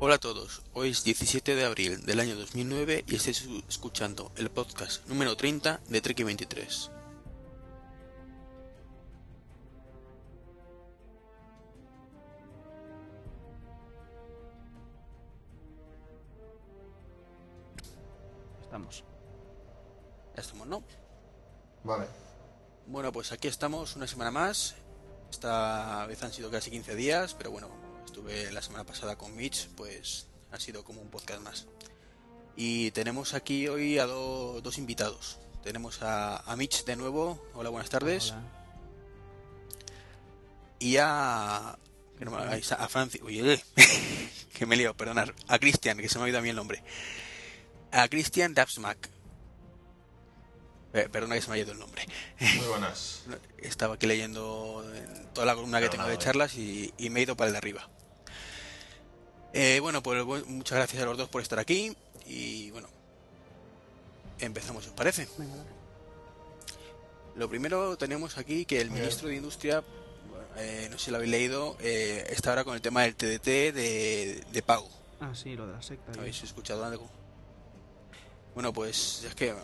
Hola a todos, hoy es 17 de abril del año 2009 y estáis escuchando el podcast número 30 de Trek 23. Estamos. Ya estamos, ¿no? Vale. Bueno, pues aquí estamos una semana más. Esta vez han sido casi 15 días, pero bueno, estuve la semana pasada con Mitch, pues ha sido como un podcast más. Y tenemos aquí hoy a do- dos invitados. Tenemos a, a Mitch de nuevo. Hola, buenas tardes. Hola. Y a. que no me hagáis, a Francis. Oye, que me he liado, perdonad. A Cristian, que se me ha ido a mí el nombre. A Cristian Dabsmack. Eh, perdona que se me ha ido el nombre. Muy buenas. Estaba aquí leyendo en toda la columna que Pero tengo nada, de eh. charlas y, y me he ido para el de arriba. Eh, bueno, pues muchas gracias a los dos por estar aquí y bueno, empezamos, ¿os parece? Venga. Lo primero tenemos aquí que el ministro de Industria, eh, no sé si lo habéis leído, eh, está ahora con el tema del TDT de, de pago. Ah, sí, lo de la secta. ¿Habéis escuchado algo? Bueno, pues es que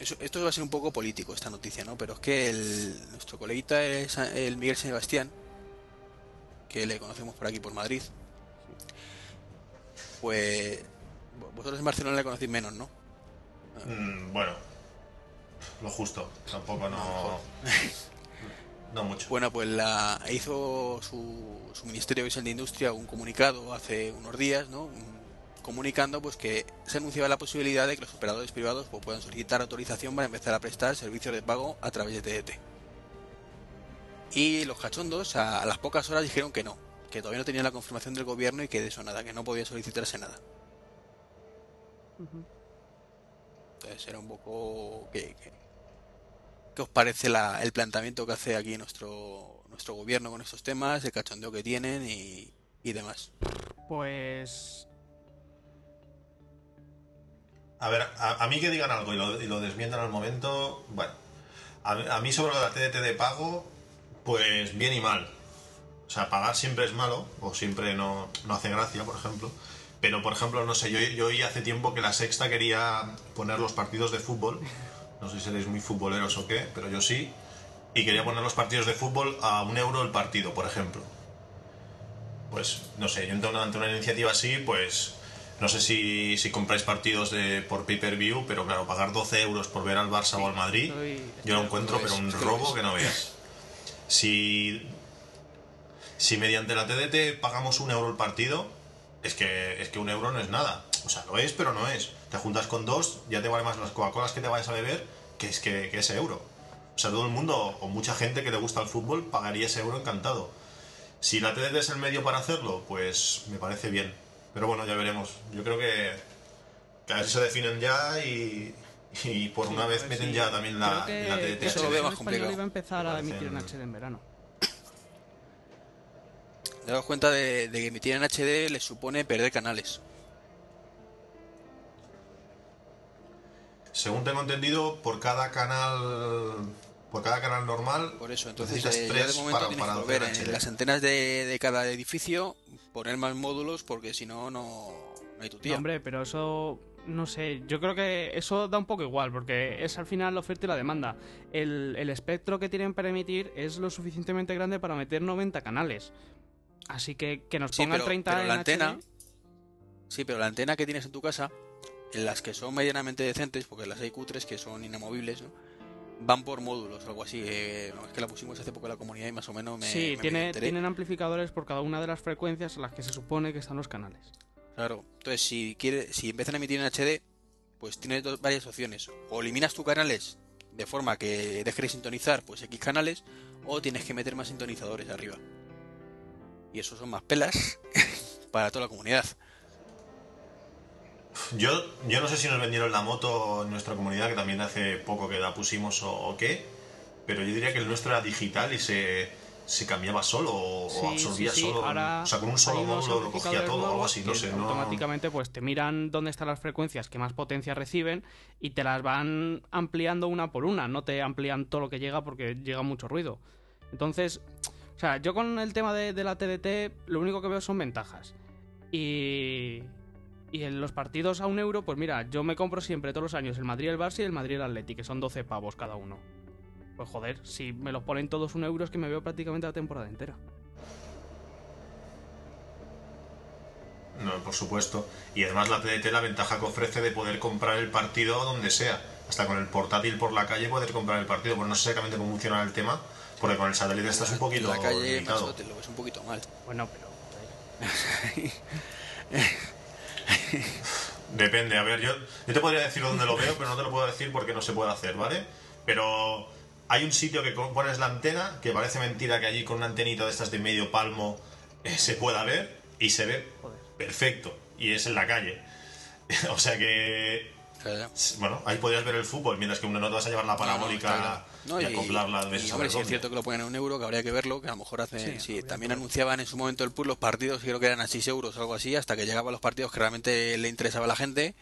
eso- esto va a ser un poco político esta noticia, ¿no? Pero es que el, nuestro coleguita es el Miguel Sebastián, que le conocemos por aquí por Madrid. Pues vo- vosotros en Barcelona le conocéis menos, ¿no? Mm, bueno, lo justo. Tampoco no. No mucho. Bueno, pues la hizo su, su ministerio, de Industria, un comunicado hace unos días, ¿no? Comunicando pues que se anunciaba la posibilidad de que los operadores privados pues, puedan solicitar autorización para empezar a prestar servicios de pago a través de TDT. Y los cachondos a, a las pocas horas dijeron que no, que todavía no tenían la confirmación del gobierno y que de eso nada, que no podía solicitarse nada. Entonces era un poco... ¿Qué, qué, qué os parece la- el planteamiento que hace aquí nuestro, nuestro gobierno con estos temas, el cachondeo que tienen y, y demás? Pues. A ver, a, a mí que digan algo y lo, y lo desmientan al momento. Bueno, a, a mí sobre la TDT de pago, pues bien y mal. O sea, pagar siempre es malo, o siempre no, no hace gracia, por ejemplo. Pero, por ejemplo, no sé, yo, yo oí hace tiempo que la sexta quería poner los partidos de fútbol. No sé si seréis muy futboleros o qué, pero yo sí. Y quería poner los partidos de fútbol a un euro el partido, por ejemplo. Pues, no sé, yo una, ante una iniciativa así, pues no sé si, si compráis partidos de, por pay-per-view, pero claro, pagar 12 euros por ver al Barça o al Madrid, Estoy- yo lo encuentro, pero un robo que no veas. Si, si mediante la TDT pagamos un euro el partido, es que, es que un euro no es nada. O sea, lo es, pero no es. Te juntas con dos, ya te vale más las Coca-Colas que te vayas a beber que, es que, que ese euro. O sea, todo el mundo, o mucha gente que le gusta el fútbol, pagaría ese euro encantado. Si la TDT es el medio para hacerlo, pues me parece bien. Pero bueno, ya veremos. Yo creo que, que a ver si se definen ya y, y por una a vez meten si- ya también la, creo que la TDT. Eso lo veo más complicado. iba a empezar a emitir en HD en verano. Daos cuenta de, de que emitir en HD les supone perder canales. Según tengo entendido, por cada canal por cada canal normal Por eso, entonces necesitas eh, ya de tres momento para, tienes para que volver en HD. las antenas de, de cada edificio, poner más módulos porque si no, no no hay tu No, tía. hombre, pero eso. No sé, yo creo que eso da un poco igual, porque es al final la oferta y la demanda. El, el espectro que tienen para emitir es lo suficientemente grande para meter 90 canales. Así que que nos Sí, pongan pero, 30 pero en la antena, HD. sí, pero la antena que tienes en tu casa, en las que son medianamente decentes, porque las hay cutres que son inamovibles, ¿no? van por módulos o algo así. eh, no, es que la pusimos hace poco en la comunidad y más o menos me. sí, me tiene, tienen amplificadores por cada una de las frecuencias en las que se supone que están los canales. Claro, entonces si quiere, si empiezan a emitir en HD, pues tienes dos- varias opciones. O eliminas tus canales de forma que dejes de sintonizar pues X canales, o tienes que meter más sintonizadores arriba. Y eso son más pelas para toda la comunidad. Yo, yo no sé si nos vendieron la moto en nuestra comunidad, que también hace poco que la pusimos o, o qué, pero yo diría que el nuestro era digital y se, se cambiaba solo o, Sí, absorbía sí, sí, solo. ahora o sea, con un solo módulo lo cogía todo o algo así, no sé. No... Automáticamente pues te miran dónde están las frecuencias que más potencia reciben y te las van ampliando una por una, no te amplían todo lo que llega porque llega mucho ruido. Entonces, o sea, yo con el tema de, la TDT lo único que veo son ventajas. Y, y en los partidos a un euro, pues mira, yo me compro siempre todos los años el Madrid el Barça y el Madrid el Atleti, que son 12 pavos cada uno. Pues joder, si me los ponen todos un euro es que me veo prácticamente la temporada entera. No, por supuesto. Y además la TDT la ventaja que ofrece de poder comprar el partido donde sea. Hasta con el portátil por la calle poder comprar el partido. Pues no sé exactamente cómo funciona el tema, porque con el satélite estás un poquito En la calle, limitado. macho, te lo ves un poquito mal. Bueno, pero... Depende, a ver, yo, yo te podría decir dónde lo veo, pero no te lo puedo decir porque no se puede hacer, ¿vale? Pero hay un sitio que pones la antena, que parece mentira que allí con una antenita de estas de medio palmo eh, se pueda ver, y se ve Joder. perfecto, y es en la calle. o sea que, bueno, ahí podrías ver el fútbol, mientras que no te vas a llevar la parabólica No, no. No, y, acoplarla de y, hombre, si es cierto que lo ponen a un euro, que habría que verlo, que a lo mejor hace... Sí, Sí, también que anunciaban en su momento el pool los partidos, creo que eran a 6 euros o algo así, hasta que llegaban los partidos que realmente le interesaba a la gente,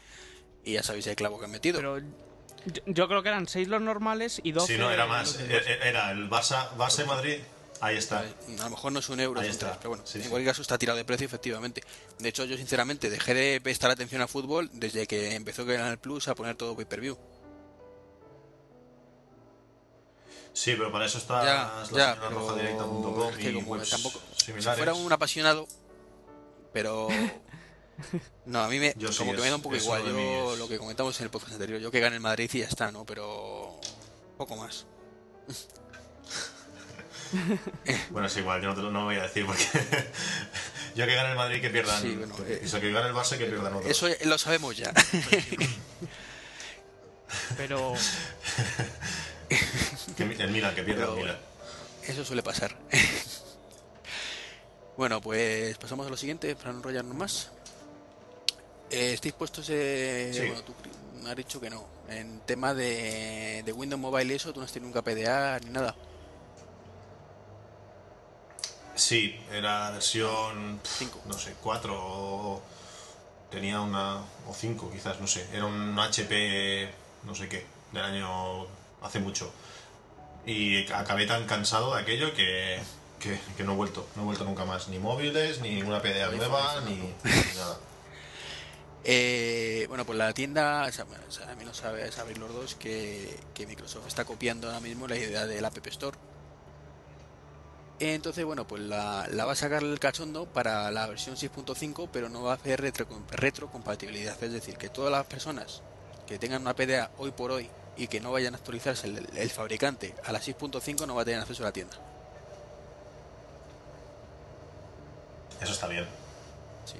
y ya sabéis el clavo que han metido. Pero yo, yo creo que eran 6 los normales y 12 Si no, era más, del e- Barça. e- era el Barça, Barça y Madrid, ahí está. A lo mejor no es un euro, Ahí son está. tres, pero bueno, Sí, en sí. cualquier caso está tirado de precio, efectivamente. De hecho, yo sinceramente dejé de prestar atención al fútbol desde que empezó Canal Plus a poner todo pay-per-view. Sí, pero para eso está Ya, la ya, pero es que y como webs tampoco... Si fuera un apasionado, pero... No, a mí me, Yo sí, como que me da un poco igual. Yo lo que comentamos en el podcast anterior, yo que gane el Madrid y ya está, ¿no? Pero poco más. Bueno, es igual, yo no te lo no voy a decir porque yo que gane el Madrid que pierdan. Sí, bueno, que, eh, que gane el Barça que pierdan otros. Eso lo sabemos ya. Pero Que el Milan, que pierda Pero el Milan. Eso suele pasar. bueno, pues pasamos a lo siguiente para no enrollarnos más. Eh, ¿Estáis puestos? Eh, Sí. Bueno, tú has dicho que no. En tema de, de Windows Mobile y eso, tú no has tenido nunca PDA ni nada. Sí, era versión. Cinco. No sé, 4 o. Tenía una. O 5 quizás, no sé. Era un HP. No sé qué. Del año. Hace mucho. Y acabé tan cansado de aquello que. Que, que no he vuelto, no he vuelto nunca más, ni móviles, ni ninguna PDA nueva, ni, nada. Eh, bueno, pues la tienda, o sea, bueno, o sea, a mí no sabe, sabéis los dos que, que Microsoft está copiando ahora mismo la idea del App Store. Entonces, bueno, pues la, la va a sacar el cachondo para la versión 6.5, pero no va a hacer retro, retrocompatibilidad. Es decir, que todas las personas que tengan una PDA hoy por hoy y que no vayan a actualizarse el, el fabricante a la 6.5 no va a tener acceso a la tienda. Eso está bien. Sí,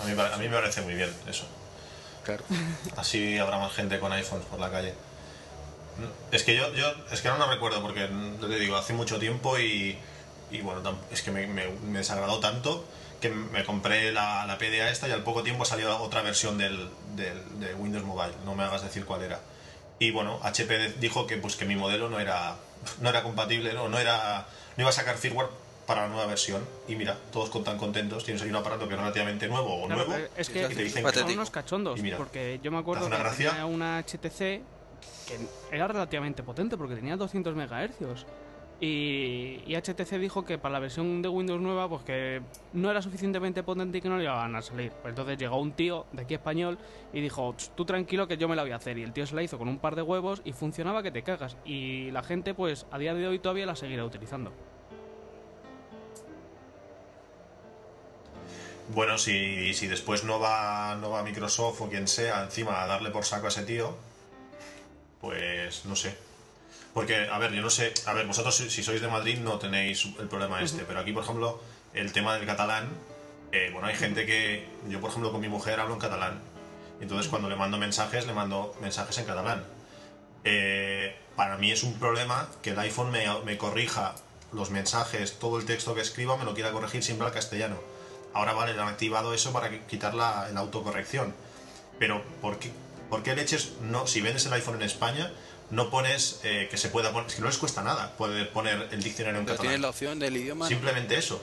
A mí, a mí me parece muy bien eso. claro. Así habrá más gente con iPhones por la calle. Es que yo, yo es que ahora no recuerdo porque te digo, hace mucho tiempo y, y bueno, es que me, me- me desagradó tanto que me compré la, la PDA esta y al poco tiempo salió otra versión del, del- de Windows Mobile, no me hagas decir cuál era. Y bueno, HP dijo que pues que mi modelo no era no era compatible, no, no era no iba a sacar firmware para la nueva versión y mira, todos con tan contentos, tienes ahí un aparato que es relativamente nuevo o Claro, nuevo eh, es y que te dicen que son unos cachondos. Y mira, porque yo me acuerdo ¿te hace que una gracia? tenía una HTC que era relativamente potente porque tenía 200 MHz. Y, HTC dijo que para la versión de Windows nueva, pues que no era suficientemente potente y que no le iban a salir. Entonces llegó un tío de aquí español y dijo: "Ch, Tú tranquilo que yo me la voy a hacer. Y el tío se la hizo con un par de huevos y funcionaba que te cagas. Y la gente, pues a día de hoy todavía la seguirá utilizando. Bueno, si, si después no va, no va Microsoft o quien sea encima a darle por saco a ese tío, pues no sé. Porque, a ver, yo no sé, a ver, vosotros si, sois de Madrid no tenéis el problema este, pero aquí, por ejemplo, el tema del catalán, eh, bueno, hay gente que, yo por ejemplo con mi mujer hablo en catalán, entonces cuando le mando mensajes, le mando mensajes en catalán. Eh, para mí es un problema que el iPhone me, me corrija los mensajes, todo el texto que escriba me lo quiera corregir siempre al castellano. Ahora vale, le han activado eso para quitar la, la autocorrección. Pero ¿por qué, por qué leches no, si vendes el iPhone en España, no pones eh, que se pueda poner, es que no les cuesta nada poder poner el diccionario en Pero catalán. tienes la opción del idioma. Simplemente eso.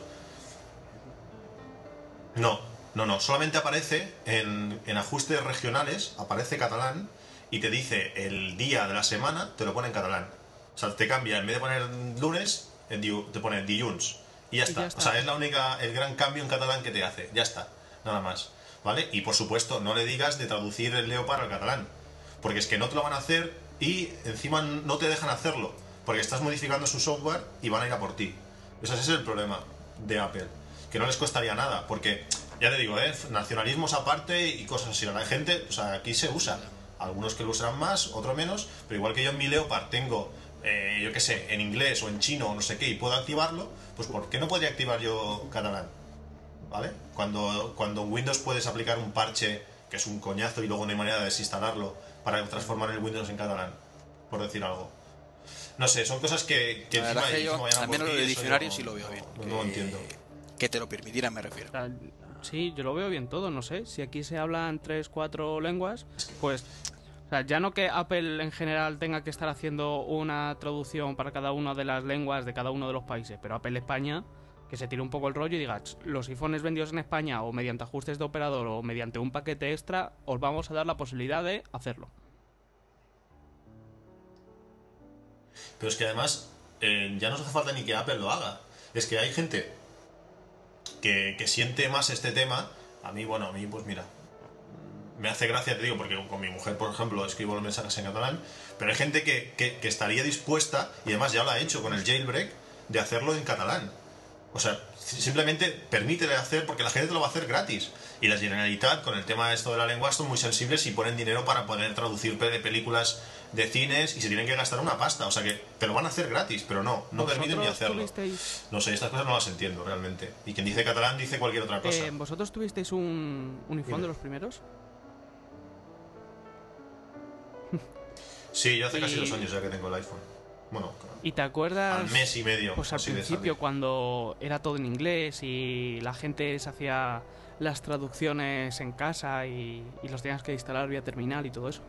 No, no, no. Solamente aparece en, en ajustes regionales, aparece catalán y te dice el día de la semana, te lo pone en catalán. O sea, te cambia, en vez de poner lunes, te pone dilluns. Y ya Y está. ya está. O sea, es la única, el gran cambio en catalán que te hace. Ya está. nada más. ¿Vale? Y por supuesto, no le digas de traducir el Leopard al catalán, porque es que no te lo van a hacer y encima no te dejan hacerlo, porque estás modificando su software y van a ir a por ti. Ese es el problema de Apple, que no les costaría nada, porque ya te digo, ¿eh? nacionalismos aparte y cosas así. La gente, o aquí se usa. Algunos que lo usarán más, otros menos, pero igual que yo en mi Leopard tengo, eh, yo qué sé, en inglés o en chino o no sé qué, y puedo activarlo, pues ¿por qué no podría activar yo catalán? ¿Vale? Cuando, cuando en Windows puedes aplicar un parche que es un coñazo y luego no hay manera de desinstalarlo para transformar el Windows en catalán, por decir algo. No sé, son cosas que, que encima, que yo, encima vayan a al menos lo de diccionario sí lo veo bien. No, que- entiendo. Que te lo permitieran, me refiero. Sí, yo lo veo bien todo, no sé. Si aquí se hablan tres, cuatro lenguas, pues. O sea, ya no que Apple en general tenga que estar haciendo una traducción para cada una de las lenguas de cada uno de los países, pero Apple España, que se tire un poco el rollo y diga, "Ch, los iPhones vendidos en España o mediante ajustes de operador o mediante un paquete extra, os vamos a dar la posibilidad de hacerlo. Pero es que además eh, ya no hace falta ni que Apple lo haga. Es que hay gente que, que siente más este tema. A mí, bueno, a mí pues mira, me hace gracia, te digo, porque con mi mujer, por ejemplo, escribo los mensajes en catalán, pero hay gente que, que- que estaría dispuesta, y además ya lo ha hecho con el jailbreak, de hacerlo en catalán. O sea, si- simplemente permítele hacer, porque la gente te lo va a hacer gratis. Y la Generalitat, con el tema de esto de la lengua, son muy sensibles y ponen dinero para poder traducir pe- películas de cines y se tienen que gastar una pasta. O sea que te lo van a hacer gratis, pero no, no permiten ni ¿Vosotros hacerlo. tuvisteis- No sé, estas cosas no las entiendo realmente. Y quien dice catalán dice cualquier otra cosa. eh, ¿Vosotros tuvisteis un, un iPhone de los primeros? Sí, yo hace casi dos años ya que tengo el iPhone. Bueno, ¿Y te acuerdas? al mes y medio. Pues al principio, cuando era todo en inglés y la gente se hacía las traducciones en casa y, y los tenías que instalar vía terminal y todo eso.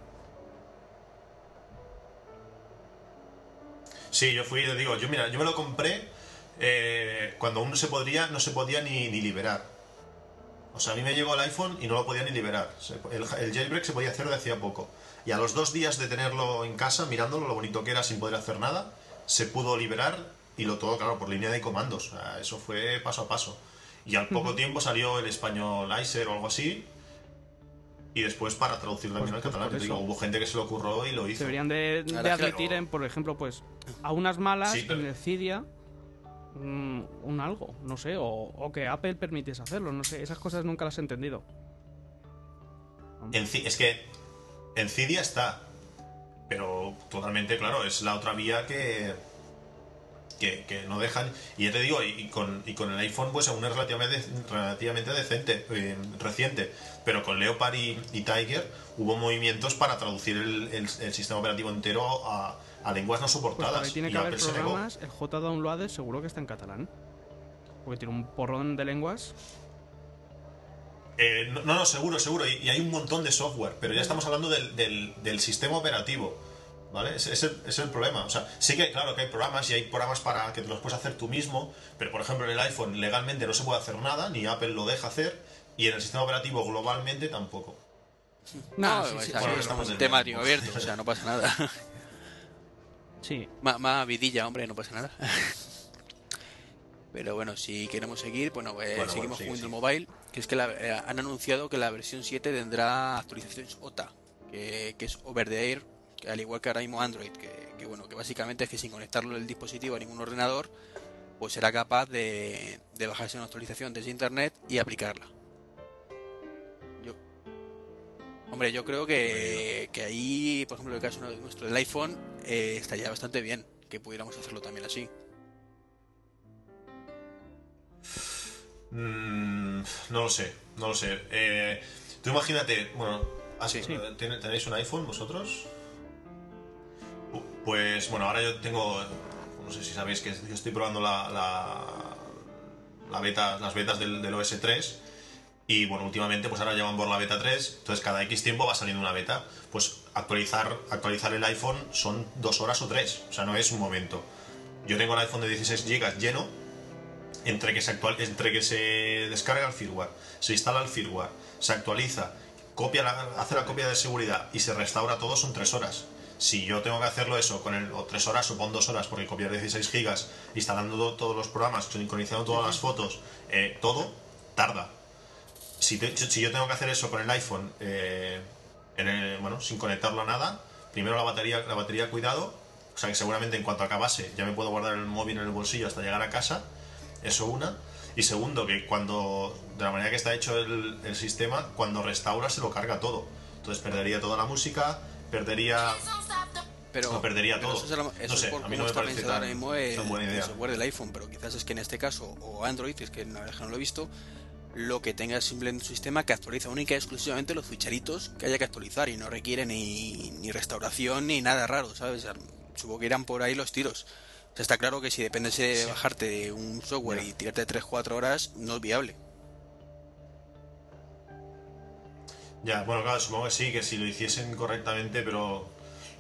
Sí, yo fui, te digo, yo mira, yo me lo compré eh, cuando aún no se podría, no se podía ni, ni liberar. O sea, a mí me llegó el iPhone y no lo podía ni liberar. El, el jailbreak se podía hacer de hacía poco. Y a los dos días de tenerlo en casa, mirándolo, lo bonito que era sin poder hacer nada, se pudo liberar y lo todo, claro, por línea de comandos. O sea, eso fue paso a paso. Y al poco tiempo salió el español o algo así. Y después para traducirlo también Pues- al catalán. Te digo, hubo gente que se lo ocurrió y lo hizo. Deberían de, de admitir, claro. en, por ejemplo, pues a unas malas Sí, pero- en el Cydia mm, un algo, no sé, o, o que Apple permitiese hacerlo, no sé, esas cosas nunca las he entendido. En es que en Cydia está, pero totalmente, claro, es la otra vía que, que, que no dejan. Y ya te digo, y, y con, y con el iPhone, pues aún es relativamente, relativamente decente, eh, reciente. Pero con Leopard y, y Tiger hubo movimientos para traducir el, el- el sistema operativo entero a, a lenguas no Pues soportadas. tiene y que haber se negó. programas, el J-Downloader seguro que está en catalán. Porque tiene un porrón de lenguas. Eh, no, no, seguro, seguro. Y, y hay un montón de software, pero ya estamos hablando del, del- del sistema operativo. ¿Vale? Ese, ese- ese es el problema. O sea, sí que, claro, que hay programas y hay programas para que te los puedes hacer tú mismo, pero por ejemplo en el iPhone legalmente no se puede hacer nada, ni Apple lo deja hacer, y en el sistema operativo globalmente tampoco. Nah, no, sí, sí, bueno, estamos en tema abierto, o sea, no pasa nada. sí. Más, más vidilla, hombre, no pasa nada. Pero bueno, si queremos seguir, bueno, eh, bueno, seguimos jugando el mobile, que es que la- eh, han anunciado que la versión 7 tendrá actualizaciones OTA, que, que es over the air, que al igual que ahora mismo Android, que, que bueno, que básicamente es que sin conectarlo el dispositivo a ningún ordenador, pues será capaz de, de bajarse una actualización desde internet y aplicarla. Yo, hombre, yo creo que, que ahí, por ejemplo, en el caso nuestro del iPhone, eh, estaría bastante bien que pudiéramos hacerlo también así. Mm, no lo sé, no lo sé. Eh, tú imagínate, bueno, así, Sí. ¿ten- ¿tenéis un iPhone vosotros? Pu- Pues bueno, ahora yo tengo, no sé si sabéis que yo estoy probando la, la, la beta, las betas del, del OS 3 y bueno, últimamente pues ahora llevan por la beta 3, entonces cada X tiempo va saliendo una beta. Pues actualizar, actualizar el iPhone son dos horas o tres, o sea, no es un momento. Yo tengo el iPhone de 16 GB lleno, entre que se actual, entre que se descarga el firmware, se instala el firmware, se actualiza, copia la- hace la copia de seguridad y se restaura todo son tres horas. Si yo tengo que hacerlo eso con el, o tres horas o dos horas porque copiar 16 gigas, instalando to- todos los programas, sincronizando todas las fotos, eh, todo tarda. si, si yo tengo que hacer eso con el iPhone, eh, en el- bueno, sin conectarlo a nada, primero la batería, la batería cuidado, o sea que seguramente en cuanto acabase ya me puedo guardar el móvil en el bolsillo hasta llegar a casa, eso una. Y segundo, que cuando, de la manera que está hecho el, el sistema, cuando restaura se lo carga todo. Entonces perdería toda la música, perdería Pero, Lo perdería pero todo. Eso es, a lo- eso No sé, es por a mí no me está parece ahora mismo el, software del iPhone, pero quizás es que en este caso, o Android, es que la verdad que no lo he visto, lo que tenga es simplemente un sistema que actualiza única y exclusivamente los ficheritos que haya que actualizar y no requiere ni, ni restauración ni nada raro, ¿sabes? Supongo que irán por ahí los tiros. O sea, está claro que si dependes de bajarte un software y tirarte 3-4 horas, no es viable. Ya, bueno, claro, supongo que sí, que si lo hiciesen correctamente, pero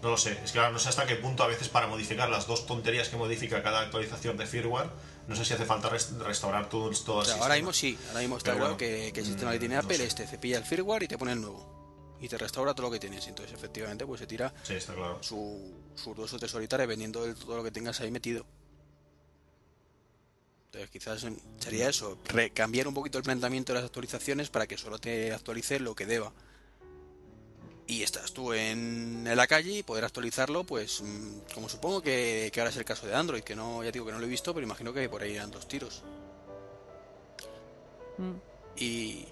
no lo sé. Es que claro, no sé hasta qué punto a veces para modificar las dos tonterías que modifica cada actualización de firmware, no sé si hace falta res- restaurar todo, todo O sea, ahora mismo sí, ahora mismo está claro que, que el sistema que tiene no Apple es te cepilla el firmware y te pone el nuevo. Y te restaura todo lo que tienes. Entonces, efectivamente, pues se tira Sí, está claro. su, sus dos o tres horitas dependiendo de todo lo que tengas ahí metido. Entonces quizás mm, sería eso, re- cambiar un poquito el planteamiento de las actualizaciones para que solo te actualice lo que deba. Y estás tú en, la calle y poder actualizarlo, pues mm, como supongo que, que ahora es el caso de Android, que no, ya digo que no lo he visto, pero imagino que por ahí irán dos tiros. Mm. Y...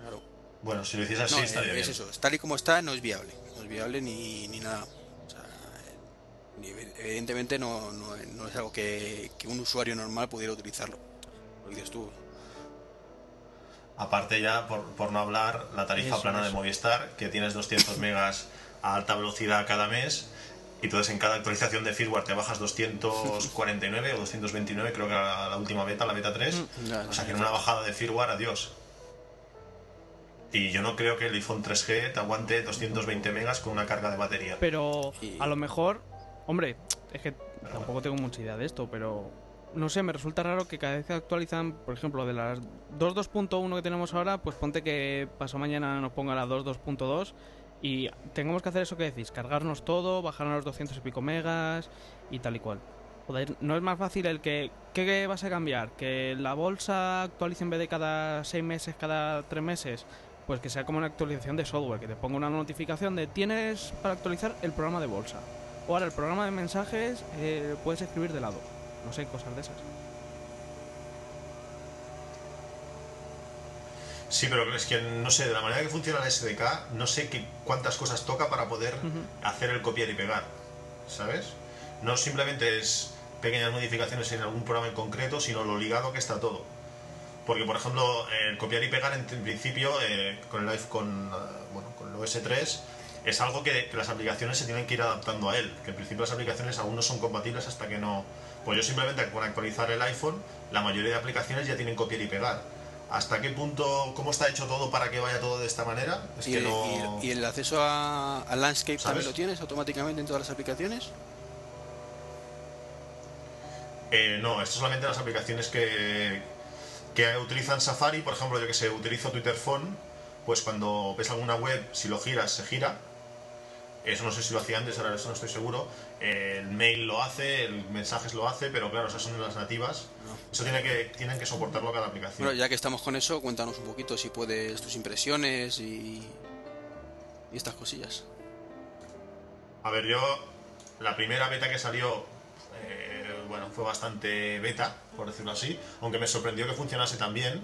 Claro, Bueno, si lo hiciese así no, estaría es bien. eso, tal y como está no es viable, no es viable ni, ni nada. Evidentemente no, no, no es algo que, que un usuario normal pudiera utilizarlo. Lo dices tú. Aparte ya, por, por no hablar, la tarifa Eso, plana de. Movistar, que tienes 200 megas a alta velocidad cada mes, y entonces en cada actualización de firmware te bajas 249 o 229, creo que era la última beta, la beta 3. Mm, ya, o sea que en una bajada de firmware, adiós. Y yo no creo que el iPhone 3G te aguante 220 megas con una carga de batería. Pero a lo mejor, hombre, es que tampoco tengo mucha idea de esto, pero no sé, me resulta raro que cada vez que actualizan, por ejemplo, de las 2.2.1 que tenemos ahora, pues ponte que pasó mañana nos ponga la 2.2.2 y tengamos que hacer eso que decís, cargarnos todo, bajar a los 200 y pico megas y tal y cual. Joder, ¿no es más fácil el que... ¿Qué vas a cambiar? ¿Que la bolsa actualice en vez de cada 6 meses, cada 3 meses? Pues que sea como una actualización de software, que te ponga una notificación de tienes para actualizar el programa de bolsa. O ahora el programa de mensajes eh, puedes escribir de lado. No sé, cosas de esas. Sí, pero es que no sé, de la manera que funciona el SDK, no sé qué, cuántas cosas toca para poder hacer el copiar y pegar, ¿sabes? No simplemente es pequeñas modificaciones en algún programa en concreto, sino lo ligado que está todo. Porque, por ejemplo, el copiar y pegar en, principio eh, con el iPhone, con, eh, bueno, con el OS 3 es algo que, que las aplicaciones se tienen que ir adaptando a él. Que en principio las aplicaciones aún no son compatibles hasta que no. Pues yo simplemente con actualizar el iPhone, la mayoría de aplicaciones ya tienen copiar y pegar. ¿Hasta qué punto, cómo está hecho todo para que vaya todo de esta manera? Es ¿Y, que el, no. y el- y el acceso a, a Landscape también ¿Sabes? lo tienes automáticamente en todas las aplicaciones? Eh, no, esto solamente las aplicaciones que, que utilizan Safari, por ejemplo, yo que sé, utilizo Twitter Phone, pues cuando ves alguna web, si lo giras, se gira. Eso no sé si lo hacía antes, ahora eso no estoy seguro. El mail lo hace, el mensajes lo hace, pero claro, esas son las nativas. Eso tiene que, tienen que soportarlo cada aplicación. Bueno, ya que estamos con eso, cuéntanos un poquito si puedes tus impresiones y, y estas cosillas. A ver, yo la primera beta que salió, eh, bueno, fue bastante beta, por decirlo así, aunque me sorprendió que funcionase tan bien,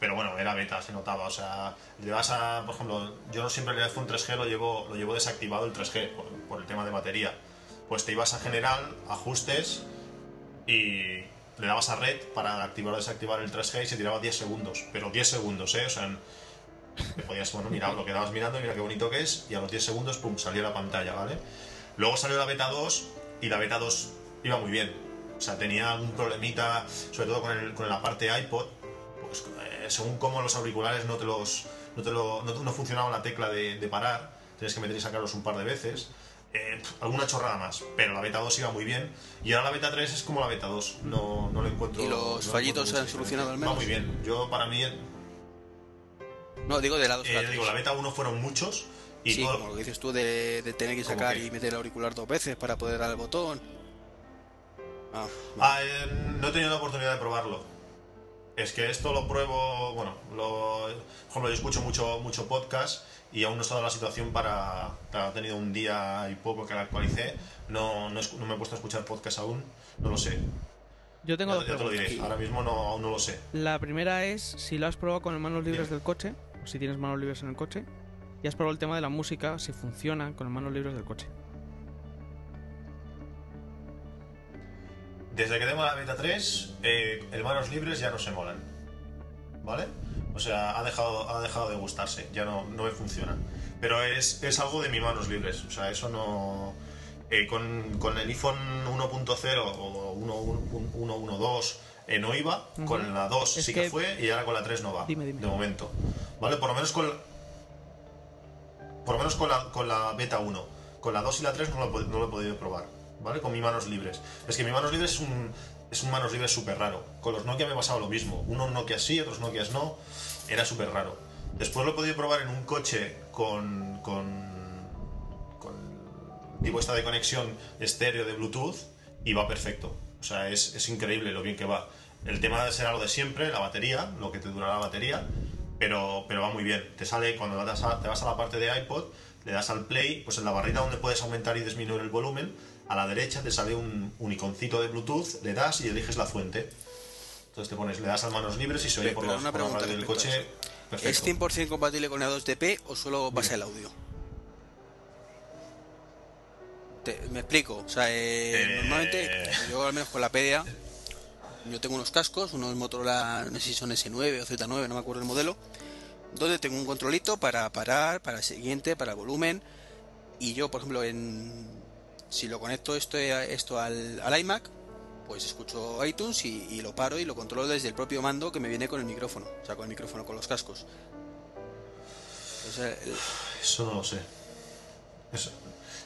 pero bueno, era beta, se notaba, o sea, le vas a, por ejemplo, yo no siempre el iPhone 3G lo llevo, lo llevo desactivado el 3G por, por el tema de batería, pues te ibas a general, ajustes y le dabas a red para activar o desactivar el 3G y se tiraba 10 segundos, pero 10 segundos, ¿eh? O sea, te podías, bueno, mira, lo quedabas mirando, mira qué bonito que es, y a los 10 segundos, pum, salía la pantalla, ¿vale? Luego salió la beta 2 y la beta 2 iba muy bien. O sea, tenía algún problemita, sobre todo con, el, con la parte iPod, pues eh, según cómo los auriculares no te los no, te lo, no, no funcionaba la tecla de, de parar, tienes que meter y sacarlos un par de veces. Eh, alguna chorrada más, pero la beta 2 iba muy bien. Y ahora la beta 3 es como la beta 2, no, no lo encuentro. ¿Y los no fallitos se han solucionado al. Va menos? muy bien. Yo, para mí, eh, No, digo de lado digo, la beta 1 fueron muchos. Y sí, todo- como lo que dices tú de, de tener que ¿Cómo sacar y meter el auricular dos veces para poder dar el botón. Ah, Ah, eh, no he tenido la oportunidad de probarlo. Es que esto lo pruebo, bueno, lo, por ejemplo, yo escucho mucho, mucho podcast y aún no he estado en la situación para. Ha tenido un día y poco que la actualicé. No, no, no me he puesto a escuchar podcast aún. No lo sé. Yo tengo Ya, dos ya te lo diré. Ahora mismo no, aún no lo sé. La primera es si lo has probado con las manos libres Bien. del coche, o si tienes manos libres en el coche. Y has probado el tema de la música, si funciona con manos libres del coche. Desde que tengo la beta 3, eh, el manos libres ya no se molan. ¿Vale? O sea, ha dejado, ha dejado de gustarse, ya no, no me funciona. Pero es, es algo de mis manos libres, o sea, eso no. eh, con, con el iPhone 1.0 o 1.12 eh, no iba, Ujú. con la 2 Es sí que, que- fue y ahora con la 3 no va. Dime, dime. De momento. ¿Vale? Por lo menos con. Por lo menos con la, con la beta 1. Con la 2 y la 3 no lo, no lo he podido probar. ¿Vale? Con mis manos libres. Es que mi manos libres es un, es un manos libres súper raro. Con los Nokia me pasaba lo mismo. Unos Nokia sí, otros Nokia no. Era súper raro. Después lo he podido probar en un coche con. con. con tipo esta de conexión estéreo de Bluetooth y va perfecto. O sea, es, es increíble lo bien que va. El tema será lo de siempre, la batería, lo que te dura la batería, pero, pero va muy bien. Te sale cuando vas a- te vas a la parte de iPod, le das al play, pues en la barrita donde puedes aumentar y disminuir el volumen, a la derecha te sale un, un iconcito de Bluetooth, le das y eliges la fuente. Entonces te pones, le das a manos libres y se oye por, los, una por la radio del coche. ¿Es 100% compatible con la 2DP o solo basa el audio? Te- me explico. O sea, eh, Eh. normalmente yo al menos con la PDA, yo tengo unos cascos, unos Motorola, no sé si son S9 o Z9, no me acuerdo el modelo, donde tengo un controlito para parar, para el siguiente, para el volumen. Y yo, por ejemplo, en si lo conecto esto, esto al, al iMac, pues escucho iTunes y, y lo paro y lo controlo desde el propio mando que me viene con el micrófono, o sea, con el micrófono, con los cascos. Sea, el- Eso no lo sé. Eso-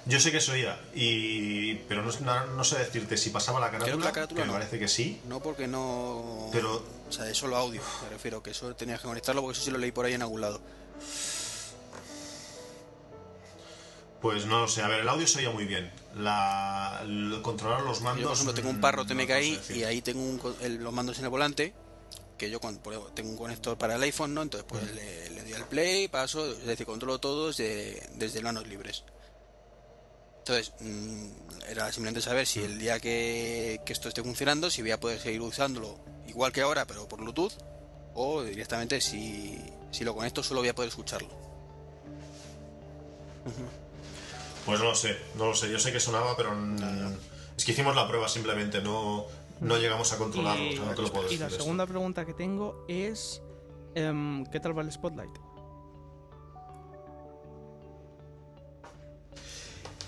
Yo sé que se oía, y... pero no, no- sé decirte si pasaba la carátula, que la carátula que me no. parece que sí. no porque no... Pero- O sea, es solo audio, me refiero, que eso tenías que conectarlo porque eso sí lo leí por ahí en algún lado. Pues no lo sé. A ver, el audio se oía muy bien. La... el controlar los mandos... Yo, por ejemplo, tengo un mm, parro no TMKI decir. y ahí tengo un el- los mandos en el volante, que yo tengo un conector para el iPhone, ¿no? Entonces pues le, le doy al play, paso, es decir, controlo todo desde, desde manos libres. Entonces, mm, era simplemente saber si el día que, que esto esté funcionando, si voy a poder seguir usándolo igual que ahora, pero por Bluetooth, o directamente si, si lo conecto solo voy a poder escucharlo. Pues no lo sé, no lo sé. Yo sé que sonaba, pero... Es que hicimos la prueba simplemente, no, no llegamos a controlarlo. Y, o sea, no te lo puedo y decir la esto. segunda pregunta que tengo es: em, ¿qué tal va el Spotlight?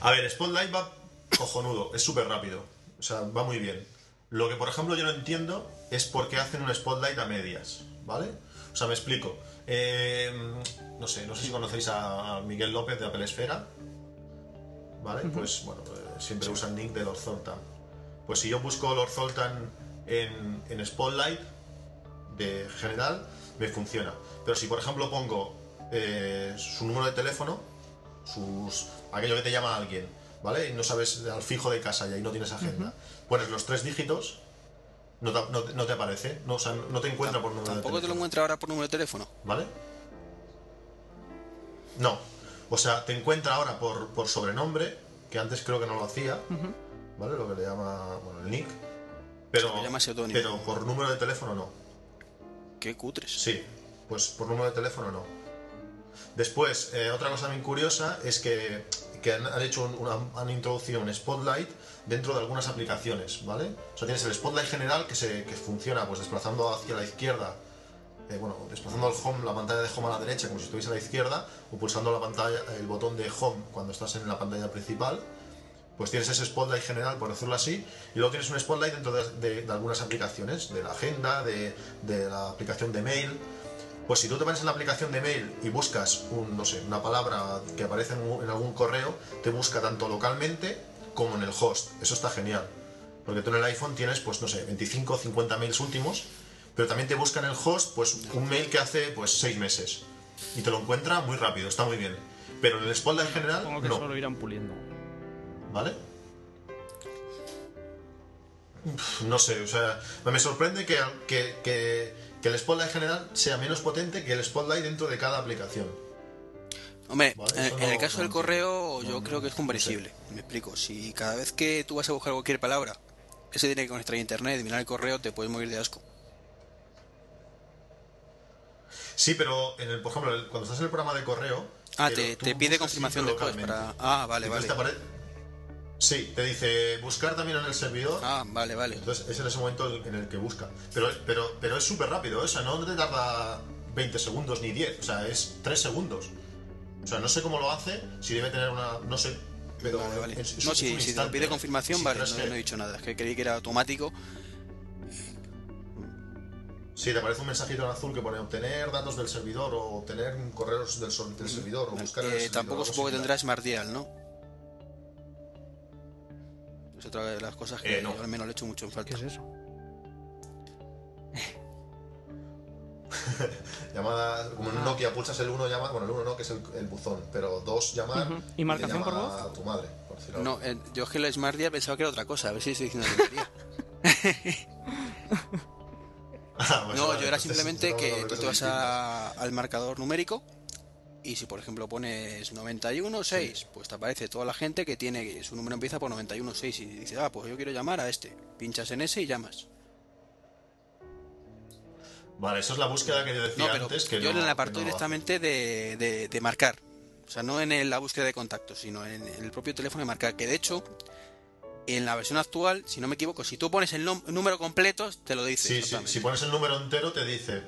A ver, Spotlight va cojonudo, es súper rápido. O sea, va muy bien. Lo que, por ejemplo, yo no entiendo es por qué hacen un Spotlight a medias, ¿vale? O sea, me explico. Eh, no sé, no sé si conocéis a Miguel López de Apple Esfera. ¿Vale? Pues bueno, eh, siempre usan nick de Lord Zoltan. Pues si yo busco Lord Zoltan en, en Spotlight, de general, me funciona. Pero si por ejemplo pongo eh, su número de teléfono, sus aquello que te llama alguien, ¿vale? Y no sabes al fijo de casa y ahí no tienes agenda. Pones los tres dígitos, no te, no te- no te aparece, no, o sea, no te encuentra por número de Tampoco te lo teléfono. encuentro ahora por número de teléfono. ¿Vale? No. O sea, te encuentra ahora por, por sobrenombre, que antes creo que no lo hacía, ¿vale? Lo que le llama, bueno, el nick. Pero, pero por número de teléfono no. Qué cutres. Sí, pues por número de teléfono no. Después, eh, otra cosa bien curiosa es que, que han, han hecho un- una, han introducido un Spotlight dentro de algunas aplicaciones, ¿vale? O sea, tienes el Spotlight general que, se, que funciona pues desplazando hacia la izquierda, eh, bueno, desplazando el home, la pantalla de home a la derecha como si estuviese a la izquierda, o pulsando la pantalla, el botón de home cuando estás en la pantalla principal. Pues tienes ese spotlight general, por decirlo así, y luego tienes un spotlight dentro de, de- de algunas aplicaciones, de la agenda, de, de la aplicación de mail. Pues si tú te pones en la aplicación de mail y buscas un, no sé, una palabra que aparece en, en algún correo, te busca tanto localmente como en el host. Eso está genial. Porque tú en el iPhone tienes, pues no sé, 25 o 50 mails últimos, pero también te busca en el host, pues un mail que hace, pues, 6 meses. Y te lo encuentra muy rápido, está muy bien. Pero en el spotlight general, Supongo que no. solo irán puliendo. ¿Vale? Uf, No sé, o sea, me sorprende que, que, que- que el Spotlight general sea menos potente que el Spotlight dentro de cada aplicación. Hombre, Vale, en, en el caso no del correo yo No, creo que es comprensible. Me explico. Si cada vez que tú vas a buscar cualquier palabra, ese tiene que conectar a internet y mirar el correo, te puedes morir de asco. Sí, pero en el, por ejemplo, el- cuando estás en el programa de correo. Ah, te, te pide confirmación después para... Ah, vale, vale. apare- Sí, te dice buscar también en el servidor. Ah, vale, vale. Entonces es en ese momento en el que busca. Pero, pero, pero es súper rápido, ¿eh? o sea, no te tarda 20 segundos ni 10, o sea, es 3 segundos. O sea, no sé cómo lo hace, si debe tener una. No sé. Pero Vale, vale. es- es- No, si, si te pide confirmación, Sí, vale, no, que- no he dicho nada. Es que creí que era automático. Sí, te aparece un mensajito en azul que pone obtener datos del servidor o obtener correos del, sol- del servidor o buscar el Eh, servidor, tampoco supongo que tendrá Smartdial, ¿no? Es otra de las cosas que Eh, no. yo al menos le echo mucho en falta. ¿Qué es eso? Llamadas, como en un Ah. Nokia pulsas el 1 llama, bueno, el 1 no, que es el, el buzón, pero 2 llamar. ¿Y marcación te por voz? a tu madre, por decirlo. No, eh, yo es que el Smartdial pensaba que era otra cosa, a ver si estoy diciendo tontería. Ah, pues No, vale, yo era simplemente que tú te vas a- al marcador numérico y si por ejemplo pones 91.6, pues te aparece toda la gente que tiene su número empieza por 91.6 y dices, ah, pues yo quiero llamar a este. Pinchas en ese y llamas. Vale, eso es la búsqueda que yo decía No, pero antes. Que yo no, en el apartado no directamente de, de- de marcar. O sea, no en el- la búsqueda de contactos, sino en el propio teléfono de marcar. Que de hecho, en la versión actual, si no me equivoco, si tú pones el número completo, te lo dice. Sí, sí, si pones el número entero te dice.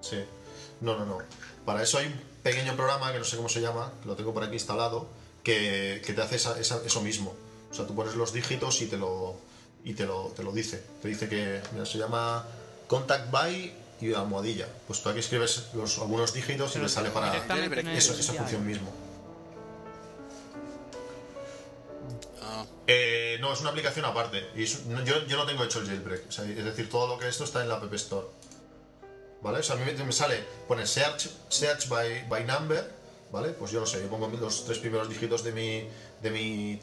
Sí. No, no, no. Para eso hay un pequeño programa que no sé cómo se llama, lo tengo por aquí instalado, que, que te hace esa- esa- eso mismo. O sea, tú pones los dígitos y te lo y te lo, te lo dice. Te dice que mira, se llama Contact by y almohadilla. Pues tú aquí escribes los, algunos dígitos y te sale para esa función mismo. Ah, Eh, no, es una aplicación aparte. Y no, yo, no tengo hecho el jailbreak. es decir, todo lo que esto está en la App Store. ¿Vale? O sea, a mí me, sale, pone search, search by, by number, ¿vale? Pues yo no sé, yo pongo los tres primeros dígitos de mi, de mi,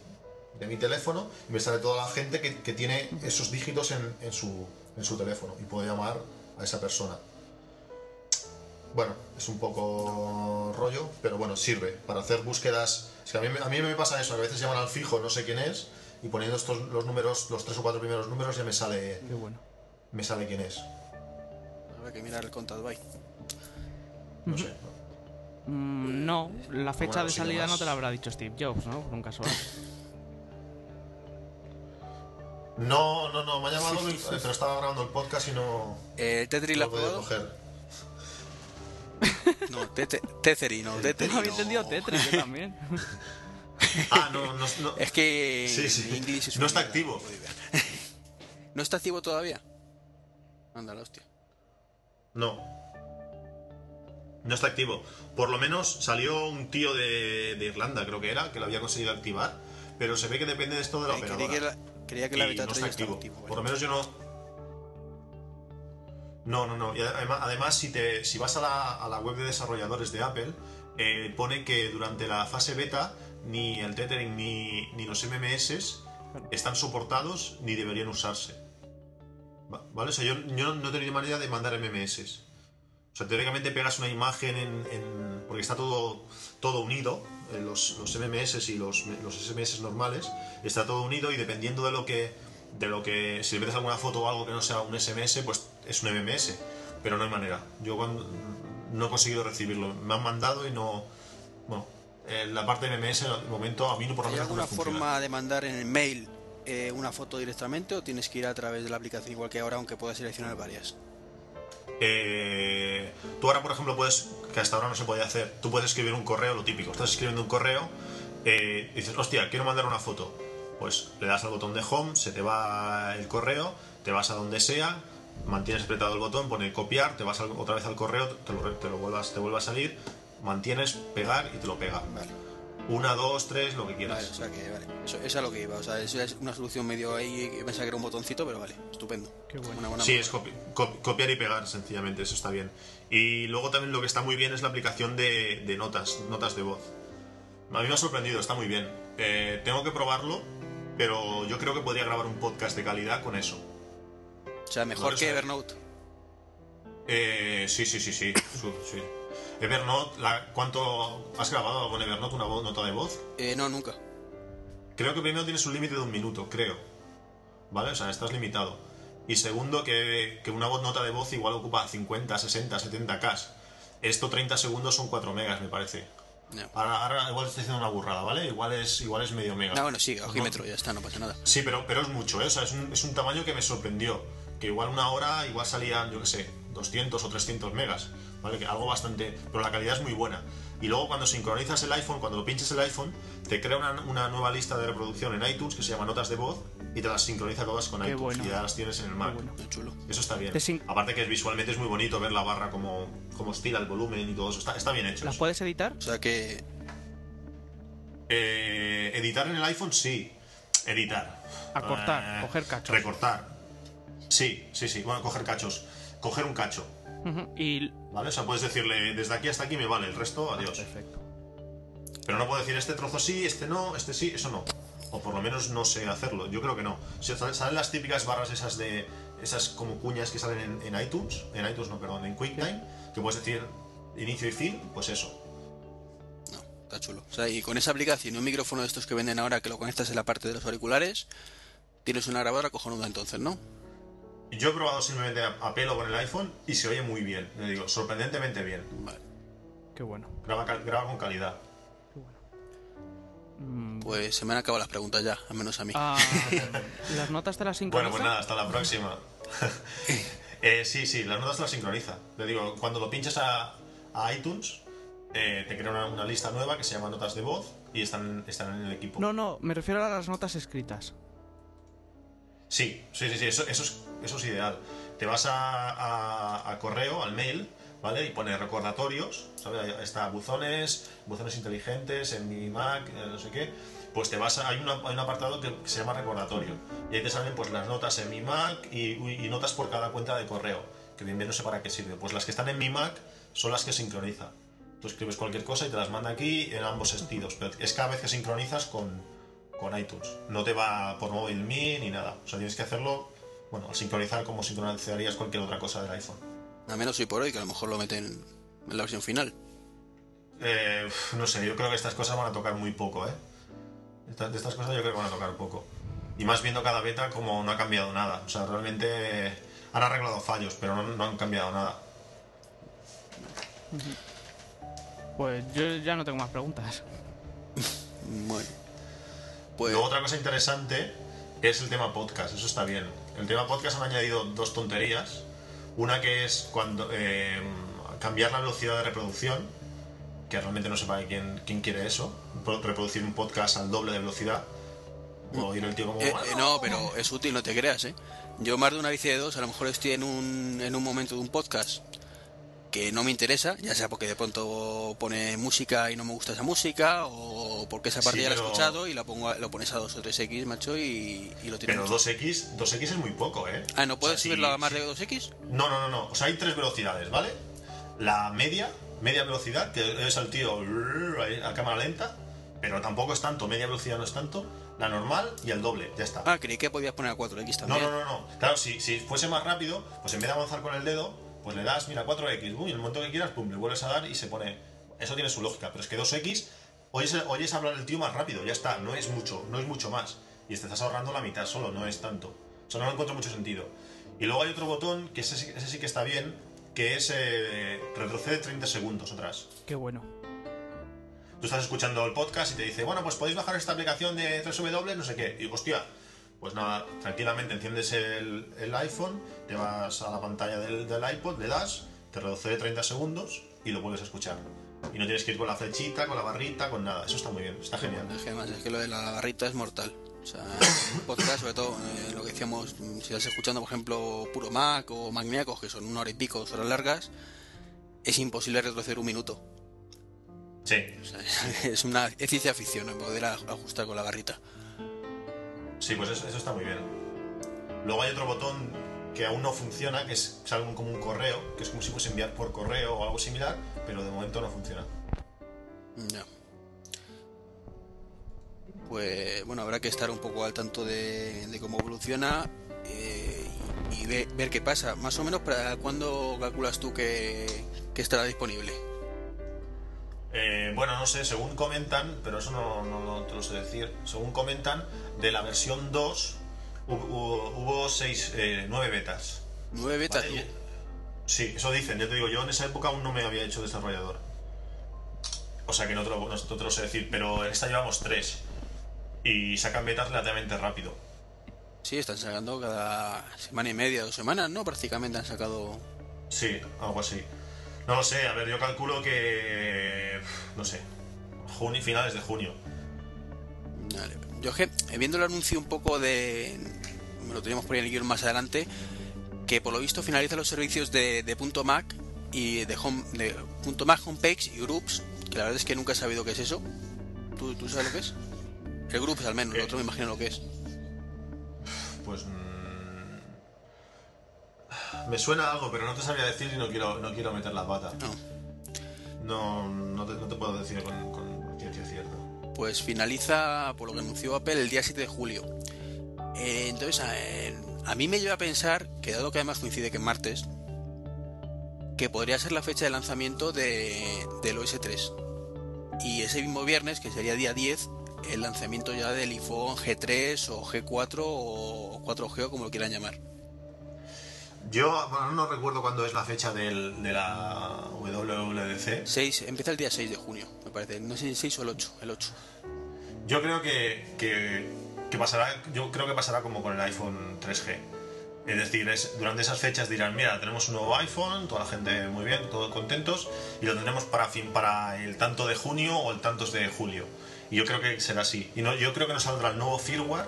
de mi teléfono y me sale toda la gente que, tiene esos dígitos en su, en su teléfono y puedo llamar a esa persona. Bueno, es un poco rollo, pero bueno, sirve para hacer búsquedas. Es que a mí, me- a mí me pasa eso, que a veces llaman al fijo, no sé quién es, y poniendo estos los números, los tres o cuatro primeros números, ya me sale, Qué bueno. me sale quién es. habrá que mirar el contact by. No sé. Mm, no, la fecha Bueno, de sí, salida no te la habrá dicho Steve Jobs, ¿no? Por un casual. No, no, no, me ha llamado, pero estaba grabando el podcast y no, ¿El Tetris lo no has probado? coger. No, Tetheri, no, Teteri. No había entendido Tetris, yo también. Ah, no, no, no. Es que Sí, sí. mi inglés es No está activo. ¿No está activo todavía? Anda, la hostia. No. No está activo. Por lo menos salió un tío de, de Irlanda, creo que era, que lo había conseguido activar, pero se ve que depende de esto de la Eh, operadora. que la, creía que la y beta no 3 está activo. activo. Por lo menos yo no. No, no, no. Y además, además, si, te, si vas a la, a la web de desarrolladores de Apple, eh, pone que durante la fase beta ni el tethering ni, ni los MMS están soportados ni deberían usarse. Va- ¿Vale? O sea, yo, yo no he tenido manera de mandar MMS. O sea, teóricamente pegas una imagen en, en- porque está todo, todo unido, eh, los, los MMS y los, los SMS normales, está todo unido y dependiendo de lo que, de lo que, si le metes alguna foto o algo que no sea un SMS, pues es un MMS, pero no hay manera. Yo cuando, no he conseguido recibirlo, me han mandado y no, bueno, eh, la parte de MMS de momento a mí no por lo ¿Hay menos no alguna funciona. forma de mandar en el mail eh, una foto directamente o tienes que ir a través de la aplicación igual que ahora, aunque puedas seleccionar varias? Eh, tú ahora, por ejemplo, puedes, que hasta ahora no se podía hacer, tú puedes escribir un correo, lo típico, estás escribiendo un correo, eh, y dices, hostia, quiero mandar una foto. Pues le das al botón de home, se te va el correo, te vas a donde sea, mantienes apretado el botón, pone copiar, te vas otra vez al correo, te lo, te lo vuelvas, te vuelve a salir, mantienes pegar y te lo pega. Vale, Una, dos, tres, lo que vale, quieras. o sea que, vale. Eso, eso es lo que iba, o sea, eso es una solución medio ahí, que pensaba que era un botoncito, pero vale, estupendo. Qué bueno. Una buena Sí, es copi- co- copiar y pegar, sencillamente, eso está bien. Y luego también lo que está muy bien es la aplicación de, de notas, notas de voz. A mí me ha sorprendido, está muy bien. Eh, tengo que probarlo, pero yo creo que podría grabar un podcast de calidad con eso. O sea, mejor que. Evernote. Eh, sí, sí, sí, sí. Evernote, la- ¿cuánto has grabado con Evernote una nota de voz? Eh, no, nunca. Creo que primero tienes un límite de un minuto, creo. ¿Vale? O sea, estás limitado. Y segundo, que, que una voz nota de voz igual ocupa 50, 60, 70 K. Esto 30 segundos son 4 megas, me parece. No. Ahora, ahora igual estoy haciendo una burrada, ¿vale? Igual es, igual es medio mega. No, bueno, sí, ojímetro, ya está, no pasa nada. Sí, pero, pero es mucho, ¿eh? O sea, es un, es un tamaño que me sorprendió. Que igual una hora, igual salían, yo qué sé, 200 o 300 megas, ¿vale? Que algo bastante... Pero la calidad es muy buena. Y luego cuando sincronizas el iPhone, cuando lo pinches el iPhone, te crea una, una nueva lista de reproducción en iTunes que se llama Notas de Voz y te las sincroniza todas con Qué iTunes bueno. y ya las tienes en el Mac. bueno. Chulo. Eso está bien. Aparte que visualmente es muy bonito ver la barra como, como estila el volumen y todo eso. Está, está bien hecho. ¿Las eso. puedes editar? O sea que. Eh, editar en el iPhone, sí. Editar. Acortar, Eh, coger cachos. Recortar. Sí, sí, sí. Bueno, coger cachos. Coger un cacho. Y. ¿Vale? O sea, puedes decirle desde aquí hasta aquí me vale, el resto, adiós. Perfecto. Pero no puedo decir este trozo sí, este no, este sí, eso no. O por lo menos no sé hacerlo. Yo creo que no. Si salen salen las típicas barras esas de. esas como cuñas que salen en, en iTunes. En iTunes, no, perdón, en QuickTime. Que puedes decir inicio y fin, pues eso. No, está chulo. O sea, y con esa aplicación y un micrófono de estos que venden ahora que lo conectas en la parte de los auriculares, tienes una grabadora cojonuda entonces, ¿no? Yo he probado simplemente a, pelo con el iPhone y se oye muy bien. Le digo, sorprendentemente bien. Vale. Qué bueno. Graba, graba con calidad. Qué bueno. Mm, Pues se me han acabado las preguntas ya, al menos a mí. ah, ¿Las notas te las Bueno, sincroniza? pues nada, hasta la próxima. Eh, sí, sí, las notas te las sincroniza. Le digo, cuando lo pinches a, a iTunes, eh, te crea una, una lista nueva que se llama notas de voz y están, están en el equipo. No, no, me refiero a las notas escritas. Sí, sí, sí, sí, eso, eso, es, eso es ideal. Te vas a, a- correo, al mail, ¿vale? Y pones recordatorios, ¿sabes? Está buzones, buzones inteligentes en mi Mac, eh, no sé qué. Pues te vas a, hay, una- hay un apartado que, se llama recordatorio. Y ahí te salen pues las notas en mi Mac y, notas por cada cuenta de correo. Que bien, bien no sé para qué sirve. Pues las que están en mi Mac son las que sincroniza. Tú escribes cualquier cosa y te las manda aquí en ambos sentidos. Pero es cada vez que sincronizas con, con iTunes. No te va por MobileMe ni nada. O sea, tienes que hacerlo, bueno, al sincronizar como sincronizarías cualquier otra cosa del iPhone. Al menos hoy por hoy, que a lo mejor lo meten en la versión final. Eh, no sé, yo creo que estas cosas van a tocar muy poco, ¿eh? Estas, de estas cosas yo creo que van a tocar poco. Y más viendo cada beta como no ha cambiado nada. O sea, realmente han arreglado fallos, pero no, no han cambiado nada. Pues yo ya no tengo más preguntas. Bueno. Pues Luego otra cosa interesante es el tema podcast, eso está bien. El tema podcast han añadido dos tonterías. Una que es cuando eh, cambiar la velocidad de reproducción, que realmente no sepa quién, quién quiere eso. Pro- Reproducir un podcast al doble de velocidad. O ir el tío como... Eh, eh, no, pero es útil, no te creas, ¿eh? Yo más de una bici de dos, a lo mejor estoy en un, en un momento de un podcast que no me interesa, ya sea porque de pronto pone música y no me gusta esa música, o porque esa parte Sí, ya la he escuchado y la pongo a- lo pones a 2 o 3x, macho, y, y lo tienes. Pero 2X, 2X es muy poco, ¿eh? Ah, ¿no O puedes sea, subirlo a más de 2x? No, no, no, no. O sea, hay tres velocidades, ¿vale? La media, media velocidad, que es al tío a cámara lenta, pero tampoco es tanto, media velocidad no es tanto. La normal y el doble, ya está. Ah, creí que podías poner a 4x No, también. no, no, no. Claro, si, si fuese más rápido, pues en vez de avanzar con el dedo, pues le das, mira, 4X, uy, el momento que quieras, pum, le vuelves a dar y se pone. Eso tiene su lógica, pero es que 2X, oyes, oyes hablar el tío más rápido, ya está, no es mucho, no es mucho más. Y te estás ahorrando la mitad solo, no es tanto. O sea, no le encuentro mucho sentido. Y luego hay otro botón, que ese, sí- ese sí que está bien, que es eh, retrocede 30 segundos atrás. Qué bueno. Tú estás escuchando el podcast y te dice, bueno, pues podéis bajar esta aplicación de 3W, no sé qué. Y hostia, pues nada, tranquilamente enciendes el, el iPhone, te vas a la pantalla del, del iPod, le das, te reduce 30 segundos y lo vuelves a escuchar. Y no tienes que ir con la flechita, con la barrita, con nada. Eso está muy bien, está genial. Es que además es que lo de la barrita es mortal. O sea, un podcast, sobre todo, eh, lo que decíamos, si estás escuchando, por ejemplo, Puro Mac o Magníacos, que son una hora y pico, dos horas largas, es imposible retroceder un minuto. Sí, O sea, es una es ciencia ficción poder aj- ajustar con la barrita. Sí, pues eso, eso está muy bien. Luego hay otro botón que aún no funciona, que es, algo como un correo, que es como si fuese enviar por correo o algo similar, pero de momento no funciona. Ya. Pues bueno, habrá que estar un poco al tanto de, cómo evoluciona eh, y, y ve- ver qué pasa. Más o menos, ¿para cuándo calculas tú que estará disponible? Eh, bueno, no sé, según comentan, pero eso no, no, no te lo sé decir. Según comentan, de la versión 2 hu- hu- hubo 6, 9 betas. Nueve betas. Vale, Sí, eso dicen, ya te digo, yo en esa época aún no me había hecho desarrollador. O sea que no te lo, no te lo sé decir, pero en esta llevamos 3. Y sacan betas relativamente rápido. Sí, están sacando cada semana y media, dos semanas, ¿no? Prácticamente han sacado... Sí, algo así. No lo sé, a ver, yo calculo que. No sé. Junio, finales de junio. Vale. Yo es que, eh, viendo el anuncio un poco de... Me lo teníamos por ahí en el guion más adelante, que por lo visto finaliza los servicios de, de punto .mac y de, home, de punto .mac homepage y groups, que la verdad es que nunca he sabido qué es eso. ¿Tú, tú sabes lo que es? El groups al menos, el ¿Qué? otro me imagino lo que es. Pues. mm, Me suena algo, pero no te sabría decir y no quiero, no quiero meter la pata. No. No, no, te, no te puedo decir con, con ciencia cierta. Pues finaliza, por lo que anunció Apple, el día 7 de julio. Eh, entonces, a, eh, a mí me lleva a pensar, que dado que además coincide que es martes, que podría ser la fecha de lanzamiento de, del OS 3. Y ese mismo viernes, que sería día 10, el lanzamiento ya del iPhone G3 o G4 o 4G o como lo quieran llamar. Yo, bueno, no recuerdo cuándo es la fecha del, de la WWDC. 6, empieza el día 6 de junio, me parece. No sé si el 6 o el 8. El 8. Yo creo que, que, que pasará, yo creo que pasará como con el iPhone 3G. Es decir, es- durante esas fechas dirán, mira, tenemos un nuevo iPhone, toda la gente muy bien, todos contentos, y lo tendremos para fin para el tanto de junio o el tantos de julio. Y yo creo que será así. Y no, yo creo que no saldrá el nuevo firmware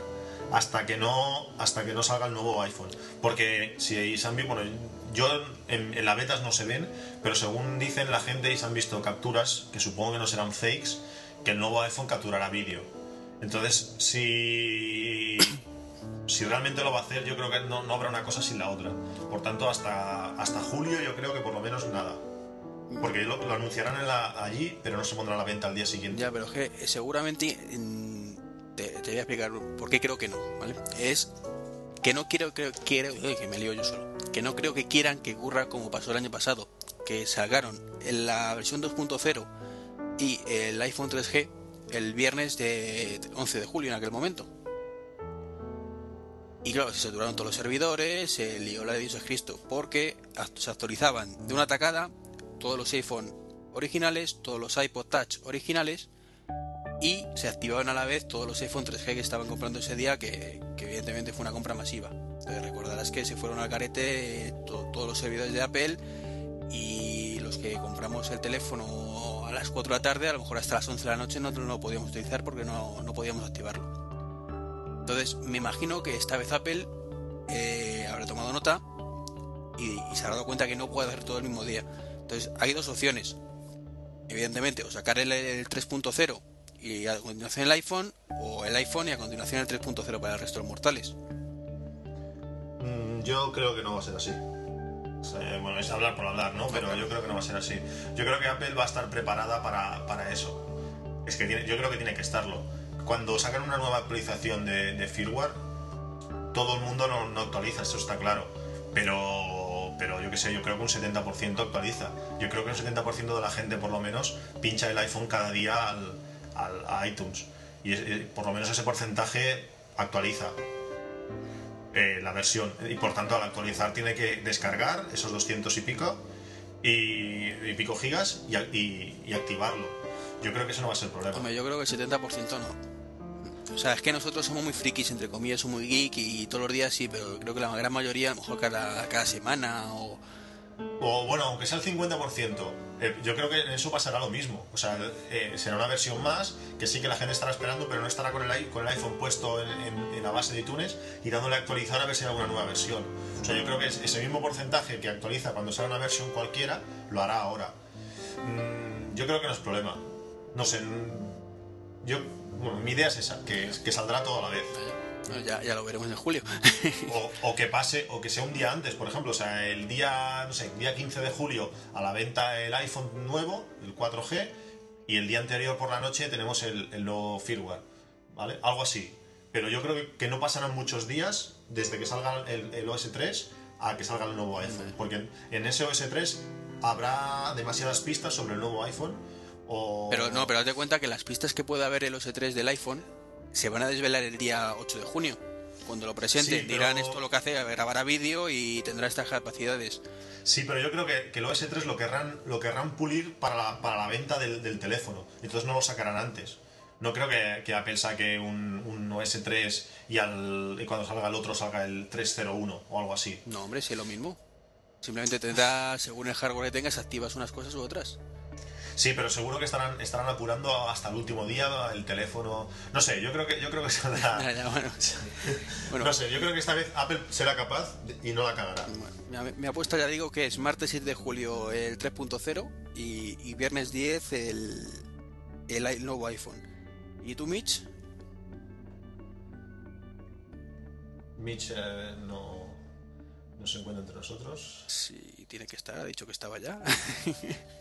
hasta que no hasta que no salga el nuevo iPhone. Porque si se han visto, bueno, yo en, en las betas no se ven, pero según dicen la gente y se han visto capturas, que supongo que no serán fakes, que el nuevo iPhone capturará vídeo. Entonces, si, si realmente lo va a hacer, yo creo que no, no habrá una cosa sin la otra. Por tanto, hasta, hasta julio yo creo que por lo menos nada. Porque lo, lo anunciarán en la- allí, pero no se pondrá a la venta al día siguiente. Ya, pero es que seguramente te, voy a explicar por qué creo que no, ¿vale? Es que no quiero, creo, quiero, que me lío yo solo, que no creo que quieran que ocurra como pasó el año pasado, que sacaron en la versión 2.0 y el iPhone 3G el viernes de 11 de julio en aquel momento. Y claro, se saturaron todos los servidores, se lió la de Dios es Cristo, porque se actualizaban de una tacada todos los iPhone originales, todos los iPod Touch originales y se activaban a la vez todos los iPhone 3G que estaban comprando ese día, que, evidentemente fue una compra masiva. Entonces recordarás que se fueron al carete eh, to- todos los servidores de Apple y los que compramos el teléfono a las 4 de la tarde, a lo mejor hasta las 11 de la noche no no lo podíamos utilizar porque no, no podíamos activarlo. Entonces me imagino que esta vez Apple eh, habrá tomado nota y, y se habrá dado cuenta que no puede hacer todo el mismo día. Entonces hay dos opciones. Evidentemente, o sacar el, el 3.0 y a continuación el iPhone, o el iPhone y a continuación el 3.0 para el resto de los mortales. Mm, Yo creo que no va a ser así. Bueno, es hablar por hablar, ¿no? Pero yo creo que no va a ser así. Yo creo que Apple va a estar preparada para, para eso. Es que yo creo que tiene que estarlo. Cuando sacan una nueva actualización de, de firmware, todo el mundo no, no actualiza, eso está claro. Pero, pero yo qué sé, yo creo que un 70% actualiza. Yo creo que un 70% de la gente, por lo menos, pincha el iPhone cada día al, al- a iTunes. Y eh, por lo menos ese porcentaje actualiza eh, la versión. Y por tanto, al actualizar, tiene que descargar esos 200 y pico y, pico gigas y, y- y activarlo. Yo creo que eso no va a ser problema. Hombre, yo creo que el 70% no. O sea, es que nosotros somos muy frikis, entre comillas, somos muy geek y todos los días sí, pero creo que la gran mayoría, a lo mejor cada, cada semana o... O bueno, aunque sea el 50%, eh, yo creo que en eso pasará lo mismo. O sea, eh, será una versión más que sí que la gente estará esperando, pero no estará con el, con el iPhone puesto en, la base de iTunes y dándole a actualizar a ver si hay alguna nueva versión. O sea, yo creo que es- ese mismo porcentaje que actualiza cuando sale una versión cualquiera, lo hará ahora. Mm, yo creo que no es problema. No sé. mm, Yo, bueno, mi idea es esa, que, que saldrá todo a la vez. Bueno, ya, ya lo veremos en julio. O, o que pase, o que sea un día antes, por ejemplo, o sea, el día, no sé, el día 15 de julio a la venta el iPhone nuevo, el 4G, y el día anterior por la noche tenemos el, el nuevo firmware, ¿vale? Algo así. Pero yo creo que, no pasarán muchos días desde que salga el, el OS 3 a que salga el nuevo iPhone. Porque en, en SOS 3 habrá demasiadas pistas sobre el nuevo iPhone. O... Pero no, pero date cuenta que las pistas que puede haber el OS 3 del iPhone se van a desvelar el día 8 de junio. Cuando lo presenten, Sí, pero- dirán esto lo que hace, grabará vídeo y tendrá estas capacidades. Sí, pero yo creo que, que el OS 3 lo querrán, lo querrán pulir para la, para la venta del, del teléfono. Entonces no lo sacarán antes. No creo que, que Apple saque un, un OS 3 y, al, y cuando salga el otro salga el 301 o algo así. No, hombre, sí es lo mismo. Simplemente tendrá, según el hardware que tengas, activas unas cosas u otras. Sí, pero seguro que estarán, estarán apurando hasta el último día el teléfono. No sé, yo creo que, yo creo que saldrá. Ya, ya, bueno. Bueno, No sé, yo creo que esta vez Apple será capaz y no la cagará. bueno, mi, mi apuesta ya digo que es martes 7 de julio el 3.0 y, y viernes 10 el, el, nuevo iPhone. ¿Y tú, Mitch? Mitch eh, no, no se encuentra entre nosotros. Sí, tiene que estar, ha dicho que estaba ya.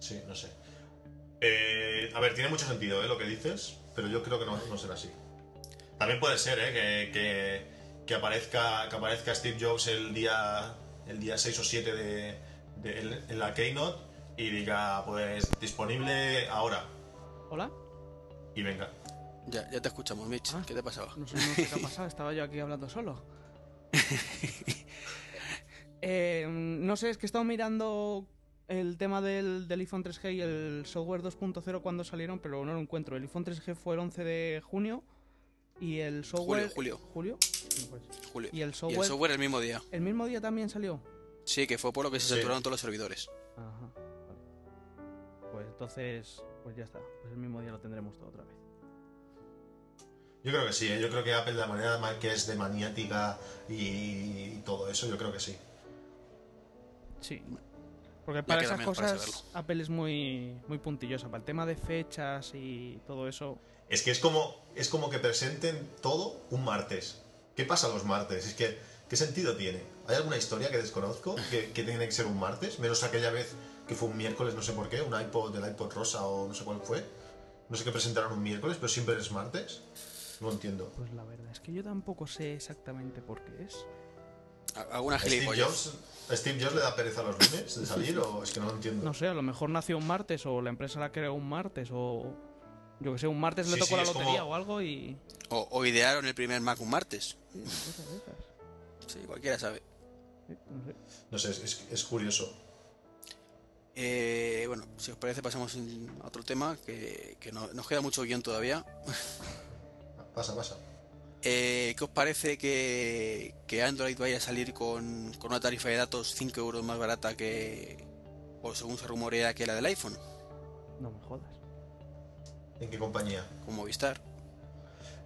Sí, no sé. Eh, a ver, tiene mucho sentido ¿eh? lo que dices, pero yo creo que no, no será así. También puede ser ¿eh? que, que, que aparezca, que aparezca Steve Jobs el día, el día 6 o 7 de, de- en- en la Keynote y diga, pues disponible ahora. ¿Hola? Y venga. ya, ya te escuchamos, Mitch. Ah. ¿Qué te pasaba? No sé, no sé qué ha pasado, estaba yo aquí hablando solo. Eh, no sé, es que he estado mirando el tema del, del iPhone 3G y el software 2.0 cuando salieron, pero no lo encuentro. El iPhone 3G fue el 11 de junio y el software... Julio, ¿Julio? Julio. ¿Y el Y software, el software el mismo día. el mismo día también salió? Sí, que fue por lo que se Sí. saturaron todos los servidores. Ajá, vale. Pues entonces, pues ya está. Pues el mismo día lo tendremos todo otra vez. Yo creo que sí, ¿eh? yo creo que Apple, de la manera ma- que es de maniática y todo eso, yo creo que sí. Sí. Porque para esas cosas Apple es muy, muy puntillosa. Para el tema de fechas y todo eso. Es que es como, es como que presenten todo un martes. ¿Qué pasa los martes? Es que, ¿qué sentido tiene? ¿Hay alguna historia que desconozco que, que tiene que ser un martes? Menos aquella vez que fue un miércoles, no sé por qué, un iPod del iPod rosa o no sé cuál fue. No sé qué presentaron un miércoles, pero siempre es martes. No entiendo. Pues la verdad es que yo tampoco sé exactamente por qué es. A- Alguna ¿Steve gilipollas. Jobs, ¿A Steve Jobs le da pereza los lunes de salir o es que no lo entiendo? No sé, a lo mejor nació un martes o la empresa la creó un martes o. Yo que sé, un martes le Sí, tocó sí, la lotería como- o algo y. O, o idearon el primer Mac un martes. Sí, esas. Sí, cualquiera sabe. Sí, no sé. No sé, es, es- es curioso. Eh, bueno, si os parece pasamos en- a otro tema, que, que no- nos queda mucho guion todavía. Pasa, pasa. Eh, ¿Qué os parece que, que Android vaya a salir con, con una tarifa de datos 5 euros más barata que, o según se rumorea, que la del iPhone, No me jodas. ¿En qué compañía? con Movistar?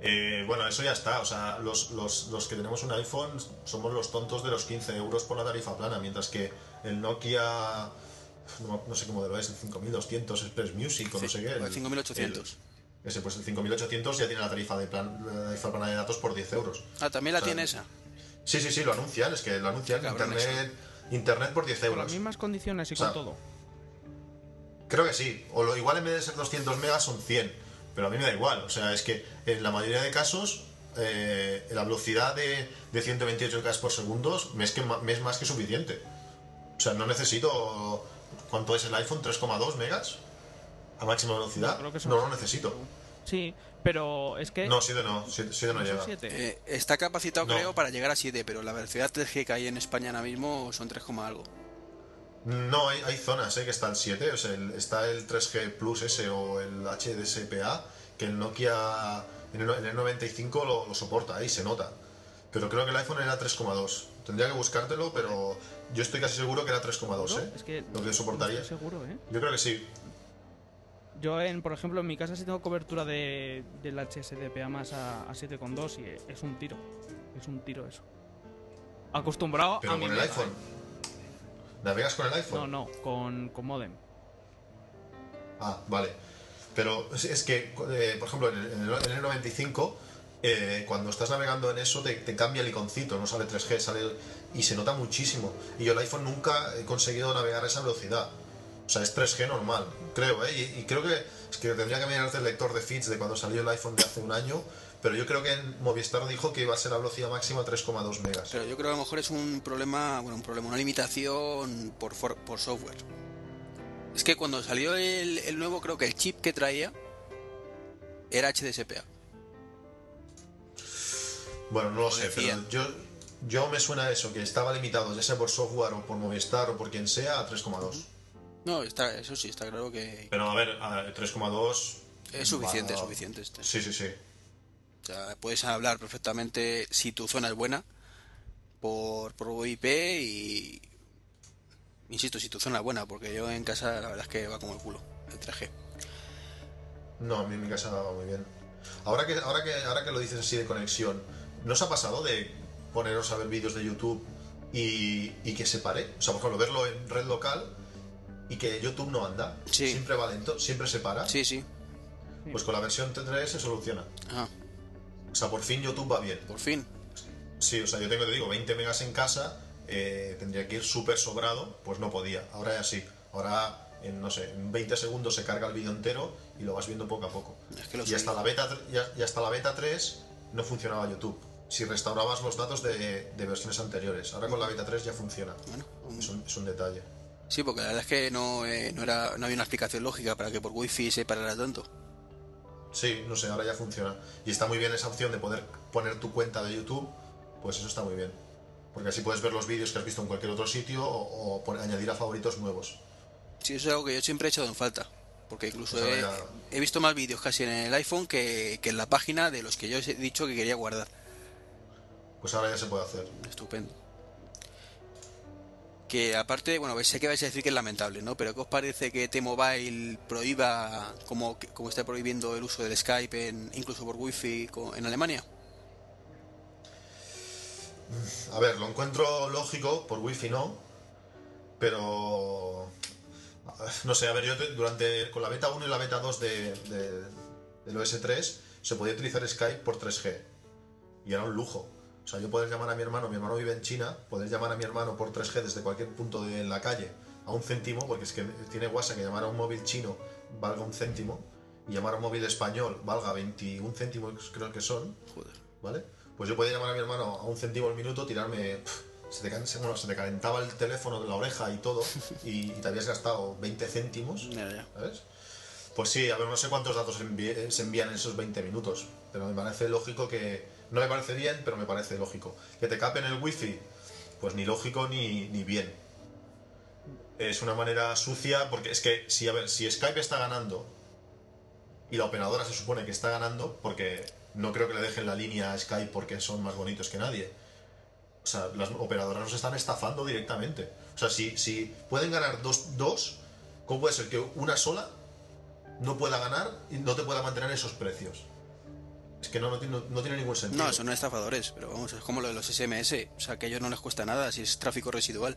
Eh, bueno, eso ya está. O sea, los, los- los que tenemos un iPhone somos los tontos de los 15 euros por la tarifa plana, mientras que el Nokia, no, no sé qué modelo es, el 5200 Express Music o no sé qué. el- de 5800. Ese, pues el 5800 ya tiene la tarifa de plan, la tarifa plana de datos por 10 euros. Ah, también la o sea, tiene esa. Sí, sí, sí, lo anuncian, es que lo anuncian. Cabrón, Internet, internet por 10 Con euros. las mismas condiciones y O sea, con todo. Creo que sí. O lo igual en vez de ser 200 megas son 100. Pero a mí me da igual. O sea, es que en la mayoría de casos eh, la velocidad de, de 128 K por segundo me es, que, me es más que suficiente. O sea, no necesito... ¿Cuánto es el iPhone? ¿3,2 megas? ¿A máxima velocidad? No, creo que son no lo necesito. Sí, pero es que. No, 7 no. 7 no ¿no llega. siete? Eh, está capacitado, No. creo, para llegar a 7, pero la velocidad 3G que hay en España ahora mismo son 3, algo. No, hay, hay zonas eh, que está el 7, o sea, el- está el 3G Plus ese o el HDSPA, que el Nokia en el, en el 95 lo, lo soporta, ahí se nota. Pero creo que el iPhone era 3,2. Tendría que buscártelo, pero yo estoy casi seguro que era 3,2, ¿Seguro? ¿eh? Es que. Lo que soportaría. no estoy seguro, ¿eh? Yo creo que sí. Yo, en, por ejemplo, en mi casa sí tengo cobertura de, del HSDPA más a, a 7,2 y es un tiro. Es un tiro eso. Acostumbrado Pero a mi con el iPhone. ¿Navegas con el No, iPhone? no, con, con modem. Ah, vale. Pero es, que, eh, por ejemplo, en el, en el- en el 95, eh, cuando estás navegando en eso, te, te cambia el iconcito, no sale 3G, sale el- y se nota muchísimo. Y yo el iPhone nunca he conseguido navegar a esa velocidad. O sea, es 3G normal, creo, ¿eh? Y, y creo que es que tendría que mirarte el lector de feeds de cuando salió el iPhone de hace un año, pero yo creo que en Movistar dijo que iba a ser la velocidad máxima 3,2 megas. Pero yo creo que a lo mejor es un problema, bueno, un problema, una limitación por, for- por software. Es que cuando salió el, el nuevo, creo que el chip que traía era HDSPA. Bueno, no lo sé, pero yo, yo me suena eso, que estaba limitado, ya sea por software o por Movistar o por quien sea, a 3,2. No, está, eso sí, está claro que Pero a ver, a 3,2... es suficiente, es suficiente. este. Sí, sí, sí. O sea, puedes hablar perfectamente si tu zona es buena por, por VoIP y... Insisto, si tu zona es buena, porque yo en casa la verdad es que va como el culo, el 3G. No, a mí en mi casa va muy bien. Ahora que, ahora que, ahora que lo dices así de conexión, ¿no os ha pasado de poneros a ver vídeos de YouTube y, y que se pare? O sea, por ejemplo, verlo en red local y que YouTube no anda. Sí. Siempre va lento, siempre se para. Sí, sí. Pues con la versión T3 se soluciona. O sea, por fin YouTube va bien. por fin. Sí, o sea, yo tengo, te digo, 20 megas en casa, eh, tendría que ir súper sobrado, pues no podía. Ahora ya sí. Ahora, en, no sé, en 20 segundos se carga el vídeo entero y lo vas viendo poco a poco. Es que y, hasta la beta, tr- y, hasta la beta 3 no funcionaba YouTube. Si restaurabas los datos de, de versiones anteriores. Ahora con la beta 3 ya funciona. Bueno, un- Es un, es un detalle. Sí, porque la verdad es que no, eh, no, era, no había una explicación lógica para que por wifi se parara tanto. Sí, no sé, ahora ya funciona. Y está muy bien esa opción de poder poner tu cuenta de YouTube, pues eso está muy bien. Porque así puedes ver los vídeos que has visto en cualquier otro sitio o, añadir a favoritos nuevos. Sí, eso es algo que yo siempre he echado en falta. Porque incluso Pues he, ya- he visto más vídeos casi en el iPhone que, que en la página de los que yo he dicho que quería guardar. Pues ahora ya se puede hacer. Estupendo. Que aparte, bueno, sé que vais a decir que es lamentable, ¿no? Pero ¿qué os parece que T-Mobile prohíba, como, como está prohibiendo el uso del Skype, en, incluso por wifi en Alemania? A ver, lo encuentro lógico, por wifi no, pero... No sé, a ver, yo te- durante con la beta 1 y la beta 2 de, de- del OS 3 se podía utilizar Skype por 3G y era un lujo. O sea, yo poder llamar a mi hermano, mi hermano vive en China, poder llamar a mi hermano por 3G desde cualquier punto de la calle a un céntimo, porque es que tiene WhatsApp que llamar a un móvil chino valga un céntimo y llamar a un móvil español valga 21 céntimos creo que son, Joder. ¿vale? Pues yo podía llamar a mi hermano a un céntimo al minuto, tirarme. pf, se, te, se- bueno, se te calentaba el teléfono de la oreja y todo, y, y te habías gastado 20 céntimos, Ya, ya. ¿sabes? Pues sí, a ver, no sé cuántos datos se envían en esos 20 minutos, pero me parece lógico que. No me parece bien, pero me parece lógico. Que te capen el wifi, pues ni lógico ni, bien. Es una manera sucia, porque es que, si, a ver, si Skype está ganando y la operadora se supone que está ganando, porque no creo que le dejen la línea a Skype porque son más bonitos que nadie. O sea, las operadoras nos están estafando directamente. O sea, si, si pueden ganar dos, dos, ¿cómo puede ser que una sola no pueda ganar y no te pueda mantener esos precios? Es que no, no, tiene- no tiene ningún sentido. No, son estafadores, pero vamos, es como lo de los SMS. O sea, que a ellos no les cuesta nada si es tráfico residual.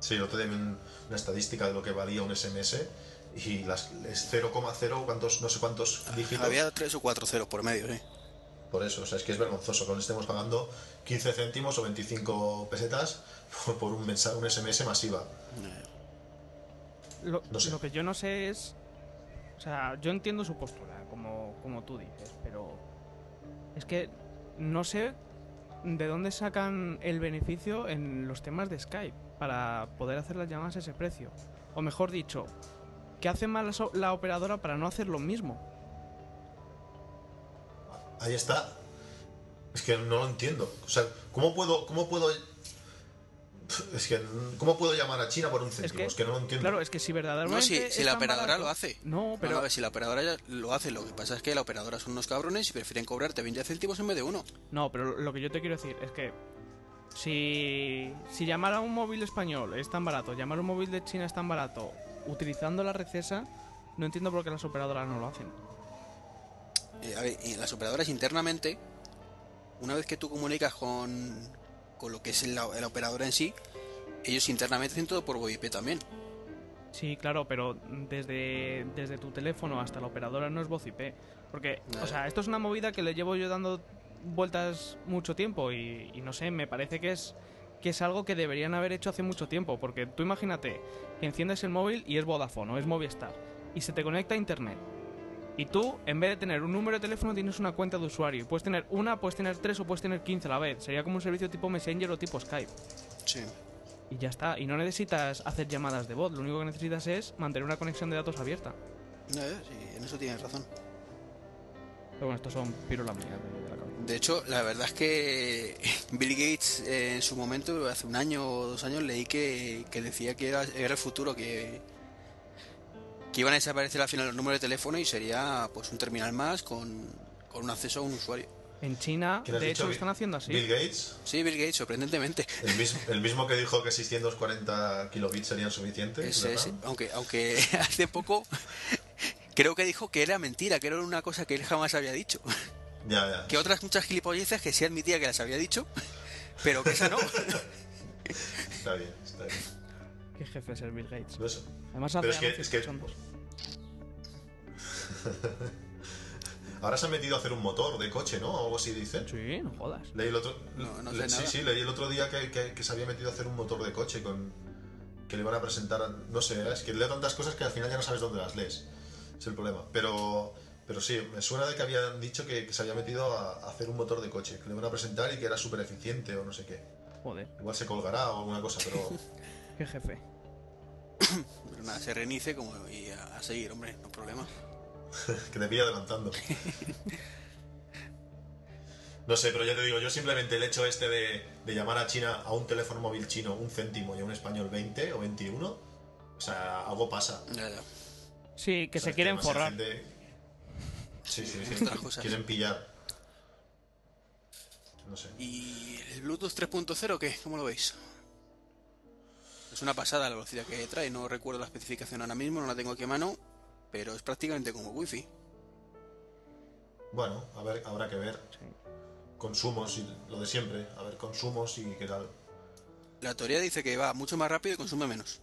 Sí, no te den un- una estadística de lo que valía un SMS y las, es 0,0, cuántos, no sé cuántos dígitos. Había tres o cuatro ceros por medio, ¿eh? Por eso, o sea, es que es vergonzoso que estemos pagando 15 céntimos o 25 pesetas por, por un, mensaje, un SMS masiva. Lo, No sé. lo que yo no sé es. O sea, yo entiendo su postura, como, tú dices, pero. Es que no sé de dónde sacan el beneficio en los temas de Skype para poder hacer las llamadas a ese precio. O mejor dicho, ¿qué hace mal la, la operadora para no hacer lo mismo? Ahí está. Es que no lo entiendo. O sea, ¿cómo puedo, cómo puedo, es que cómo puedo llamar a China por un céntimo? Es que, no lo entiendo. Claro, es que si verdaderamente. No, si, la operadora barato- lo hace. No, pero pero. a ver, si la operadora ya lo hace, lo que pasa es que la operadora son unos cabrones y prefieren cobrarte 20 céntimos en vez de uno. No, pero lo que yo te quiero decir es que si, si llamar a un móvil español es tan barato, llamar a un móvil de China es tan barato, utilizando la red CESA, no entiendo por qué las operadoras no lo hacen. Eh, a ver, y las operadoras internamente, una vez que tú comunicas con, con lo que es la, la operadora en sí, ellos internamente hacen todo por VoIP también. Sí, claro, pero desde, desde tu teléfono hasta la operadora no es voz IP. Porque, o sea, esto es una movida que le llevo yo dando vueltas mucho tiempo y, y no sé, me parece que es que es algo que deberían haber hecho hace mucho tiempo. Porque tú imagínate que enciendes el móvil y es Vodafone o es Movistar y se te conecta a internet. Y tú, en vez de tener un número de teléfono, tienes una cuenta de usuario. Puedes tener una, puedes tener tres o puedes tener 15 a la vez. Sería como un servicio tipo Messenger o tipo Skype. Sí. Y ya está. Y no necesitas hacer llamadas de voz. Lo único que necesitas es mantener una conexión de datos abierta. Ya, sí, en eso tienes razón. Pero bueno, estos son pirulas mías de, de la cabeza. De hecho, la verdad es que Bill Gates eh, en su momento, hace un año o dos años, leí que, que decía que era, era el futuro, que, que iban a desaparecer al final los números de teléfono y sería pues un terminal más con, con un acceso a un usuario. En China, ¿Quién has de dicho? hecho, lo Bill- están haciendo así. Bill Gates, Sí, Bill Gates, sorprendentemente. el mismo, el mismo que dijo que 640 kilobits serían suficientes. Ese- ¿verdad? ese- aunque, aunque hace poco creo que dijo que era mentira, que era una cosa que él jamás había dicho. Ya, ya. Que otras muchas gilipolleces que sí admitía que las había dicho, pero que esa no. Está bien, está bien. Qué jefe es el Bill Gates. No sé. Además hace Pero es que- es que-. Ahora se han metido a hacer un motor de coche, ¿no? O algo así dicen. Sí, no jodas. Leí el otro, No, no le- sé sí, sí, leí el otro día que, que- que se había metido a hacer un motor de coche con que le van a presentar, a- no sé, es que leo tantas cosas que al final ya no sabes dónde las lees. Es el problema. Pero, pero sí, me suena de que habían dicho que, que se había metido a, a hacer un motor de coche, que le van a presentar y que era súper eficiente o no sé qué. Joder, Igual se colgará o alguna cosa, pero qué jefe. Pero nada, se reinice como y a, a seguir, hombre, no problema. que te pilla adelantando. No sé, pero ya te digo, yo simplemente el hecho este de, de llamar a China a un teléfono móvil chino un céntimo y a un español 20 o 21, o sea, algo pasa. Ya, ya. Sí, que O sea, se quieren forrar. gente- Sí, sí, sí. Cosas. Quieren pillar. No sé. ¿Y el Bluetooth 3.0 qué? ¿Cómo lo veis? Es una pasada la velocidad que trae, no recuerdo la especificación ahora mismo, no la tengo aquí a mano, pero es prácticamente como Wi-Fi. Bueno, a ver, habrá que ver. Sí. Consumos y lo de siempre. A ver, consumos y qué tal. La teoría dice que va mucho más rápido y consume menos.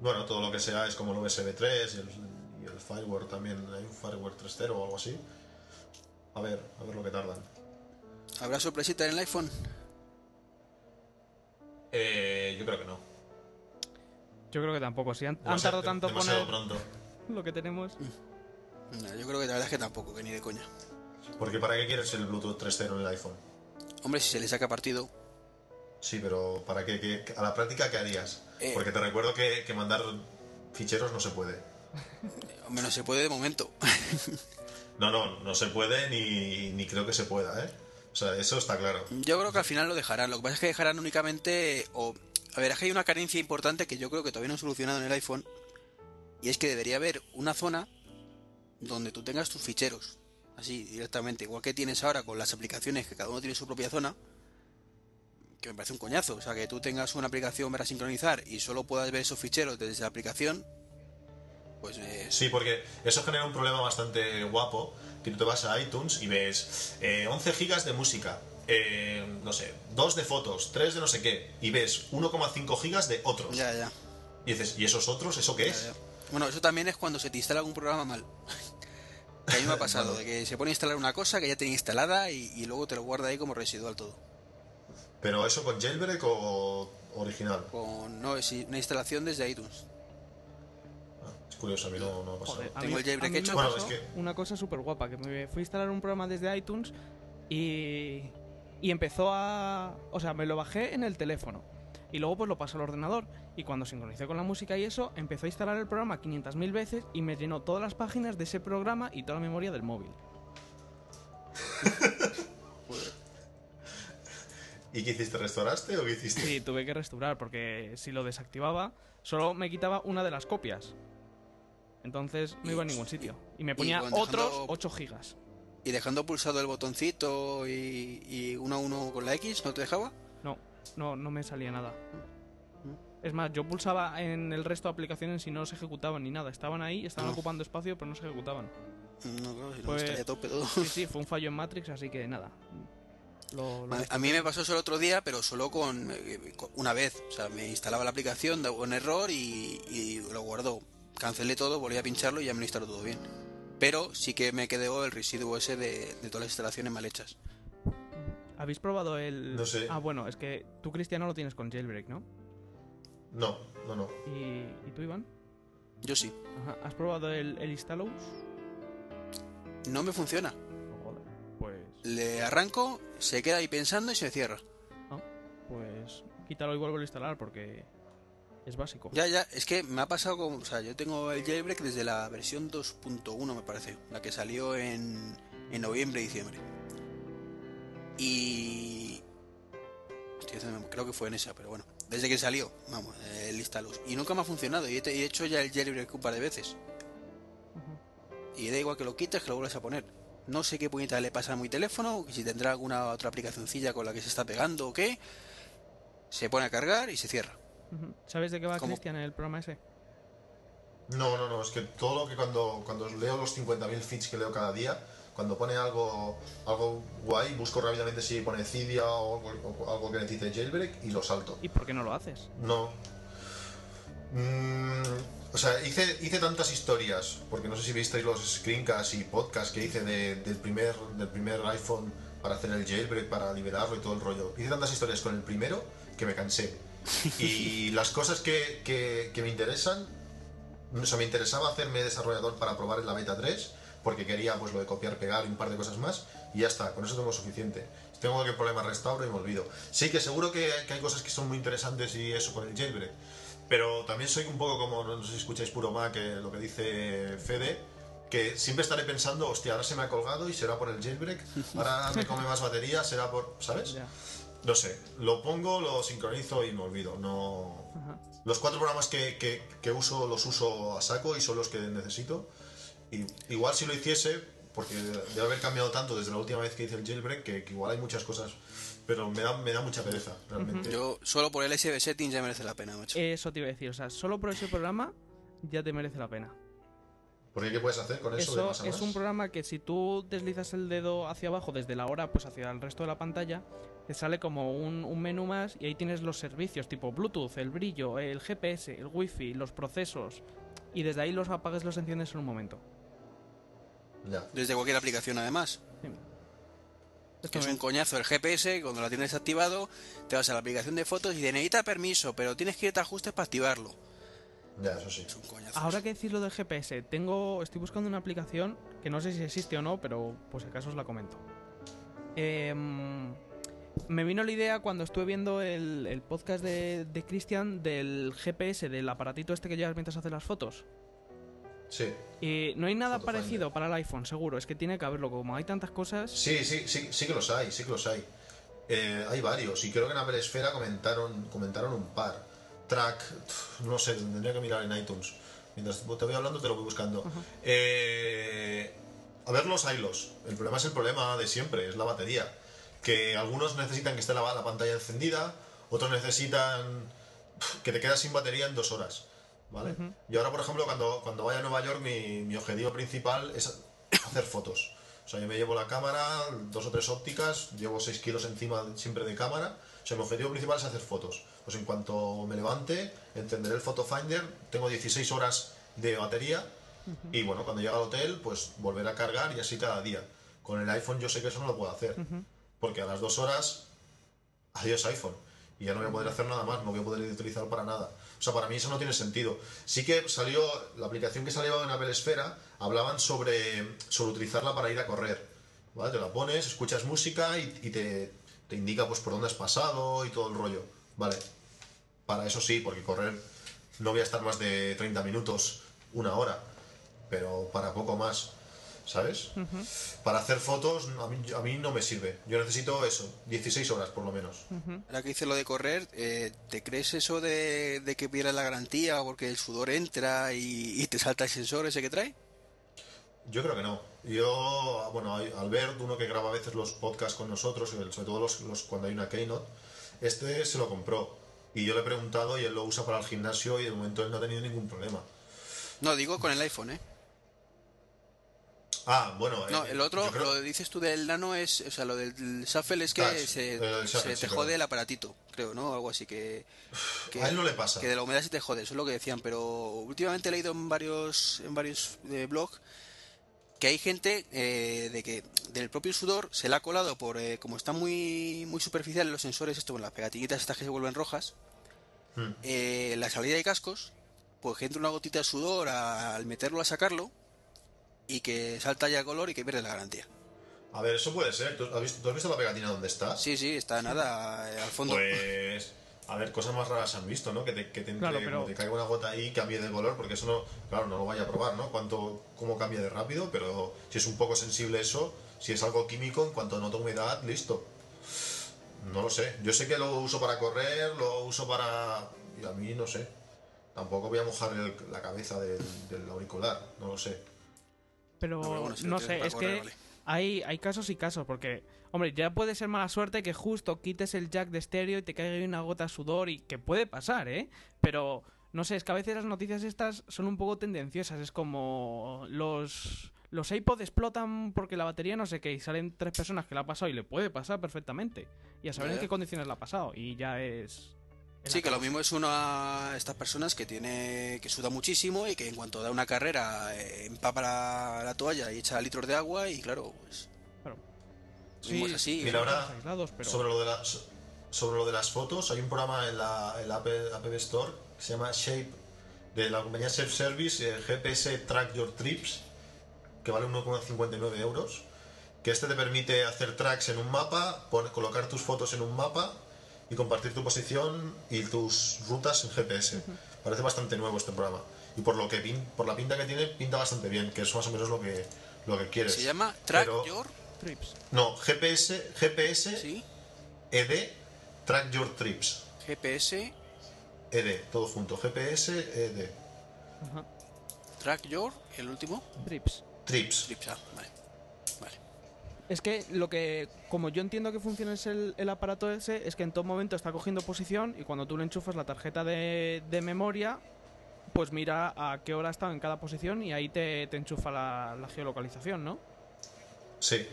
Bueno, todo lo que sea es como el USB 3 y el, y el fireware también. Hay un fireware 3.0 o algo así. A ver, a ver lo que tardan. ¿Habrá sorpresita en el iPhone? Eh, yo creo que no. Yo creo que tampoco. Si han, tardado tanto en demasiado poner pronto. lo que tenemos. No, yo creo que la verdad es que tampoco, que ni de coña. Porque ¿para qué quieres el Bluetooth 3.0 en el iPhone? Hombre, si se le saca partido, Sí, pero ¿para qué? ¿Qué- a la práctica, ¿qué harías? Eh. Porque te recuerdo que, que mandar ficheros no se puede. hombre, no se puede de momento. No, no, no se puede ni, ni creo que se pueda, ¿eh? O sea, eso está claro. Yo creo que al final lo dejarán. Lo que pasa es que dejarán únicamente. O, a ver, es que hay una carencia importante que yo creo que todavía no han solucionado en el iPhone. Y es que debería haber una zona donde tú tengas tus ficheros. Así, directamente. Igual que tienes ahora con las aplicaciones, que cada uno tiene su propia zona. Que me parece un coñazo. O sea, que tú tengas una aplicación para sincronizar y solo puedas ver esos ficheros desde la aplicación. Pues eh, Sí, porque eso genera un problema bastante guapo, que tú te vas a iTunes y ves eh, 11 gigas de música, eh, no sé, 2 de fotos, 3 de no sé qué, y ves 1,5 gigas de otros. ya, ya. Y dices, ¿y esos otros? ¿Eso qué Ya, es? ya. Bueno, eso también es cuando se te instala algún programa mal. Que a mí me ha pasado, de que se pone a instalar una cosa que ya tiene instalada y, y luego te lo guarda ahí como residual todo. Pero eso con jailbreak o original. Con no, es una instalación desde iTunes. Curioso, a mí no, no ha pasado. Joder, a Tengo mí, el jailbreak hecho. Bueno, pasó es que- una cosa súper guapa, que me fui a instalar un programa desde iTunes y, y empezó a... O sea, me lo bajé en el teléfono y luego pues lo pasé al ordenador y cuando sincronicé con la música y eso, empezó a instalar el programa 500.000 veces y me llenó todas las páginas de ese programa y toda la memoria del móvil. ¿Y qué hiciste? ¿Restauraste o qué hiciste? Sí, tuve que restaurar porque si lo desactivaba solo me quitaba una de las copias. Entonces no iba a ningún sitio. Y me ponía otros dejando- 8 gigas. Y dejando pulsado el botoncito y, y uno a uno con la X, ¿no te dejaba? No, no, no me salía nada. Es más, yo pulsaba en el resto de aplicaciones y no se ejecutaban ni nada. Estaban ahí, estaban No. ocupando espacio, pero no se ejecutaban. No, claro, si no Pues- estaría tope todo. Sí, sí, fue un fallo en Matrix, así que nada. Lo- lo- A, mí me pasó eso el otro día, pero solo con, eh, con- una vez. O sea, me instalaba la aplicación, daba un error y, y lo guardó. Cancelé todo, volví a pincharlo y ya me lo instaló todo bien. Pero sí que me quedó el residuo ese de, de todas las instalaciones mal hechas. ¿Habéis probado el...? No sé. Ah, bueno, es que tú, Cristiano, lo tienes con jailbreak, ¿no? No, no, no. ¿Y, ¿y tú, Iván? Yo sí. Ajá. ¿Has probado el, el? No me funciona. Joder, pues... Le arranco, se queda ahí pensando y se cierra. no, pues quítalo y vuelvo a instalar porque es básico. Ya, ya, es que me ha pasado con... O sea, yo tengo el jailbreak desde la versión 2.1 me parece. La que salió en, en noviembre, diciembre. Y... Estoy haciendo- creo que fue en esa, pero bueno. Desde que salió, vamos, el Instalus. Y nunca me ha funcionado. Y he, hecho ya el jailbreak un par de veces. Y da igual que lo quites, que lo vuelvas a poner. No sé qué puñeta le pasa a mi teléfono, si tendrá alguna otra aplicacioncilla con la que se está pegando o qué. Se pone a cargar y se cierra. ¿Sabes de qué va. Cristian en el programa ese? No, no, no, es que todo lo que cuando, cuando leo los 50.000 feeds que leo cada día, cuando pone algo, algo guay, busco rápidamente si pone Cydia o algo, o algo que necesite jailbreak y lo salto. ¿Y por qué no lo haces? No. Mm, o sea, hice, hice tantas historias, porque no sé si visteis los screencasts y podcasts que hice de- del, primer, del primer iPhone para hacer el jailbreak, para liberarlo y todo el rollo. Hice tantas historias con el primero que me cansé. Y las cosas que, que- que me interesan, o sea, me interesaba hacerme desarrollador para probar en la beta 3, porque quería pues lo de copiar, pegar y un par de cosas más, y ya está, con eso tengo suficiente. Si tengo cualquier problema restauro y me olvido. Sí que seguro que, que hay cosas que son muy interesantes y eso con el jailbreak, pero también soy un poco como, no sé si escucháis Puro Mac, que lo que dice Fede, que siempre estaré pensando, hostia, ahora se me ha colgado y será por el jailbreak, ahora me come más batería, será por, ¿sabes? Ya. No sé, lo pongo, lo sincronizo y me olvido. No... Ajá. Los cuatro programas que, que- que uso los uso a saco y son los que necesito. Y, igual si lo hiciese, porque debe haber cambiado tanto desde la última vez que hice el jailbreak, que, que igual hay muchas cosas, pero me da, me da mucha pereza, realmente. Yo solo por el SB settings ya merece la pena, macho. Eso te iba a decir, o sea, solo por ese programa ya te merece la pena. Porque ¿qué puedes hacer con eso? de Eso más a es más? un programa que si tú deslizas el dedo hacia abajo desde la hora pues hacia el resto de la pantalla, te sale como un, un menú más y ahí tienes los servicios tipo Bluetooth, el brillo, el GPS, el Wi-Fi, los procesos y desde ahí los apagas los enciendes en un momento. Ya. Desde cualquier aplicación, además. Esto es un coñazo el GPS, cuando lo tienes activado, te vas a la aplicación de fotos y dice, necesita permiso, pero tienes que irte a ajustes para activarlo. Ya, eso sí. Es un coñazo. Ahora que decís lo del GPS, tengo, estoy buscando una aplicación que no sé si existe o no, pero pues si acaso os la comento. Em, me vino la idea cuando estuve viendo el, el podcast de, de Christian del GPS, del aparatito este que llevas mientras haces las fotos. Sí. Y no hay nada Finder. parecido para el iPhone, seguro. Es que tiene que haberlo. Como hay tantas cosas. Sí, sí, sí, sí que los hay, sí que los hay. Eh, hay varios, y creo que en Apple Esfera comentaron, comentaron un par. Track, no sé, tendría que mirar en iTunes. Mientras te voy hablando, te lo voy buscando. Eh, a verlos, haylos. El problema es el problema de siempre, es la batería. Que algunos necesitan que esté la, la pantalla encendida, otros necesitan que te quedas sin batería en dos horas. ¿Vale? Y ahora, por ejemplo, cuando, cuando vaya a Nueva York, mi, mi objetivo principal es hacer fotos. O sea, yo me llevo la cámara, dos o tres ópticas, llevo 6 kilos encima siempre de cámara. O sea, mi objetivo principal es hacer fotos. Pues en cuanto me levante, encenderé el Photo Finder, tengo 16 horas de batería y bueno, cuando llegue al hotel, pues volver a cargar y así cada día. Con el iPhone yo sé que eso no lo puedo hacer, porque a las dos horas, adiós iPhone. Y ya no voy a poder hacer nada más, no voy a poder utilizarlo para nada. O sea, para mí eso no tiene sentido. Sí que salió, la aplicación que salió en Apple Esfera, hablaban sobre, sobre utilizarla para ir a correr. ¿Vale? Te la pones, escuchas música y, y te, te indica pues por dónde has pasado y todo el rollo. Vale. Para eso sí, porque correr no voy a estar más de 30 minutos, una hora. Pero para poco más. ¿Sabes? Para hacer fotos a mí, a mí no me sirve. Yo necesito eso, 16 horas por lo menos. Ahora que hice lo de correr, eh, ¿te crees eso de, de que pierdas la garantía porque el sudor entra y, y te salta el sensor ese que trae? Yo creo que no. Yo, bueno, Albert, uno que graba a veces los podcasts con nosotros, sobre todo los, los- cuando hay una keynote, este se lo compró. Y yo le he preguntado y él lo usa para el gimnasio y de momento él no ha tenido ningún problema. No, digo con el iPhone, ¿eh? Ah, bueno. No, eh, el otro, creo- lo que dices tú del nano es, o sea, lo del shuffle es que Touch, se, shuffle, se sí, te perdón. jode el aparatito, creo, ¿no? Algo así que, que A él no le pasa. que de la humedad se te jode, eso es lo que decían, pero últimamente he leído en varios en varios eh, blogs que hay gente eh, de que del propio sudor se le ha colado por eh, como están muy muy superficiales los sensores, esto con las pegatillitas estas que se vuelven rojas, Hmm. eh, la salida de cascos pues que entre una gotita de sudor a- al meterlo a sacarlo y que salta ya color y que pierde la garantía. A ver, eso puede ser. ¿Tú has visto, tú has visto la pegatina donde está? Sí, sí, está nada eh, al fondo. Pues. A ver, cosas más raras se han visto, ¿no? Que te, que te, entre- Claro, pero- te caiga una gota ahí y cambie de color, porque eso no. Claro, no lo vaya a probar, ¿no? Cuánto, cómo cambia de rápido, pero si es un poco sensible eso, si es algo químico, en cuanto nota humedad, listo. No lo sé. Yo sé que lo uso para correr, lo uso para. Y a mí no sé. Tampoco voy a mojar el- la cabeza del, del auricular, no lo sé. Pero No, pero bueno, si lo no tienes sé, es correr, que vale. hay, hay casos y casos, porque, hombre, ya puede ser mala suerte que justo quites el jack de estéreo y te caiga una gota de sudor y que puede pasar, ¿eh? Pero, no sé, es que a veces las noticias estas son un poco tendenciosas, es como los... Los iPod explotan porque la batería no sé qué y salen tres personas que la ha pasado y le puede pasar perfectamente. Y a saber en qué condiciones la ha pasado y ya es... Sí, que lo mismo es una estas personas que tiene que suda muchísimo y que en cuanto da una carrera eh, empapa la, la toalla y echa litros de agua y claro, pues Mismo es así. Mira, ahora, aislados, pero... Sobre lo de las sobre lo de las fotos, hay un programa en la, en la App Store que se llama Shape de la compañía Self Service eh, GPS Track Your Trips que vale 1,59 euros que este te permite hacer tracks en un mapa, colocar tus fotos en un mapa y compartir tu posición y tus rutas en GPS. Parece bastante nuevo este programa y por lo que pin- por la pinta que tiene pinta bastante bien, que es más o menos lo que lo que quieres. Se llama Track Pero- Your, Trips. No, GPS GPS sí, ED Track Your Trips. GPS, ED, todo junto. GPS, ED. Ajá. Track Your, el último, Trips. Trips. Trips, ah, vale. Vale. Es que lo que, como yo entiendo que funciona es el, el aparato ese, es que en todo momento está cogiendo posición y cuando tú le enchufas la tarjeta de, de memoria, pues mira a qué hora estado en cada posición y ahí te, te enchufa la, la geolocalización, ¿no? Sí,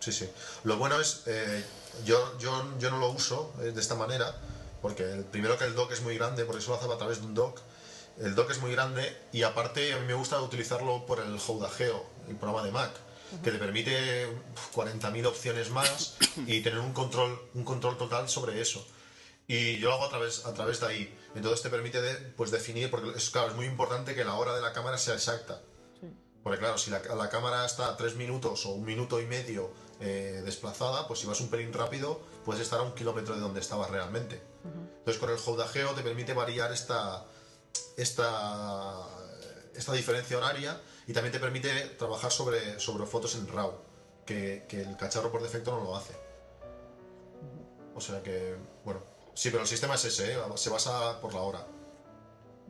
sí, sí. Lo bueno es, eh, yo, yo, yo no lo uso eh, de esta manera, porque el, primero que el dock es muy grande, porque eso lo hace a través de un dock. El dock es muy grande y aparte a mí me gusta utilizarlo por el Houdageo, el programa de Mac, que te permite uf, 40.000 opciones más y tener un control, un control total sobre eso. Y yo lo hago a través, a través de ahí. Entonces te permite de- pues definir, porque es, claro, es muy importante que la hora de la cámara sea exacta. Porque claro, si la, la cámara está tres minutos o un minuto y medio eh, desplazada, pues si vas un pelín rápido, puedes estar a un kilómetro de donde estabas realmente. Entonces con el Houdageo te permite variar esta, esta, esta diferencia horaria y también te permite trabajar sobre, sobre fotos en RAW, que, que el cacharro por defecto no lo hace. O sea que, bueno, sí, pero el sistema es ese, ¿eh? se basa por la hora.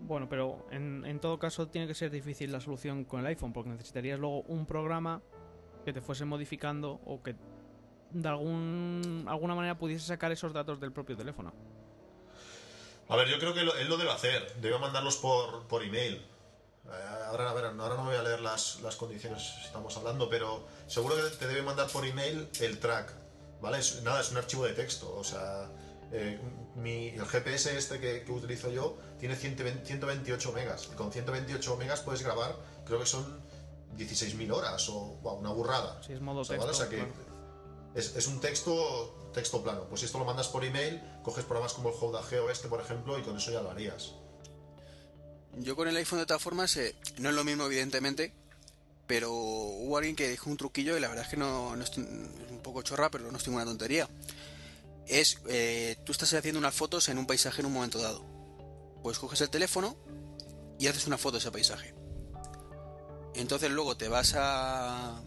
Bueno, pero en, en todo caso tiene que ser difícil la solución con el iPhone, porque necesitarías luego un programa que te fuese modificando o que de algún, alguna manera pudiese sacar esos datos del propio teléfono. A ver, yo creo que lo- él lo debe hacer. Debe mandarlos por, por email. Eh, ahora, a ver, ahora no voy a leer las, las condiciones que estamos hablando, pero seguro que te debe mandar por email el track. ¿Vale? Nada, es un archivo de texto. O sea, eh, mi, el GPS este que, que utilizo yo tiene 120 128 megas. Y con 128 megas puedes grabar, creo que son 16.000 horas o una burrada. Si es modo O sea, texto. ¿vale? O sea que claro. es, es un texto texto plano. Pues si esto lo mandas por email, coges programas como el Houdageo este, por ejemplo, y con eso ya lo harías. Yo con el iPhone de todas formas, eh, no es lo mismo evidentemente, pero hubo alguien que dijo un truquillo y la verdad es que no, es un poco chorra, pero no es ninguna tontería. Es, eh, tú estás haciendo unas fotos en un paisaje en un momento dado. Pues coges el teléfono y haces una foto de ese paisaje. Entonces luego te vas a... a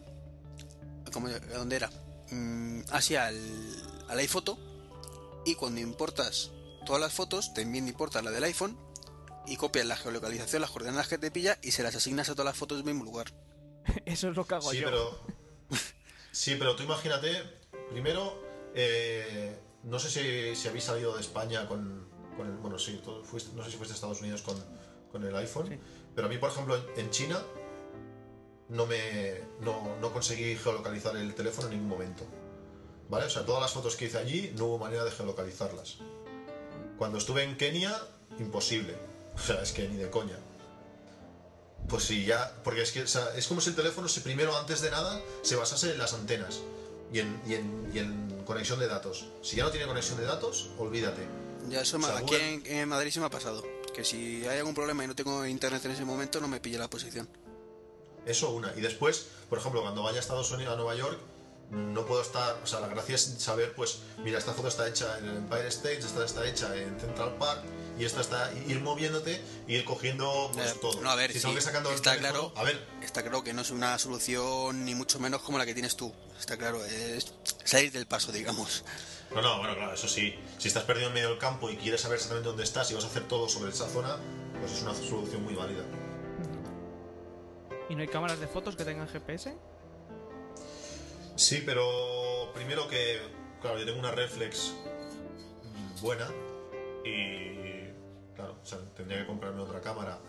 ¿cómo- ¿A dónde era? Mm, hacia el, al iPhoto y cuando importas todas las fotos, también importas la del iPhone y copias la geolocalización, las coordenadas que te pilla y se las asignas a todas las fotos del mismo lugar. Eso es lo que hago Sí, yo. pero. Sí, pero tú imagínate, primero, eh, no sé si, si habéis salido de España con, con el. Bueno, sí, fuiste- no sé si fuiste a Estados Unidos con, con el iPhone, Sí. pero a mí, por ejemplo, en- China no me no, no conseguí geolocalizar el teléfono en ningún momento. ¿Vale? O sea, todas las fotos que hice allí no hubo manera de geolocalizarlas. Cuando estuve en Kenia, imposible. O sea, es que ni de coña. Pues sí, ya, porque es que o sea, es como si el teléfono se primero, antes de nada, se basase en las antenas y en, y en- y en conexión de datos. Si ya no tiene conexión de datos, olvídate. Ya eso me- O sea, aquí Google- en, en Madrid se me ha pasado. Que si hay algún problema y no tengo internet en ese momento, no me pille la posición. Eso una. Y después, por ejemplo, cuando vaya a Estados Unidos, a Nueva York, no puedo estar, o sea, la gracia es saber, pues, mira, esta foto está hecha en el Empire State, esta está hecha en Central Park, y esta está, ir moviéndote y ir cogiendo pues, Eh, todo. no, a ver, si sí, está teléfono- claro. A ver, Está claro que no es una solución ni mucho menos como la que tienes tú. Está claro, es salir del paso, digamos. no, no, bueno, claro, eso sí. Si estás perdido en medio del campo y quieres saber exactamente dónde estás y vas a hacer todo sobre esa zona, pues es una solución muy válida. ¿Y no hay cámaras de fotos que tengan GPS? Sí, pero primero que, claro, yo tengo una reflex buena y, claro, o sea, tendría que comprarme otra cámara.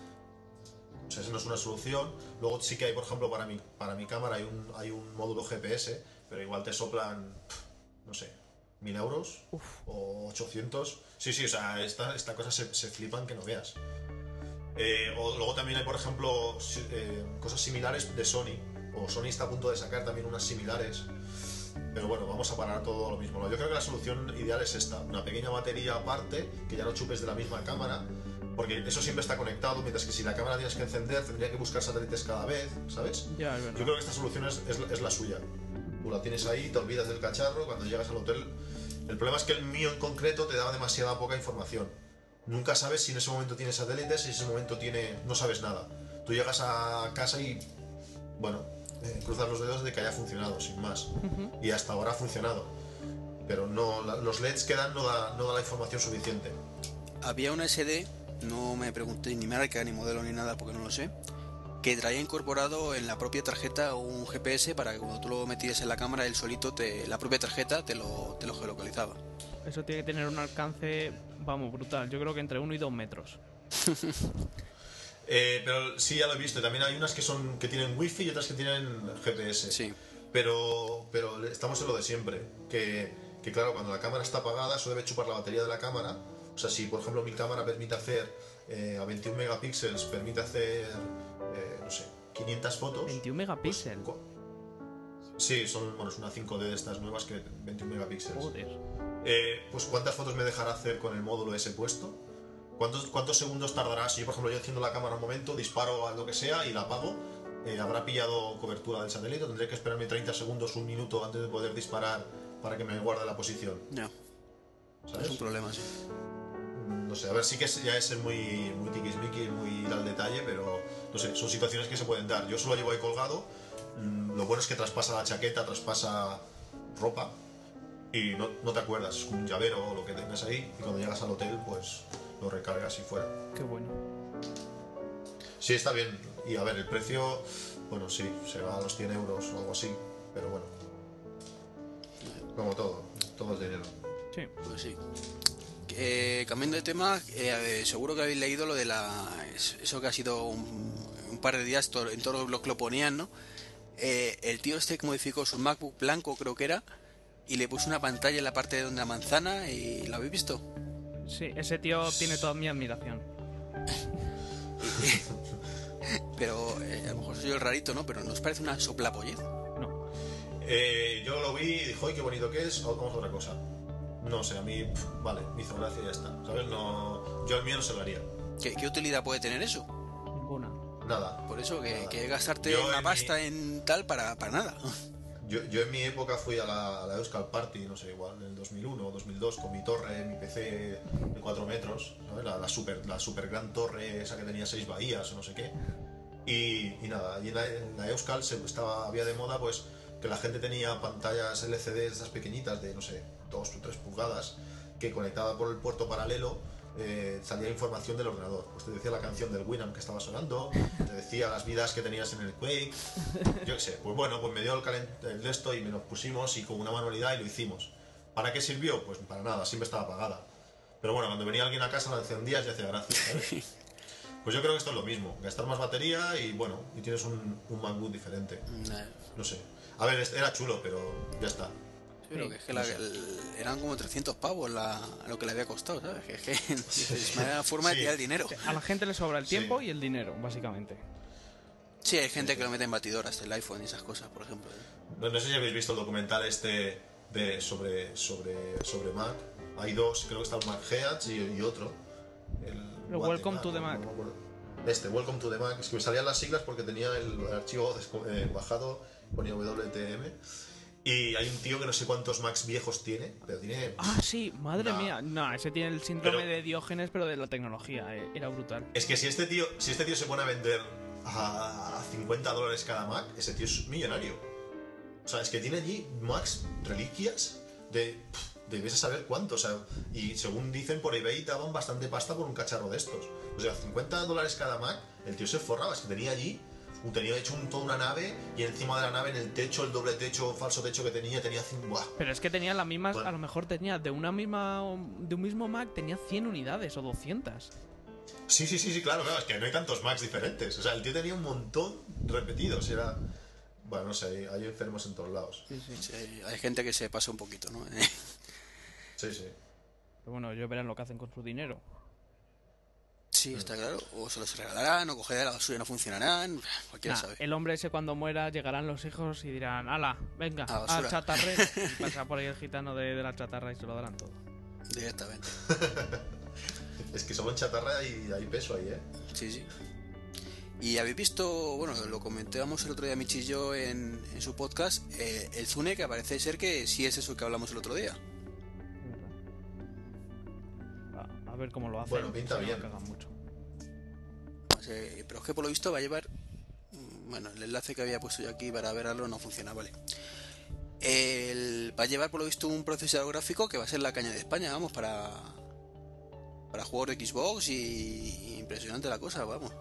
O sea, esa no es una solución. Luego sí que hay, por ejemplo, para mi, para mi cámara hay un, hay un módulo GPS, pero igual te soplan, no sé, mil euros o 800. Sí, sí, o sea, esta, esta cosa se, se flipan que no veas. Eh, o luego también hay, por ejemplo, eh, cosas similares de Sony. O Sony está a punto de sacar también unas similares. Pero bueno, vamos a parar todo lo mismo. Yo creo que la solución ideal es esta. Una pequeña batería aparte, que ya no chupes de la misma cámara. Porque eso siempre está conectado, mientras que si la cámara tienes que encender, tendría que buscar satélites cada vez, ¿sabes? Ya, es verdad. Yo creo que esta solución es, es- es la suya. Tú la tienes ahí, te olvidas del cacharro, cuando llegas al hotel... El problema es que el mío en concreto te daba demasiada poca información. Nunca sabes si en ese momento tiene satélites, si en ese momento tiene... No sabes nada. Tú llegas a casa y... Bueno, eh, cruzas los dedos de que haya funcionado, sin más. Y hasta ahora ha funcionado. Pero no, la- los LEDs que dan no da, no da la información suficiente. Había una SD, no me pregunté ni marca, ni modelo, ni nada, porque no lo sé, que traía incorporado en la propia tarjeta un GPS para que cuando tú lo metieras en la cámara, él solito, te, la propia tarjeta te lo, te lo geolocalizaba. Eso tiene que tener un alcance, vamos, brutal. Yo creo que entre 1 y 2 metros. Eh, pero sí, ya lo he visto. También hay unas que son que tienen wifi y otras que tienen GPS. Sí. Pero, pero estamos en lo de siempre. Que, que claro, cuando la cámara está apagada, eso debe chupar la batería de la cámara. O sea, si por ejemplo mi cámara permite hacer eh, a 21 megapíxeles, permite hacer, eh, no sé, 500 fotos. 21 megapíxeles. cu- Sí, son, bueno, es una 5D de estas nuevas que 21 megapíxeles. Joder. Eh, pues ¿cuántas fotos me dejará hacer con el módulo ese puesto? ¿Cuántos, ¿Cuántos segundos tardará? Si yo, por ejemplo, yo enciendo la cámara un momento, disparo a lo que sea y la apago, eh, ¿habrá pillado cobertura del satélite? ¿Tendré que esperarme 30 segundos, un minuto antes de poder disparar para que me guarde la posición? No, ¿Sabes? es un problema, sí. No sé, a ver, sí que es- ya es muy, muy tiquismiqui, muy ir al detalle, pero no sé, son situaciones que se pueden dar. Yo solo llevo ahí colgado, mm, lo bueno es que traspasa la chaqueta, traspasa ropa y no, no te acuerdas, es como un llavero o lo que tengas ahí y cuando llegas al hotel pues lo recargas y fuera. Qué bueno. Sí, está bien. Y a ver, el precio, bueno, sí, se va a los 100 euros o algo así, pero bueno. Como todo, todo es dinero. Sí. Pues sí. Eh, cambiando de tema, eh, seguro que habéis leído lo de la. es- Eso que ha sido un, un par de días en todos los que lo ponían, ¿no? Eh, el tío este que modificó su MacBook blanco, creo que era, y le puso una pantalla en la parte de donde la manzana, y ¿lo habéis visto? Sí, ese tío tiene toda mi admiración. Pero eh, a lo mejor soy yo el rarito, ¿no? Pero ¿nos parece una soplapollez? No. Eh, yo lo vi y dije, ¡ay, qué bonito que es! Vamos a otra cosa. No sé, a mí, pf, vale, me hizo gracia y ya está. ¿Sabes? No, yo al mío no se lo haría. ¿Qué, qué utilidad puede tener eso? Ninguna. Nada. Por eso que, Nada. que gastarte Yo una en pasta en tal para, para nada. Yo, yo en mi época fui a la, a la Euskal Party, no sé, igual, en el 2001 o 2002, con mi torre, mi PC de 4 metros, ¿sabes? La, la super, la super gran torre, esa que tenía 6 bahías o no sé qué. Y, y nada, y en la, en la Euskal se, estaba, había de moda pues que la gente tenía pantallas LCD, estas pequeñitas de, no sé, 2 o 3 pulgadas, que conectada por el puerto paralelo eh, salía información del ordenador. Pues te decía la canción del Winamp que estaba sonando, te decía las vidas que tenías en el Quake, yo qué sé. Pues bueno, pues me dio el, calent el de esto y me nos pusimos y con una manualidad y lo hicimos. ¿Para qué sirvió? Pues para nada, siempre estaba apagada. Pero bueno, cuando venía alguien a casa la encendías y hacía gracia, ¿sabes? Pues yo creo que esto es lo mismo, gastar más batería y bueno, y tienes un, un MacBook diferente. Nah. No sé. A ver, era chulo, pero ya está. Pero que es que la- el- eran como 300 pavos la, lo que le había costado, ¿sabes? Que es que es una forma de tirar el dinero. A la gente le sobra el Sí. tiempo y el dinero, básicamente. Sí, hay gente que lo mete en batidoras, el iPhone y esas cosas, por ejemplo. No, no sé si habéis visto el documental este de, sobre, sobre, sobre Mac. Hay dos, creo que está el Mac Heads y, y otro. El, Welcome to the Mac. no. Este, Welcome to the Mac. Es que me salían las siglas porque tenía el, archivo eh, bajado, ponía WTM. Y hay un tío que no sé cuántos Macs viejos tiene, pero tiene. Ah, sí, madre mía. No, ese tiene el síndrome Pero- de Diógenes, pero de la tecnología. eh, Era brutal. Es que si este tío, si este tío se pone a vender a 50 dólares cada Mac, ese tío es millonario. O sea, es que tiene allí Macs reliquias de. pff, de ves a saber cuánto. O sea, y según dicen por eBay daban bastante pasta por un cacharro de estos. O sea, 50 dólares cada Mac, el tío se forraba. Es que tenía allí. Tenía hecho un- toda una nave y encima de la nave, en el techo, el doble techo, falso techo que tenía, tenía. cin- ¡buah! Pero es que tenía las mismas, Bueno. a lo mejor tenía de una misma de un mismo Mac tenía 100 unidades o 200. Sí, sí, sí, sí, claro, claro, es que no hay tantos Macs diferentes. O sea, el tío tenía un montón repetidos. Era. Bueno, no sé, hay, hay enfermos en todos lados. Sí, sí. Sí, hay- hay gente que se pasa un poquito, ¿no? Sí, sí. Pero bueno, ellos verán lo que hacen con su dinero. Sí, está claro. O se los regalarán, o cogerán la basura y no funcionarán. Cualquiera Nah, sabe. el hombre ese cuando muera llegarán los hijos y dirán, ala, venga, A al basura". chatarrero. Y pasa por ahí el gitano de, de la chatarra y se lo darán todo. Directamente. Es que somos chatarra y hay peso ahí, ¿eh? Sí, sí. Y habéis visto, bueno, lo comentábamos el otro día Michi y yo en, en su podcast, eh, el Zune, que parece ser que sí es eso que hablamos el otro día. A, ver cómo lo hacen. Bueno, pinta no bien. cagan mucho. O sea, pero es que por lo visto va a llevar. mm, Bueno, el enlace que había puesto yo aquí para verlo no funciona, vale. El, va a llevar por lo visto un procesador gráfico que va a ser la caña de España, vamos, para. Para juegos de Xbox y, y impresionante la cosa, vamos.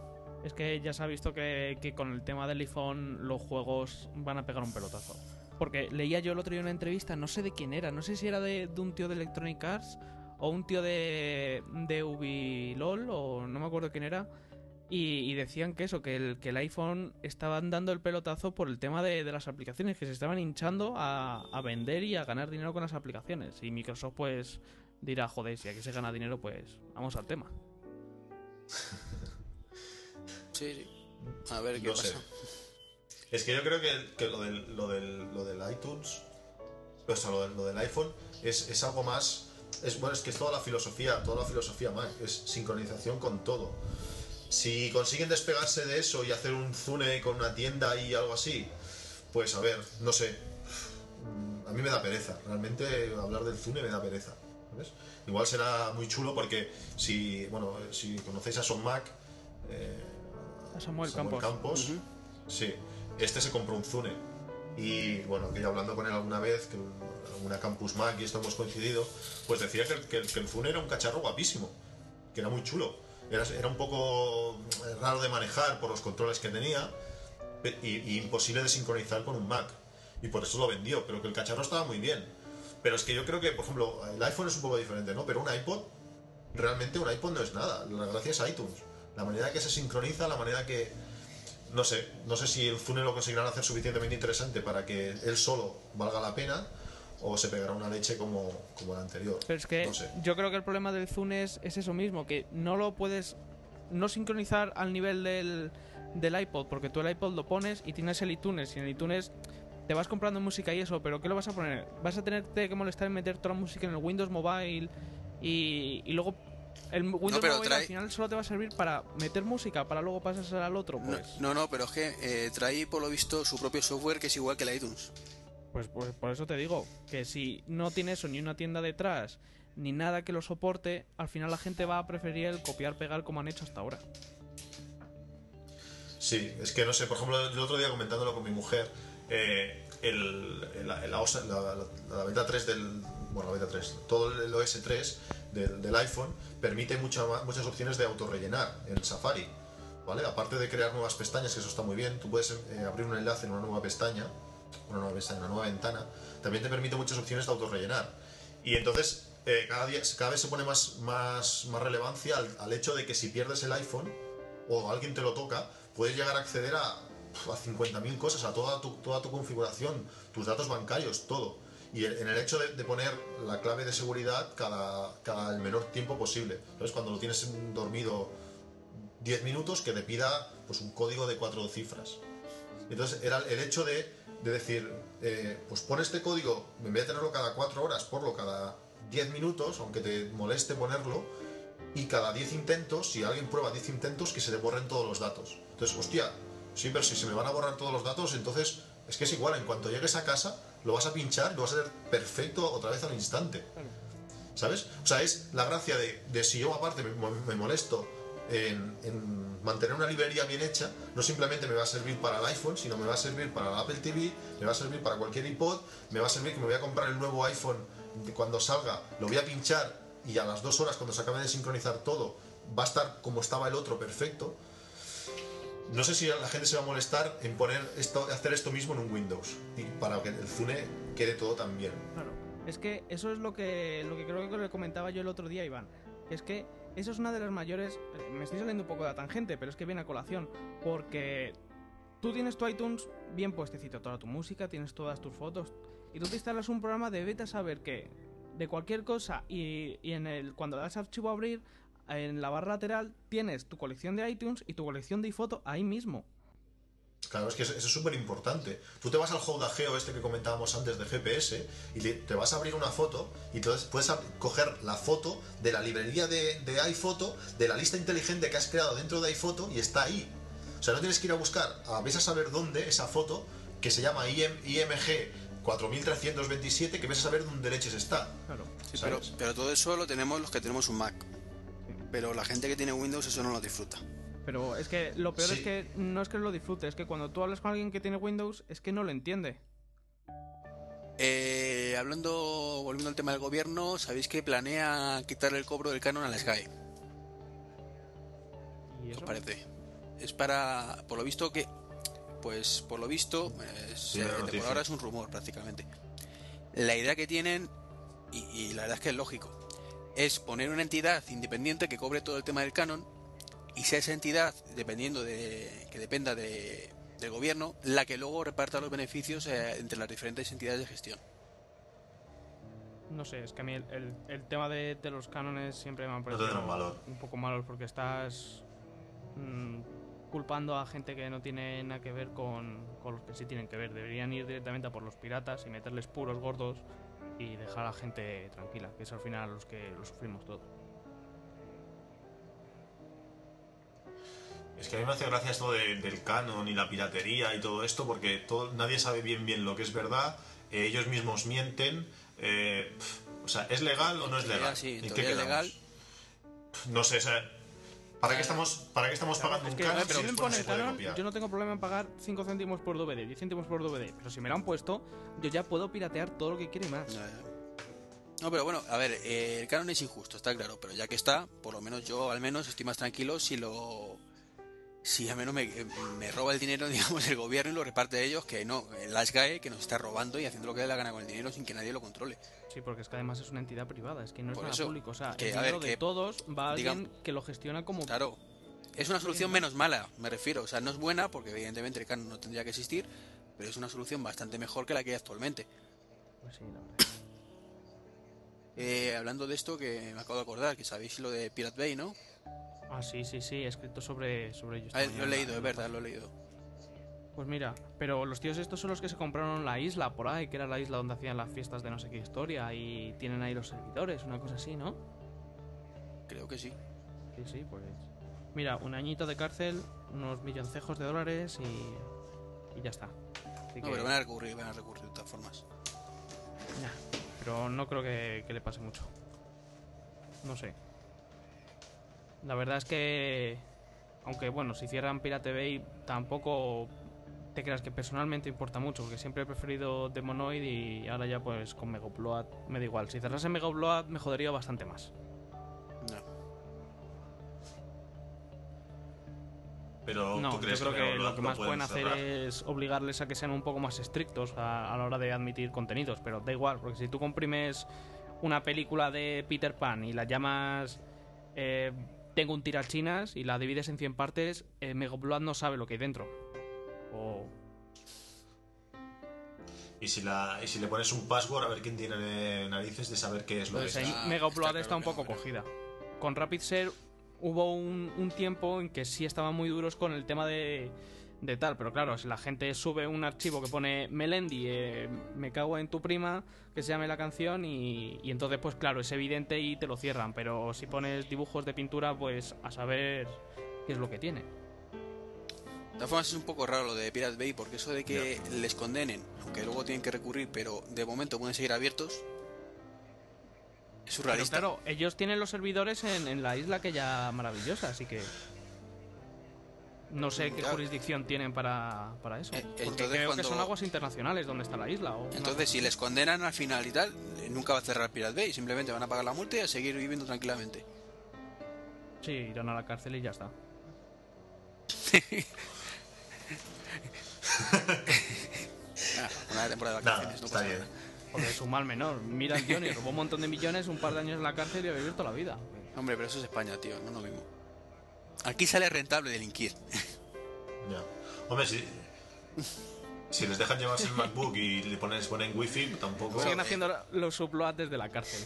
Es que ya se ha visto que, que con el tema del iPhone los juegos van a pegar un pelotazo. Porque leía yo el otro día una entrevista, no sé de quién era, no sé si era de, de un tío de Electronic Arts o un tío de, de Ubilol o no me acuerdo quién era. Y, y decían que eso, que el, que el iPhone estaban dando el pelotazo por el tema de, de las aplicaciones, que se estaban hinchando a, a vender y a ganar dinero con las aplicaciones. Y Microsoft pues dirá, joder, si aquí se gana dinero, pues vamos al tema. Sí, sí. A ver qué No pasa. sé. Es que yo creo que, que lo, del, lo, del, lo del iTunes, o sea, lo del, lo del iPhone, es, es algo más. Es, bueno, es que es toda la filosofía, toda la filosofía Mac, es sincronización con todo. Si consiguen despegarse de eso y hacer un Zune con una tienda y algo así, pues a ver, no sé. A mí me da pereza, realmente hablar del Zune me da pereza. ¿sabes? Igual será muy chulo porque si, bueno, si conocéis a Son Mac, eh, A Samuel, Samuel Campos. Campos, sí, este se compró un Zune. Y bueno, que ya hablando con él alguna vez, que alguna Campus Mac y esto hemos coincidido, pues decía que, que- que el Zune era un cacharro guapísimo, que era muy chulo. Era, era un poco eh, raro de manejar por los controles que tenía y, y imposible de sincronizar con un Mac. Y por eso lo vendió, pero que el cacharro estaba muy bien. Pero es que yo creo que, por ejemplo, el iPhone es un poco diferente, ¿no? Pero un iPod, realmente un iPod no es nada. La gracia es iTunes. La manera que se sincroniza, la manera que, no sé, no sé si el Zune lo conseguirán hacer suficientemente interesante para que él solo valga la pena o se pegará una leche como, como el anterior. Pero es que no sé. yo creo que el problema del Zune es, es eso mismo, que no lo puedes no sincronizar al nivel del, del iPod, porque tú el iPod lo pones y tienes el iTunes, y en el iTunes te vas comprando música y eso, pero ¿qué lo vas a poner? Vas a tenerte que molestar en meter toda la música en el Windows Mobile y, y luego el Windows pero Mobile trae- al final solo te va a servir para meter música, para luego pasarse al otro, No, pues, no, no, pero es que eh, trae por lo visto su propio software que es igual que el iTunes. Pues, pues por eso te digo, que si no tiene eso ni una tienda detrás, ni nada que lo soporte, al final la gente va a preferir el copiar-pegar como han hecho hasta ahora. Sí, es que no sé, por ejemplo, el otro día comentándolo con mi mujer, eh, el, el- la, la beta 3 del. Bueno, la beta 3, todo el OS 3 del, iPhone permite mucha muchas opciones de autorrellenar en Safari. ¿Vale? Aparte de crear nuevas pestañas, que eso está muy bien, tú puedes eh, abrir un enlace en una nueva pestaña, una nueva pestaña, una nueva ventana, también te permite muchas opciones de autorrellenar. Y entonces, eh, cada, día, vez se pone más, más, relevancia al, hecho de que si pierdes el iPhone o alguien te lo toca, puedes llegar a acceder a, a 50.000 cosas, a toda tu, toda tu configuración, tus datos bancarios, todo. Y en el hecho de, de poner la clave de seguridad cada, cada el menor tiempo posible. Entonces, cuando lo tienes dormido 10 minutos, que te pida pues, un código de cuatro cifras. Entonces, era el hecho de, de decir, eh, pues pon este código, en vez de tenerlo cada 4 horas, ponlo cada 10 minutos, aunque te moleste ponerlo, y cada 10 intentos, si alguien prueba 10 intentos, que se le borren todos los datos. Entonces, hostia, sí, pero si se me van a borrar todos los datos, entonces es que es igual, en cuanto llegues a casa, lo vas a pinchar y lo vas a hacer perfecto otra vez al instante. ¿Sabes? O sea, es la gracia de, de si yo aparte me, me molesto en, en mantener una librería bien hecha, no simplemente me va a servir para el iPhone, sino me va a servir para el Apple TV, me va a servir para cualquier iPod, me va a servir que me voy a comprar el nuevo iPhone cuando salga, lo voy a pinchar y a las dos horas cuando se acabe de sincronizar todo va a estar como estaba el otro perfecto. No sé si la gente se va a molestar en poner esto, hacer esto mismo en un Windows y para que el Zune quede todo tan bien. Claro. Es que eso es lo que, lo que creo que le comentaba yo el otro día, Iván. Es que eso es una de las mayores. eh, Me estoy saliendo un poco de la tangente, pero es que viene a colación. Porque tú tienes tu iTunes bien puestecito, toda tu música, tienes todas tus fotos. Y tú te instalas un programa de vete a saber que de cualquier cosa y, y en el cuando das archivo a abrir, en la barra lateral tienes tu colección de iTunes y tu colección de iPhoto ahí mismo. Claro, es que eso es súper importante. Tú te vas al Geo este que comentábamos antes de GPS y te vas a abrir una foto y entonces puedes coger la foto de la librería de, de iPhoto, de la lista inteligente que has creado dentro de iPhoto y está ahí. O sea, no tienes que ir a buscar, a ves a saber dónde esa foto que se llama IM, IMG 4327, que ves a saber dónde leches está. Claro. Sí, pero, pero todo eso lo tenemos los que tenemos un Mac. Pero la gente que tiene Windows eso no lo disfruta. Pero es que lo peor Sí. es que no es que lo disfrute, es que cuando tú hablas con alguien que tiene Windows es que no lo entiende. Eh, hablando, volviendo al tema del gobierno, ¿sabéis que planea quitarle el cobro del canon a la Sky? Y ¿Qué eso os parece? Es para, por lo visto que, pues por lo visto, es, eh, por ahora es un rumor prácticamente. La idea que tienen, y, y la verdad es que es lógico, es poner una entidad independiente que cobre todo el tema del canon y sea esa entidad, dependiendo de que dependa de- del gobierno, la que luego reparta los beneficios eh, entre las diferentes entidades de gestión. No sé, es que a mí el, el- el tema de, de los cánones siempre me ha parecido valor. un poco malos porque estás mm, culpando a gente que no tiene nada que ver con, con los que sí tienen que ver. Deberían ir directamente a por los piratas y meterles puros gordos y dejar a la gente tranquila, que es al final los que lo sufrimos todos. Es que a mí me hace gracia esto de- del canon y la piratería y todo esto, porque todo, nadie sabe bien bien lo que es verdad, eh, ellos mismos mienten. eh, pf, o sea, ¿es legal o no es legal? sí, en ¿En qué legal. No sé, o sea, ¿para qué estamos, para qué estamos pagando Es un canon si me ponen yo no tengo problema en pagar 5 céntimos por DVD, 10 céntimos por DVD, pero si me lo han puesto, yo ya puedo piratear todo lo que quiera y más. No, pero bueno, a ver, eh, el canon es injusto, está claro, pero ya que está, por lo menos yo al menos estoy más tranquilo si lo... Si al menos me, eh, me roba el dinero, digamos, el gobierno y lo reparte a ellos, que no, el SGAE que nos está robando y haciendo lo que le da la gana con el dinero sin que nadie lo controle. Sí, porque es que además es una entidad privada, es que no es nada eso, público. O sea, que, el a dinero ver, de que todos va a alguien que lo gestiona como... Claro, es una solución menos mala, me refiero. O sea, no es buena porque evidentemente el canon no tendría que existir, pero es una solución bastante mejor que la que hay actualmente. Pues sí, la verdad. Eh, hablando de esto, que me acabo de acordar, que sabéis lo de Pirate Bay, ¿no? Ah, sí, sí, sí, he escrito sobre, sobre ello. esta Ah, lo he leído, es verdad, lo he leído. Pues mira, pero los tíos estos son los que se compraron la isla por ahí, que era la isla donde hacían las fiestas de no sé qué historia y tienen ahí los servidores, una cosa así, ¿no? Creo que sí. Sí, sí, pues... Mira, un añito de cárcel, unos milloncejos de dólares y, y ya está. Así No, que- pero van a recurrir, van a recurrir de todas formas. Ya, pero no creo que, que le pase mucho. No sé. La verdad es que, aunque bueno, si cierran Pirate Bay, tampoco te creas que personalmente importa mucho, porque siempre he preferido Demonoid y ahora ya pues con Megapload me da igual. Si cerrase Megapload me jodería bastante más. No. Pero No, ¿tú yo creo que lo que más pueden hacer cerrar? es obligarles a que sean un poco más estrictos a, a la hora de admitir contenidos, pero da igual, porque si tú comprimes una película de Peter Pan y la llamas eh, Tengo un tirachinas y la divides en 100 partes, eh, no sabe lo que hay dentro. O... Y si, la, y si le pones un password, a ver quién tiene narices de saber qué es lo que Entonces está. ahí está- Megapload está está, claro un que poco no, cogida. Con RapidShare hubo un, un tiempo en que sí estaban muy duros con el tema de, de tal, pero claro, si la gente sube un archivo que pone Melendi, eh, me cago en tu prima, que se llame la canción, y, y entonces, pues claro, es evidente y te lo cierran, pero si pones dibujos de pintura, pues a saber qué es lo que tiene. De todas formas es un poco raro lo de Pirate Bay, porque eso de que les condenen, aunque luego tienen que recurrir, pero de momento pueden seguir abiertos, es Pero surrealista. claro, ellos tienen los servidores en, en la isla aquella maravillosa, así que... No sé qué Claro. jurisdicción tienen para, para eso. Eh, Porque entonces creo que son aguas internacionales donde está la isla. o una Entonces, si les condenan al final y tal, eh, nunca va a cerrar Pirate Bay, simplemente van a pagar la multa y a seguir viviendo tranquilamente. Sí, irán a la cárcel y ya está. Ah, una temporada de vacaciones, no está pasa bien. nada. Porque es un mal menor. Mira Johnny, robó un montón de millones, un par de años en la cárcel y ha vivido toda la vida. Hombre, pero eso es España, tío, no es lo mismo. Aquí sale rentable delinquir. Ya. Hombre, si, si les dejan llevarse el MacBook y le ponen, les ponen wifi, tampoco. Siguen haciendo los uploads desde la cárcel.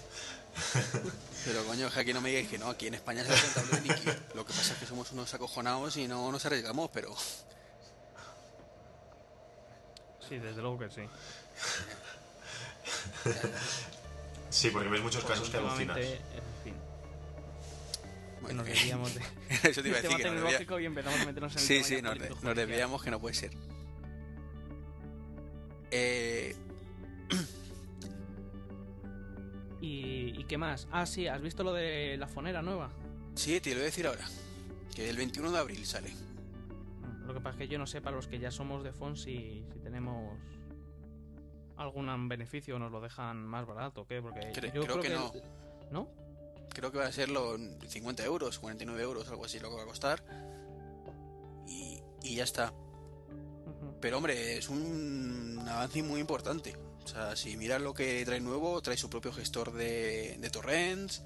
Pero coño, que aquí no me digáis que no, aquí en España sale rentable delinquir. Lo que pasa es que somos unos acojonados y no nos arriesgamos, pero Sí, desde luego que sí. Sí, porque ves muchos casos que alucinas. Bueno, nos desviamos de, eso te iba a decir que nos desvia- tecnológico y empezamos a meternos en el Sí, sí, nos, político, nos desviamos que no puede ser. Eh, ¿Y, ¿Y qué más? Ah, sí, ¿has visto lo de la fonera nueva? sí, te lo voy a decir ahora. Que el 21 de abril sale. Lo que pasa es que yo no sé para los que ya somos de Fon si, si tenemos algún beneficio o nos lo dejan más barato o qué, porque Cre- yo creo que no. ¿No? Creo que va a ser los 50 euros, 49 euros, algo así lo que va a costar. Y, y ya está. Pero hombre, es un avance muy importante. O sea, si miras lo que trae nuevo, trae su propio gestor de, de torrents.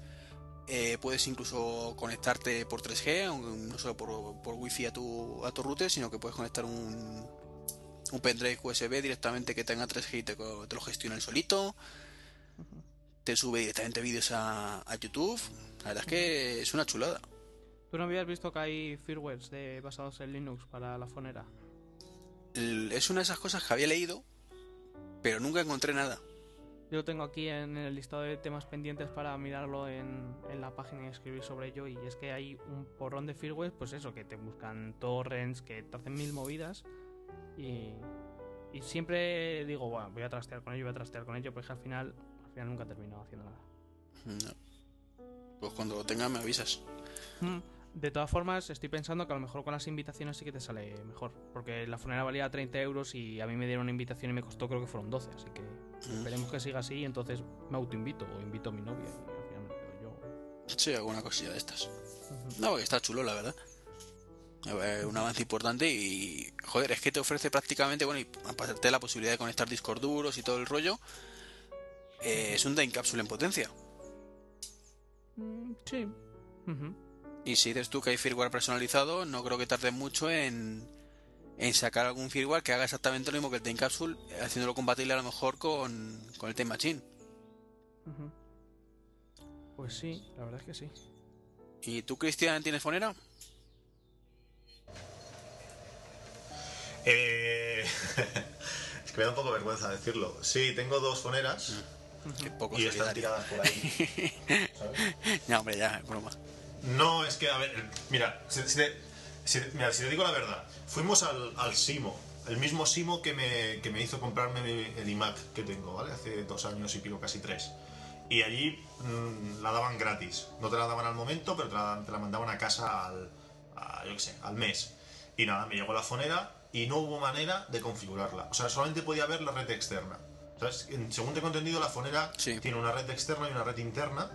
eh, puedes incluso conectarte por 3G, aunque no solo por, por wifi a tu, a tu router, sino que puedes conectar un, un pendrive USB directamente que tenga 3G y te lo gestiona el solito. Te sube directamente vídeos a, a YouTube. La verdad es que es una chulada. ¿Tú no habías visto que hay firmwares de, basados en Linux para la fonera? El- Es una de esas cosas que había leído, pero nunca encontré nada. Yo lo tengo aquí en el listado de temas pendientes para mirarlo en, en la página y escribir sobre ello. Y es que hay un porrón de firmware, pues eso, que te buscan torrents, que te hacen mil movidas. Y, y siempre digo, bueno, voy a trastear con ello, voy a trastear con ello, porque al final, al final nunca he terminado haciendo nada. No. Pues cuando lo tengas me avisas. Mm, De todas formas, estoy pensando que a lo mejor con las invitaciones sí que te sale mejor. Porque la fonera valía 30 euros y a mí me dieron una invitación y me costó creo que fueron 12. Así que esperemos que siga así y entonces me autoinvito o invito a mi novia y al final me quedo yo. Sí, alguna cosilla de estas. No, que está chulo, la verdad. A ver, un avance importante y. Joder, es que te ofrece prácticamente, bueno, y aparte la posibilidad de conectar discos duros y todo el rollo. Eh, es un time capsule en potencia. Mm, sí. Y si dices tú que hay firmware personalizado, no creo que tarde mucho en, en sacar algún firmware que haga exactamente lo mismo que el time capsule, haciéndolo compatible a lo mejor con, con el time machine. Pues sí, la verdad es que sí. ¿Y tú, Cristian, tienes fonera? Eh, es que me da un poco vergüenza decirlo. Sí, tengo dos foneras Qué poco y solidario. tiradas por ahí. ¿sabes? Ya, hombre, ya, es broma. No, es que, a ver, mira, si, si te, si- mira, si te digo la verdad, fuimos al, al Simo, el mismo Simo que me, que me hizo comprarme el iMac que tengo, ¿vale? Hace dos años y pico, casi tres. Y allí mm, la daban gratis. No te la daban al momento, pero te la, te la mandaban a casa al, a, yo qué sé, al mes. Y nada, me llegó la fonera y no hubo manera de configurarla. O sea, solamente podía ver la red externa. ¿Sabes? En- Según tengo entendido, la fonera Sí. tiene una red externa y una red interna.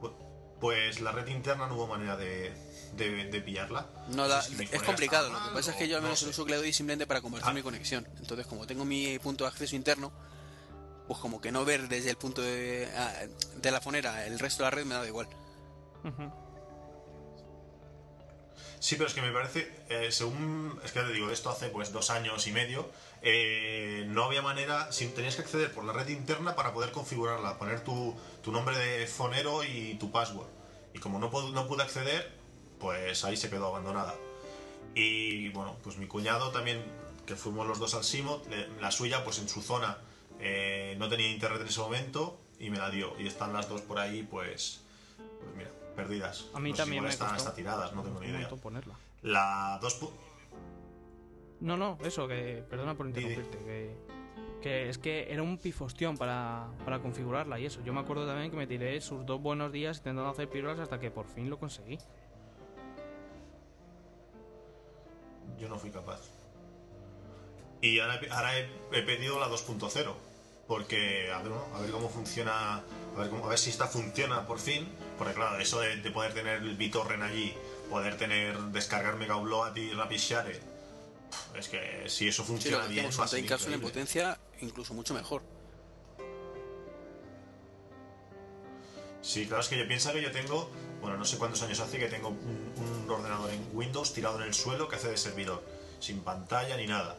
Pu- Pues la red interna no hubo manera de, de, de pillarla. No si mi es complicado, lo que pasa es que yo al no menos sé. el uso que le doy simplemente para convertir Ah. mi conexión. Entonces, como tengo mi punto de acceso interno, pues como que no ver desde el punto de, ah, de la fonera el resto de la red me da igual. Ujú. Sí, pero es que me parece, eh, según, es que te digo, esto hace pues dos años y medio, eh, no había manera, si tenías que acceder por la red interna para poder configurarla, poner tu, tu nombre de fonero y tu password. Y como no, no pude acceder, pues ahí se quedó abandonada. Y bueno, pues mi cuñado también, que fuimos los dos al Simo, la suya, pues en su zona eh, no tenía internet en ese momento y me la dio. Y están las dos por ahí, pues, pues mira, perdidas. A mí No sé si también me están costó. hasta tiradas, no tengo ni idea. ponerla. La 2. pu- No, no, eso, que perdona por interrumpirte, que, que es que era un pifostión para, para configurarla y eso. Yo me acuerdo también que me tiré sus dos buenos días intentando hacer pirulas hasta que por fin lo conseguí. Yo no fui capaz. Y ahora, he- ahora he, he pedido la 2.0. Porque, a ver, ¿no? a ver cómo funciona, a ver, cómo- a ver si esta funciona por fin. Porque, claro, eso de, de poder tener el BitTorrent allí, poder tener, descargar Mega Upload y Rapid Share, es que si eso Sí, funciona que bien, en cápsula en increíble. potencia, incluso mucho mejor. Sí, claro, es que yo pienso que yo tengo, bueno, no sé cuántos años hace que tengo un, un ordenador en Windows tirado en el suelo que hace de servidor, sin pantalla ni nada.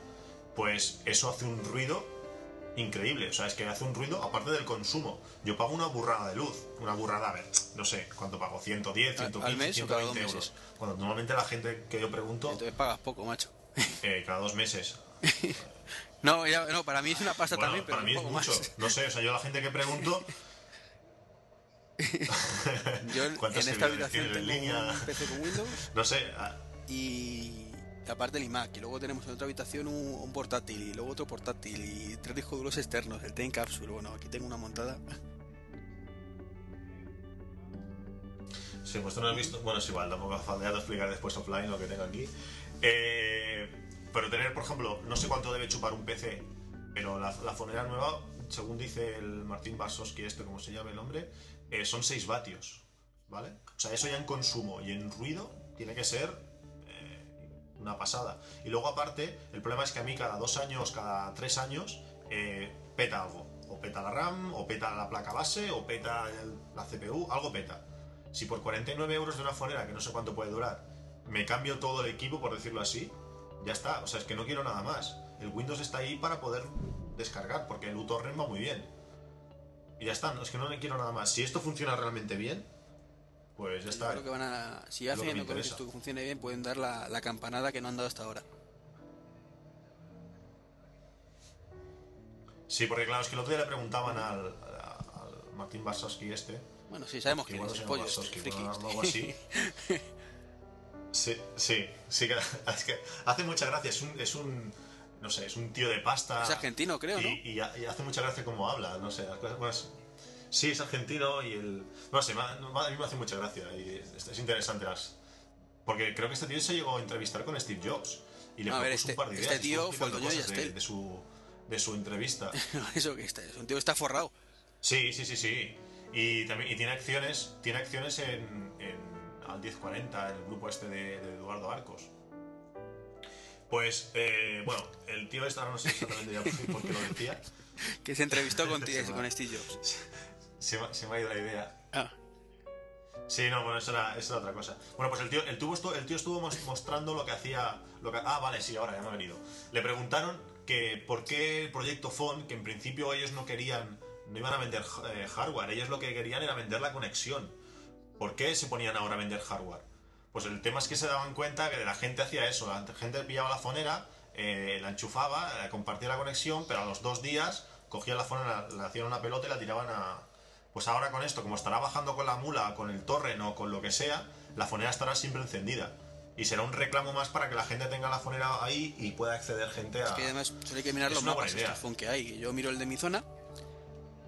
Pues eso hace un ruido increíble, o sea, es que hace un ruido aparte del consumo. Yo pago una burrada de luz, una burrada, a ver, no sé cuánto pago, 110, ¿Al- 115, al mes o cada dos 120 euros. meses? Cuando normalmente la gente que yo pregunto, Entonces pagas poco, macho. eh, cada dos meses. No, ya, no, para mí es una pasta Bueno, también, pero para mí es mucho. más. No sé, o sea, yo a la gente que pregunto, Yo en, ¿Cuántos en esta habitación tengo línea? un PC con Windows no sé, ah, y aparte el iMac. Y luego tenemos en otra habitación un, portátil y luego otro portátil y tres discos duros externos, el Time Capsule. Bueno, aquí tengo una montada. Sí, pues tú no has visto. Bueno, es igual, tampoco hace falta explicar después offline lo que tengo aquí. Eh, pero tener, por ejemplo, no sé cuánto debe chupar un PC, pero la, la fonera nueva, según dice el Martín Barsowski, este, como se llama el hombre, eh, son 6 vatios, ¿vale? O sea, eso ya en consumo y en ruido tiene que ser una pasada. Y luego, aparte, el problema es que a mí cada dos años, cada tres años, eh, peta algo. O peta la RAM, o peta la placa base, o peta la CPU, algo peta. Si por 49 euros de una fonera, que no sé cuánto puede durar, me cambio todo el equipo, por decirlo así, ya está. O sea, es que no quiero nada más. El Windows está ahí para poder descargar, porque el uTorrent va muy bien. Y ya está, es que no le quiero nada más. Si esto funciona realmente bien, pues ya Yo está. creo que van a, si hacen lo que que funcione bien, pueden dar la, la campanada que no han dado hasta ahora. Sí, porque claro, es que el otro día le preguntaban al, al Martín Barsowski este, Bueno, sí, sabemos que es el pollo, este, Barsowski, friki. bueno, algo así. Sí, sí, sí que, es que hace mucha gracia, es un, es un, no sé, es un tío de pasta. Es argentino, creo, y, ¿no? y, ha- y hace mucha gracia cómo habla, no sé, las cosas. Sí, es argentino y el... No sé, a mí me hace mucha gracia y es, es interesante las... Porque creo que este tío se llegó a entrevistar con Steve Jobs y le A ver, este- un par de este ideas. y tío fue el dueño de Yastel. de, su, de su entrevista. Eso que está, es un tío que está forrado. Sí, sí, sí, sí. Y también y tiene acciones, tiene acciones en, en al 1040, el grupo este de, de Eduardo Arcos. Pues, eh, bueno, el tío este, ahora no sé exactamente ya por qué lo decía, Que se entrevistó con, va. con Steve Jobs. Se me, se me ha ido la idea. Ah, Sí, no, bueno, eso era, eso era otra cosa. Bueno, pues el tío, el, tuvo esto- el tío estuvo mos- mostrando lo que hacía... Lo que, ah, vale, sí, ahora ya me ha venido. Le preguntaron que por qué el proyecto Phone, que en principio ellos no querían, no iban a vender eh, hardware, ellos lo que querían era vender la conexión. ¿Por qué se ponían ahora a vender hardware? Pues el tema es que se daban cuenta que la gente hacía eso, la gente pillaba la fonera, eh, la enchufaba, eh, compartía la conexión, pero a los dos días cogían la fonera, le hacían una pelota y la tiraban a... Pues ahora con esto, como estará bajando con la mula, con el torren o con lo que sea, la fonera estará siempre encendida. Y será un reclamo más para que la gente tenga la fonera ahí y pueda acceder gente a... es que además solo hay que mirar Es los mapas estos que hay. Yo miro el de mi zona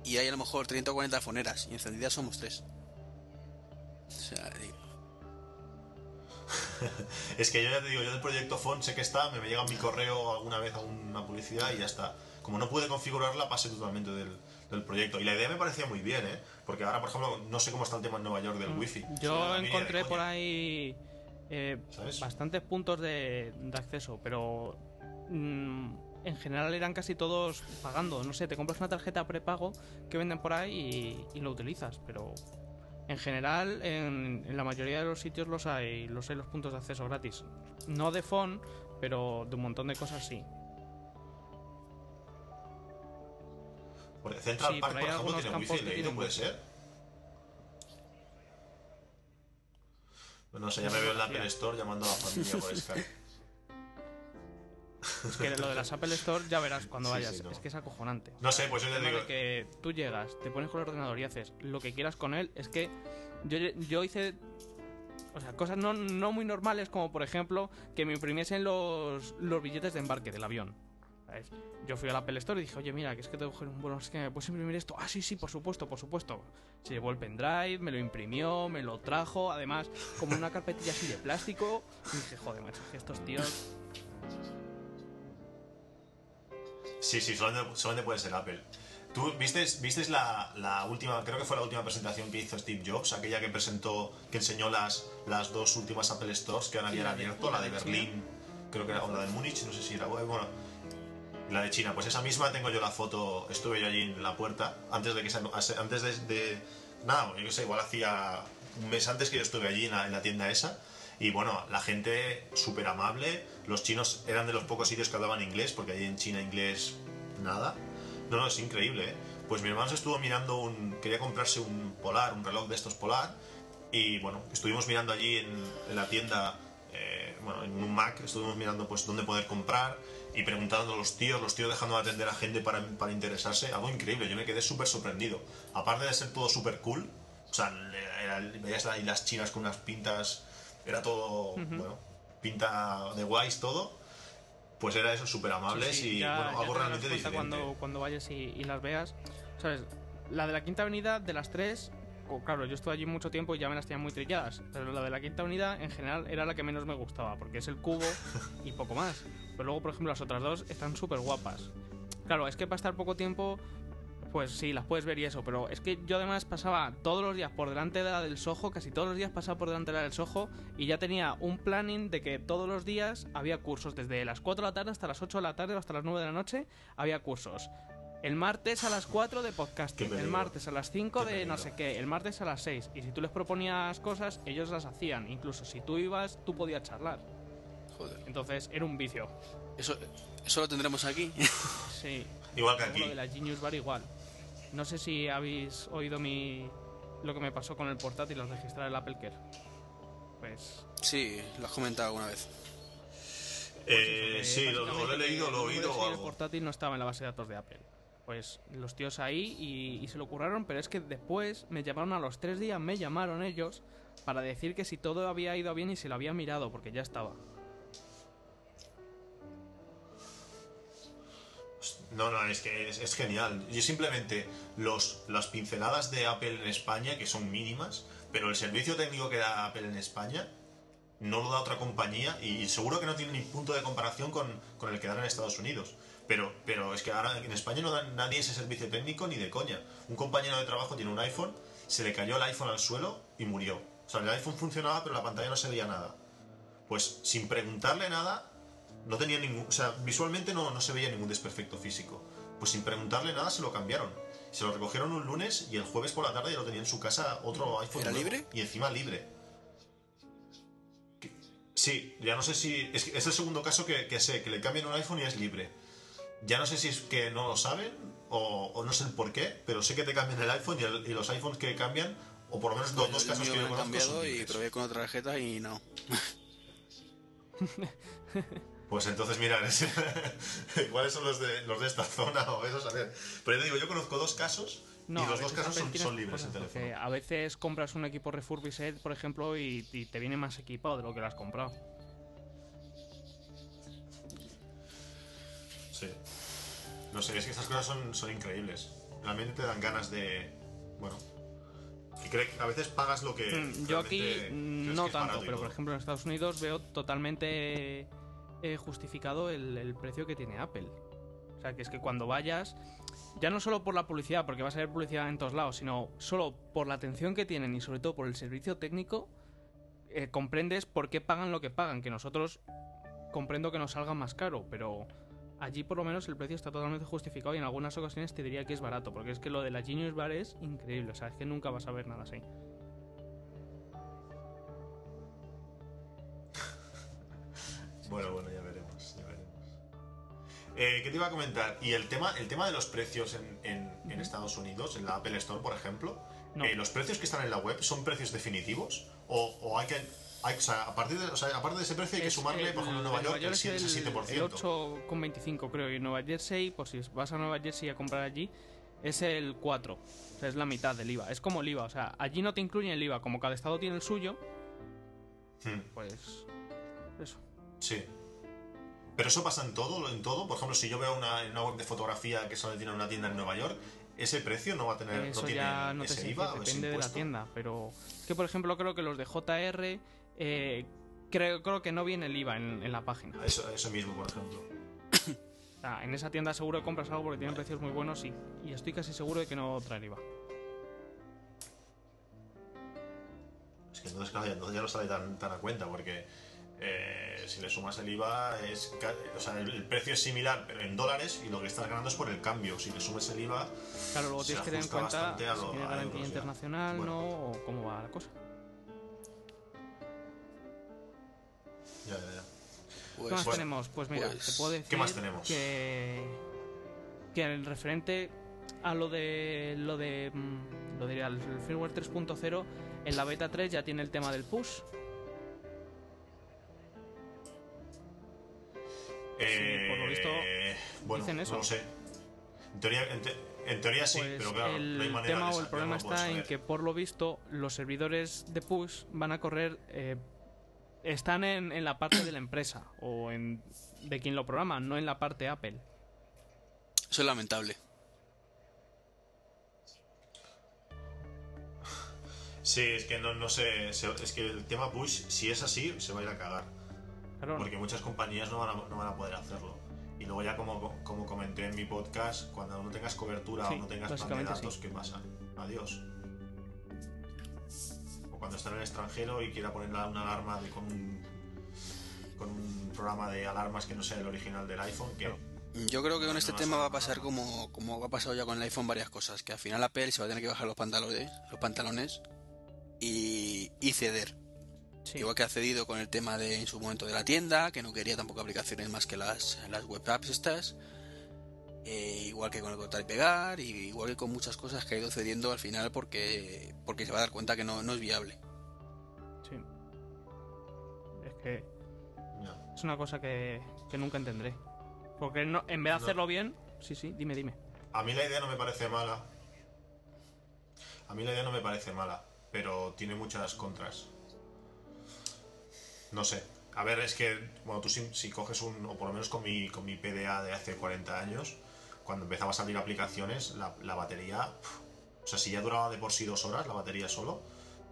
y hay a lo mejor 30 o 40 foneras y encendidas somos tres. O sea, digo, Es que yo ya te digo, yo del proyecto Phone sé que está, me llega mi correo alguna vez a una publicidad y ya está. Como no pude configurarla, pasé totalmente del, del proyecto. Y la idea me parecía muy bien, ¿eh? Porque ahora, por ejemplo, no sé cómo está el tema en Nueva York del wifi. Mm. Yo no tenía encontré por ahí eh, bastantes puntos de, de acceso, pero mm, en general eran casi todos pagando. No sé, te compras una tarjeta prepago que venden por ahí y, y lo utilizas, pero en general en, en la mayoría de los sitios los hay, los hay los puntos de acceso gratis. No de phone, pero de un montón de cosas sí. Porque Central Sí, Park, por ejemplo, tiene wifi leído, tienen ¿puede ser? Pues no sé, ya me veo en la. Apple Store llamando a la familia por Skype. Es que lo de las Apple Store ya verás cuando Sí, vayas. sí, no. Es que es acojonante. No sé, pues yo te digo. de que tú llegas, te pones con el ordenador y haces lo que quieras con él, es que yo, yo hice. O sea, cosas no, no muy normales, como por ejemplo que me imprimiesen los, los billetes de embarque del avión. ¿Sabes? Yo fui a la Apple Store y dije, oye, mira, que es que tengo que coger un vuelo, es que me puedes imprimir esto. Ah, sí, sí, por supuesto, por supuesto. Se llevó el pendrive, me lo imprimió, me lo trajo, además, como una carpetilla así de plástico. Y dije, joder, macho, que estos tíos. Sí, sí, solamente, solamente puede ser Apple. ¿Tú vistes, vistes la, la última, creo que fue la última presentación que hizo Steve Jobs, aquella que presentó, que enseñó las, las dos últimas Apple Stores que habían de- abierto, la de la de Berlín, creo que era, o la de Múnich, no sé si era, bueno, la de China, pues esa misma tengo yo la foto, estuve yo allí en la puerta, antes de que antes de, de- nada, yo sé, igual hacía un mes antes que yo estuve allí en la, en la tienda esa, y bueno, la gente súper amable, los chinos eran de los pocos sitios que hablaban inglés, porque allí en China inglés nada. No, no, es increíble, ¿eh? Pues mi hermano estuvo mirando un... quería comprarse un polar, un reloj de estos polar, y bueno, estuvimos mirando allí en, en la tienda, eh, bueno, en un Mac, estuvimos mirando pues dónde poder comprar y preguntando a los tíos, los tíos dejando de atender a gente para, para interesarse, algo increíble, yo me quedé súper sorprendido. Aparte de ser todo súper cool, o sea, veías ahí las chinas con unas pintas, era todo, bueno, pinta de guays todo, pues era eso, súper amables Sí, sí, y ya- bueno, ya algo realmente diferente. Cuando, cuando vayas y, y las veas, ¿sabes? La de la Quinta Avenida, de las tres, claro, yo estuve allí mucho tiempo y ya me las tenía muy trilladas, pero la de la Quinta Avenida en general era la que menos me gustaba, porque es el cubo y poco más. Pero luego, por ejemplo, las otras dos están súper guapas. Claro, es que para estar poco tiempo, pues sí, las puedes ver y eso, pero es que yo además pasaba todos los días por delante de la del Soho, casi todos los días pasaba por delante de la del Soho, y ya tenía un planning de que todos los días había cursos, desde las 4 de la tarde hasta las 8 de la tarde o hasta las 9 de la noche, había cursos. El martes a las 4 de podcasting, el martes a las 5 Qué de no sé qué, el martes a las 6. Y si tú les proponías cosas, ellos las hacían. Incluso si tú ibas, tú podías charlar. Joder. Entonces era un vicio. Eso, eso lo tendremos aquí. Sí. Igual que Como lo aquí. de la Genius Bar igual. No sé si habéis oído mi lo que me pasó con el portátil al registrar el Apple Care. Pues Sí, lo has comentado alguna vez. Eh, Eh, sí, lo, lo he leído, lo he el oído algo. portátil no estaba en la base de datos de Apple. Pues los tíos ahí y, se lo curraron, pero es que después me llamaron a los tres días, me llamaron ellos para decir que si todo había ido bien y se lo había mirado, porque ya estaba. No, no, es que es, es genial. Yo simplemente los, las pinceladas de Apple en España, que son mínimas, pero el servicio técnico que da Apple en España no lo da otra compañía y seguro que no tiene ni punto de comparación con, con el que dan en Estados Unidos. Pero, pero es que ahora en España no da nadie ese servicio técnico ni de coña. Un compañero de trabajo tiene un iPhone, se le cayó el iPhone al suelo y murió. O sea, el iPhone funcionaba, pero la pantalla no se veía nada. Pues sin preguntarle nada, no tenía ningún. O sea, visualmente no, no se veía ningún desperfecto físico. Pues sin preguntarle nada se lo cambiaron. Se lo recogieron un lunes y el jueves por la tarde ya lo tenía en su casa otro iPhone. ¿Era nuevo. libre? Y encima libre. Sí, ya no sé si. Es, es el segundo caso que, que sé, que le cambian un iPhone y es libre. Ya no sé si es que no lo saben o, o no sé el por qué, pero sé que te cambian el iPhone y, el- y los iPhones que cambian, o por lo menos los dos casos que yo conozco. son cambiado y probé con otra tarjeta y no. Pues entonces, mira, es- ¿cuáles son los de, los de esta zona o esos? A ver. Pero yo te digo, yo conozco dos casos y los dos casos son, son libres en teléfono. A veces compras un equipo refurbished, por ejemplo, y, y te viene más equipado de lo que lo has comprado. Sí. No sé, es que estas cosas son, son increíbles. Realmente te dan ganas de. Bueno. Que cree a veces pagas lo que. Mm, Yo aquí no tanto, pero por ejemplo en Estados Unidos veo totalmente eh, justificado el, el precio que tiene Apple. O sea, que es que cuando vayas, ya no solo por la publicidad, porque vas a ver publicidad en todos lados, sino solo por la atención que tienen y sobre todo por el servicio técnico, eh, comprendes por qué pagan lo que pagan, que nosotros comprendo que nos salga más caro, pero allí por lo menos el precio está totalmente justificado y en algunas ocasiones te diría que es barato, porque es que lo de la Genius Bar es increíble, o sea, es que nunca vas a ver nada así. Bueno, bueno, ya veremos, ya veremos. Eh, ¿Qué te iba a comentar? Y el tema, el tema de los precios en, en- en Estados Unidos, en la Apple Store, por ejemplo, No. eh, ¿los precios que están en la web son precios definitivos? ¿O, o hay que...? Hay- o sea, a partir de, o sea, aparte de ese precio hay que Es sumarle, el- por ejemplo, en Nueva el York, el, es 7, el, 7%. el 8,25 creo, y Nueva Jersey, por si vas a Nueva Jersey a comprar allí, es el 4. O sea, es la mitad del IVA. Es como el IVA, o sea, allí no te incluyen el IVA. Como cada estado tiene el suyo, Hmm, pues... Eso. sí. Pero eso pasa en todo, en todo. Por ejemplo, si yo veo una, una web de fotografía que solo tiene una tienda en Nueva York, ese precio no va a tener, Eso no tiene ya no ese IVA decir, o ese depende de la tienda, pero es que por ejemplo creo que los de JR eh, creo, creo que no viene el IVA en, en la página. Eso, eso mismo, por ejemplo. En esa tienda seguro que compras algo porque tienen precios muy buenos y, y estoy casi seguro de que no trae IVA. Es que entonces, claro, ya, entonces ya no sale tan, tan a cuenta, porque eh, si le sumas el IVA, es, o sea, el, el precio es similar, pero en dólares, y lo que estás ganando es por el cambio. Si le sumas el IVA, Claro, luego tienes que tener en cuenta si tiene garantía internacional, Bueno. ¿no? O cómo va la cosa. Ya, ya, ya. ¿Qué más Pues, bueno, tenemos? Pues mira, pues, te puedo decir ¿qué más tenemos? que que el referente a lo de lo de mm, lo diría el firmware 3.0 en la beta 3 ya tiene el tema del push. Eh, por lo visto, bueno, dicen eso. no lo sé. En teoría, en, te- en teoría sí, Pues pero claro, el no hay manera tema o el problema está en que por lo visto los servidores de push van a correr eh, están en, en la parte de la empresa o en de quien lo programa, no en la parte Apple. Eso es lamentable. Sí, es que no, no sé, es que el tema push, si es así, se va a ir a cagar. Claro, Porque muchas compañías no van a, no van a poder hacerlo. Y luego ya como, como comenté en mi podcast, cuando no tengas cobertura Sí, o no tengas plan de datos, sí. ¿qué pasa? Adiós. Cuando está en el extranjero y quiera poner una alarma de- con, un, con un programa de alarmas que no sea el original del iPhone, que. Yo creo que con este tema va a pasar como, como ha pasado ya con el iPhone varias cosas, que al final Apple se va a tener que bajar los pantalones, los pantalones y, y ceder. sí. Igual que ha cedido con el tema de en su momento de la tienda, que no quería tampoco aplicaciones más que las, las web apps estas. Eh, igual que con el cortar y pegar, y igual que con muchas cosas que ha ido cediendo al final porque, porque se va a dar cuenta que no, no es viable. Sí. Es que es una cosa que, que nunca entenderé. Porque no, en vez de No. hacerlo bien, sí, sí, dime, dime. A mí la idea no me parece mala. A mí la idea no me parece mala, pero tiene muchas contras. No sé. A ver, es que, bueno, tú si, si coges un, o por lo menos con mi, con mi PDA de hace 40 años, cuando empezabas a abrir aplicaciones, la, la batería, pf, o sea, si ya duraba de por sí dos horas la batería solo,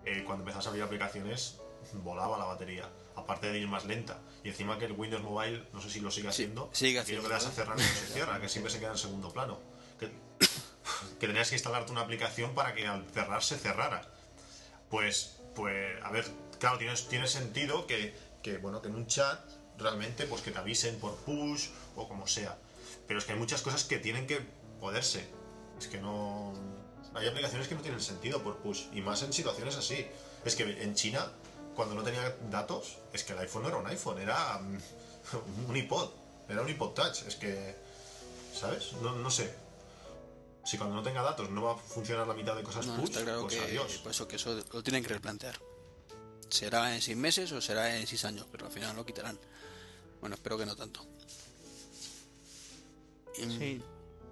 eh, cuando empezabas a abrir aplicaciones, volaba la batería, aparte de ir más lenta. Y encima que el Windows Mobile, no sé si lo sigue Sí, haciendo, sigue aquello que haciendo, le das a cerrar y no se cierra, que siempre se queda en segundo plano. Que, que tenías que instalarte una aplicación para que al cerrar se cerrara. Pues, pues, a ver, claro, tiene, tiene sentido que, que, bueno, que en un chat realmente, pues que te avisen por push o como sea. Pero es que hay muchas cosas que tienen que poderse. Es que no... Hay aplicaciones que no tienen sentido por push, y más en situaciones así. Es que en China, cuando no tenía datos, es que el iPhone no era un iPhone, era mm, un iPod, era un iPod Touch. Es que, ¿sabes? No, no sé. Si cuando no tenga datos no va a funcionar la mitad de cosas No, push, está claro pues que, adiós. pues eso, que eso lo tienen que replantear. Será en seis meses o será en seis años, pero al final lo quitarán. Bueno, espero que no tanto. Sí,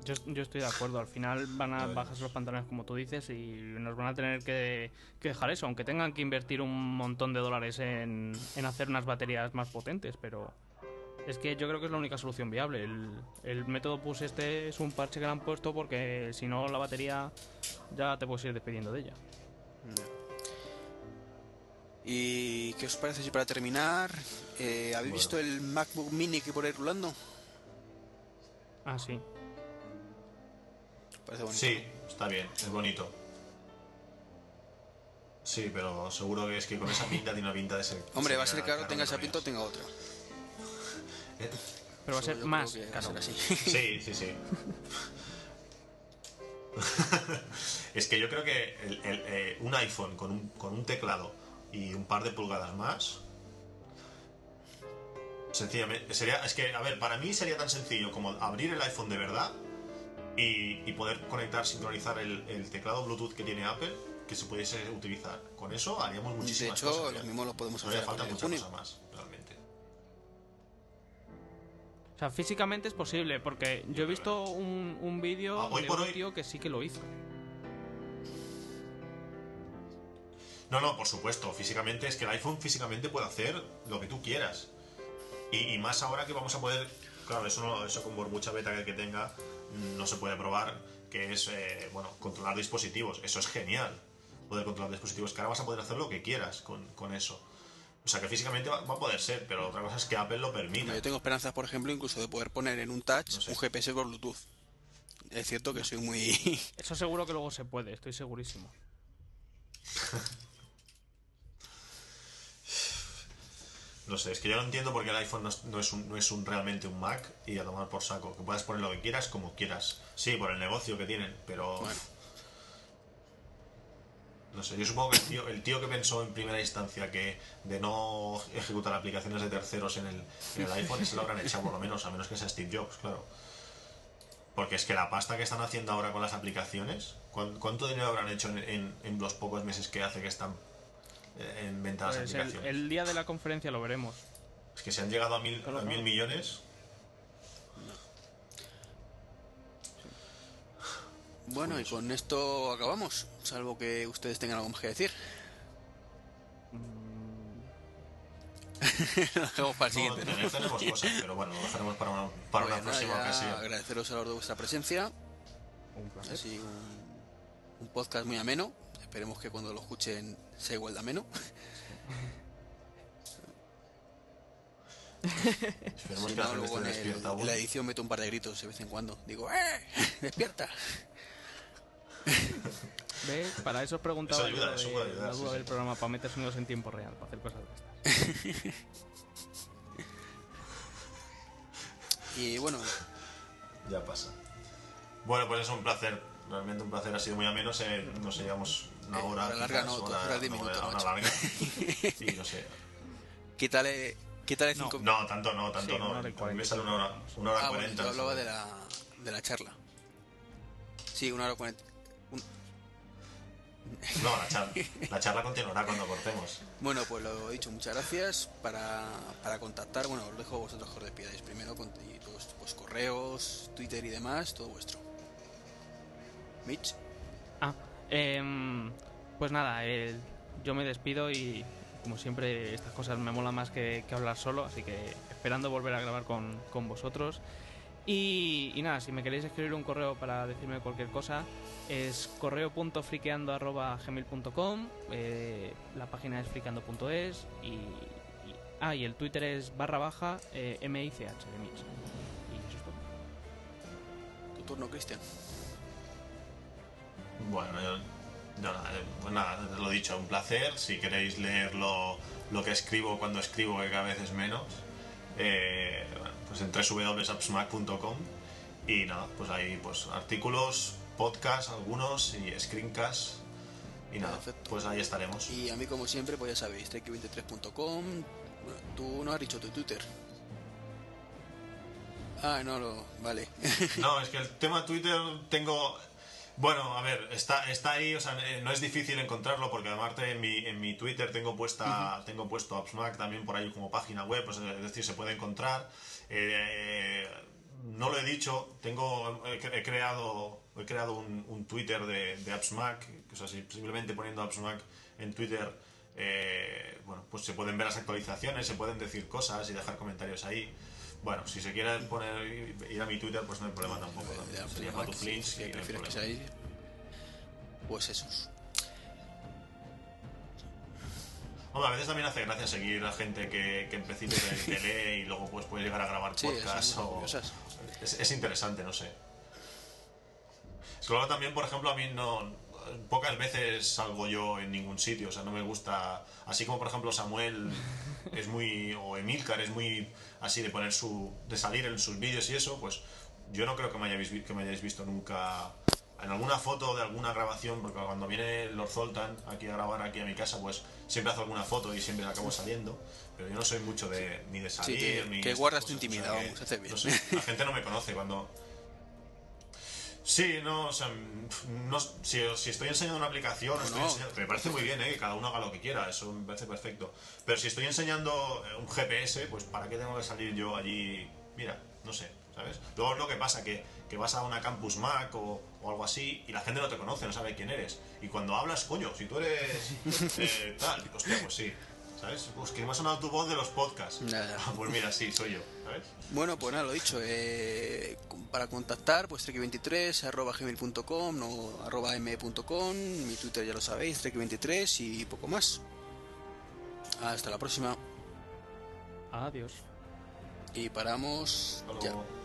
yo, yo estoy de acuerdo. Al final van a bajarse los pantalones, como tú dices, y nos van a tener que, que dejar eso, aunque tengan que invertir un montón de dólares en, en hacer unas baterías más potentes, pero es que yo creo que es la única solución viable. El, el método push este es un parche que le han puesto porque si no la batería ya te puedes ir despidiendo de ella. ¿Y qué os parece si para terminar, eh, ¿habéis Bueno. visto el MacBook Mini que por ahí rulando? Ah, sí. Parece bonito. Sí, está bien, es bonito. Sí, pero seguro que es que con esa pinta tiene una pinta de ser. Hombre, va a ser caro, tenga esa pinta o tenga otra. ¿Eh? Pero va a ser yo más caro. así. Sí, sí, sí. es que yo creo que el- el, eh, un iPhone con un, con un teclado y un par de pulgadas más. Sencillamente, sería. Es que, a ver, para mí sería tan sencillo como abrir el iPhone de verdad y, y poder conectar, sincronizar el, el teclado Bluetooth que tiene Apple que se pudiese utilizar. Con eso haríamos De muchísimas hecho, cosas. lo ya. mismo lo podemos No hacer falta partir de mucha junio. cosa más, realmente. O sea, físicamente es posible, porque yo he visto un, un vídeo Ah, de un hoy- tío que sí que lo hizo. No, no, por supuesto. Físicamente es que el iPhone físicamente puede hacer lo que tú quieras. Y, y más ahora que vamos a poder. Claro, eso, no, eso con por mucha beta que, tenga no se puede probar, que es, eh, bueno, controlar dispositivos. Eso es genial. Poder controlar dispositivos, que ahora vas a poder hacer lo que quieras con, con eso. O sea que físicamente va, va a poder ser, pero otra cosa es que Apple lo permita. Yo tengo esperanzas, por ejemplo, incluso de poder poner en un touch No sé. un GPS por Bluetooth. Es cierto que soy muy... Eso seguro que luego se puede, estoy segurísimo. No sé, es que yo no entiendo por qué el iPhone no es, no es un, no es un realmente un Mac y a tomar por saco. Que puedas poner lo que quieras como quieras. Sí, por el negocio que tienen, pero. Bueno. No sé, yo supongo que el tío, el tío que pensó en primera instancia que de no ejecutar aplicaciones de terceros en el, en el iPhone, se lo habrán echado por lo menos, a menos que sea Steve Jobs, claro. Porque es que la pasta que están haciendo ahora con las aplicaciones, ¿cuán- ¿cuánto dinero habrán hecho en, en- en los pocos meses que hace que están en venta las Pues el, aplicaciones? el día de la conferencia lo veremos. Es que se han llegado a mil, a mil millones. Bueno, y con esto acabamos, salvo que ustedes tengan algo más que decir. Lo dejamos para el siguiente, ¿no? tenemos cosas, pero bueno, lo dejaremos para una, para una Pues nada, próxima ocasión. Agradeceros a los de vuestra presencia. Un placer. Así un, un podcast muy ameno. Esperemos que cuando lo escuchen sea igual de ameno. Esperemos Si que no, luego en, el- la edición meto un par de gritos de vez en cuando. Digo, ¡eh! ¡Despierta! ¿Ves? Para eso os preguntaba Eso ayuda, yo eso de ayudar, la duda sí. del programa para meter sonidos en tiempo real, para hacer cosas de estas. Y bueno, Ya pasa. Bueno, pues es un placer. Realmente un placer. Ha sido muy ameno. Se, nos llevamos una Eh, hora. hora larga no, una- no, minutos, Una larga. Y no sé. quítale, quítale No, cinco... No, tanto no, tanto Sí, no. una hora me sale una hora, una hora Ah, bueno, cuarenta. yo hablaba ¿sabes? de la, de la charla. Sí, una hora cuarenta. un- No, la charla, la charla continuará cuando cortemos. Bueno, pues lo he dicho, muchas gracias. Para, para contactar, bueno, os dejo a vosotros que os despidáis primero con y todos pues, correos, Twitter y demás, todo vuestro. Mitch, Ah, em, pues nada, el- yo me despido y como siempre estas cosas me mola más que, hablar solo, así que esperando volver a grabar con, con vosotros. Y, nada, si me queréis escribir un correo para decirme cualquier cosa, es correo.friqueando.gmail.com, eh, la página es friqueando.es y, y- ah, y el Twitter es barra baja eh, MICH de Mitch. Y eso es todo. tu turno, Cristian. Bueno, yo, yo nada, eh, pues nada, lo dicho, un placer. Si queréis leer lo, lo que escribo cuando escribo, que cada vez es menos, eh, pues en www.appsmac.com y nada, pues ahí pues artículos, podcasts, algunos y screencasts y nada, Perfecto. pues ahí estaremos. Y a mí, como siempre, pues ya sabéis, trek23.com. Bueno, tú no has dicho tu Twitter. Ah, no, lo, vale. No, es que el tema Twitter tengo. Bueno, a ver, está, está ahí, o sea, eh, no es difícil encontrarlo porque además en mi, en mi Twitter tengo puesta, tengo puesto AppsMac también por ahí como página web, pues, es decir, se puede encontrar. Eh, no lo he dicho, tengo, he, cre- he creado, he creado un, un Twitter de, de AppsMac, o sea, si- simplemente poniendo AppsMac en Twitter, eh, bueno, pues se pueden ver las actualizaciones, se pueden decir cosas y dejar comentarios ahí. Bueno, si se quieren poner ir a mi Twitter, pues no hay problema tampoco. Ya, Se pues, llama Max, Patuflins si no hay prefieres que problema. seáis, pues esos. Hombre, a veces también hace gracia seguir a gente que, que en principio te, te lee y luego pues puede llegar a grabar Sí, podcasts o... Es, es interesante, no sé. Es que luego también, por ejemplo, a mí no... Pocas veces salgo yo en ningún sitio, o sea, no me gusta... Así como, por ejemplo, Samuel es muy... o Emilcar es muy así de poner su... de salir en sus vídeos y eso, pues yo no creo que me hayáis, que me hayáis visto nunca en alguna foto de alguna grabación, porque cuando viene Lord Zoltan aquí a grabar aquí a mi casa, pues siempre hace alguna foto y siempre acabo saliendo. Pero yo no soy mucho de ni de salir que- ni que guardas tu intimidad, o sea no sé, la gente no me conoce cuando. Sí, no, o sea, no, si, si estoy enseñando una aplicación, No, estoy enseñando- me parece muy bien, ¿eh? que cada uno haga lo que quiera, eso me parece perfecto. Pero si estoy enseñando eh, un GPS, pues ¿para qué tengo que salir yo allí? Mira, no sé, ¿sabes? Luego lo que pasa, que, que vas a una Campus Mac o, o algo así y la gente no te conoce, no sabe quién eres. Y cuando hablas, coño, si tú eres eh, tal, hostia, pues sí, ¿sabes? Pues que me ha sonado tu voz de los podcasts. Ya. Ah, pues mira, sí, soy yo, ¿sabes? Bueno, pues nada, lo dicho. eh, para contactar, pues trek23 arroba gmail.com o arroba m.com. Mi Twitter ya lo sabéis, trek23 y poco más. Hasta la próxima. Adiós. Y paramos Hasta ya.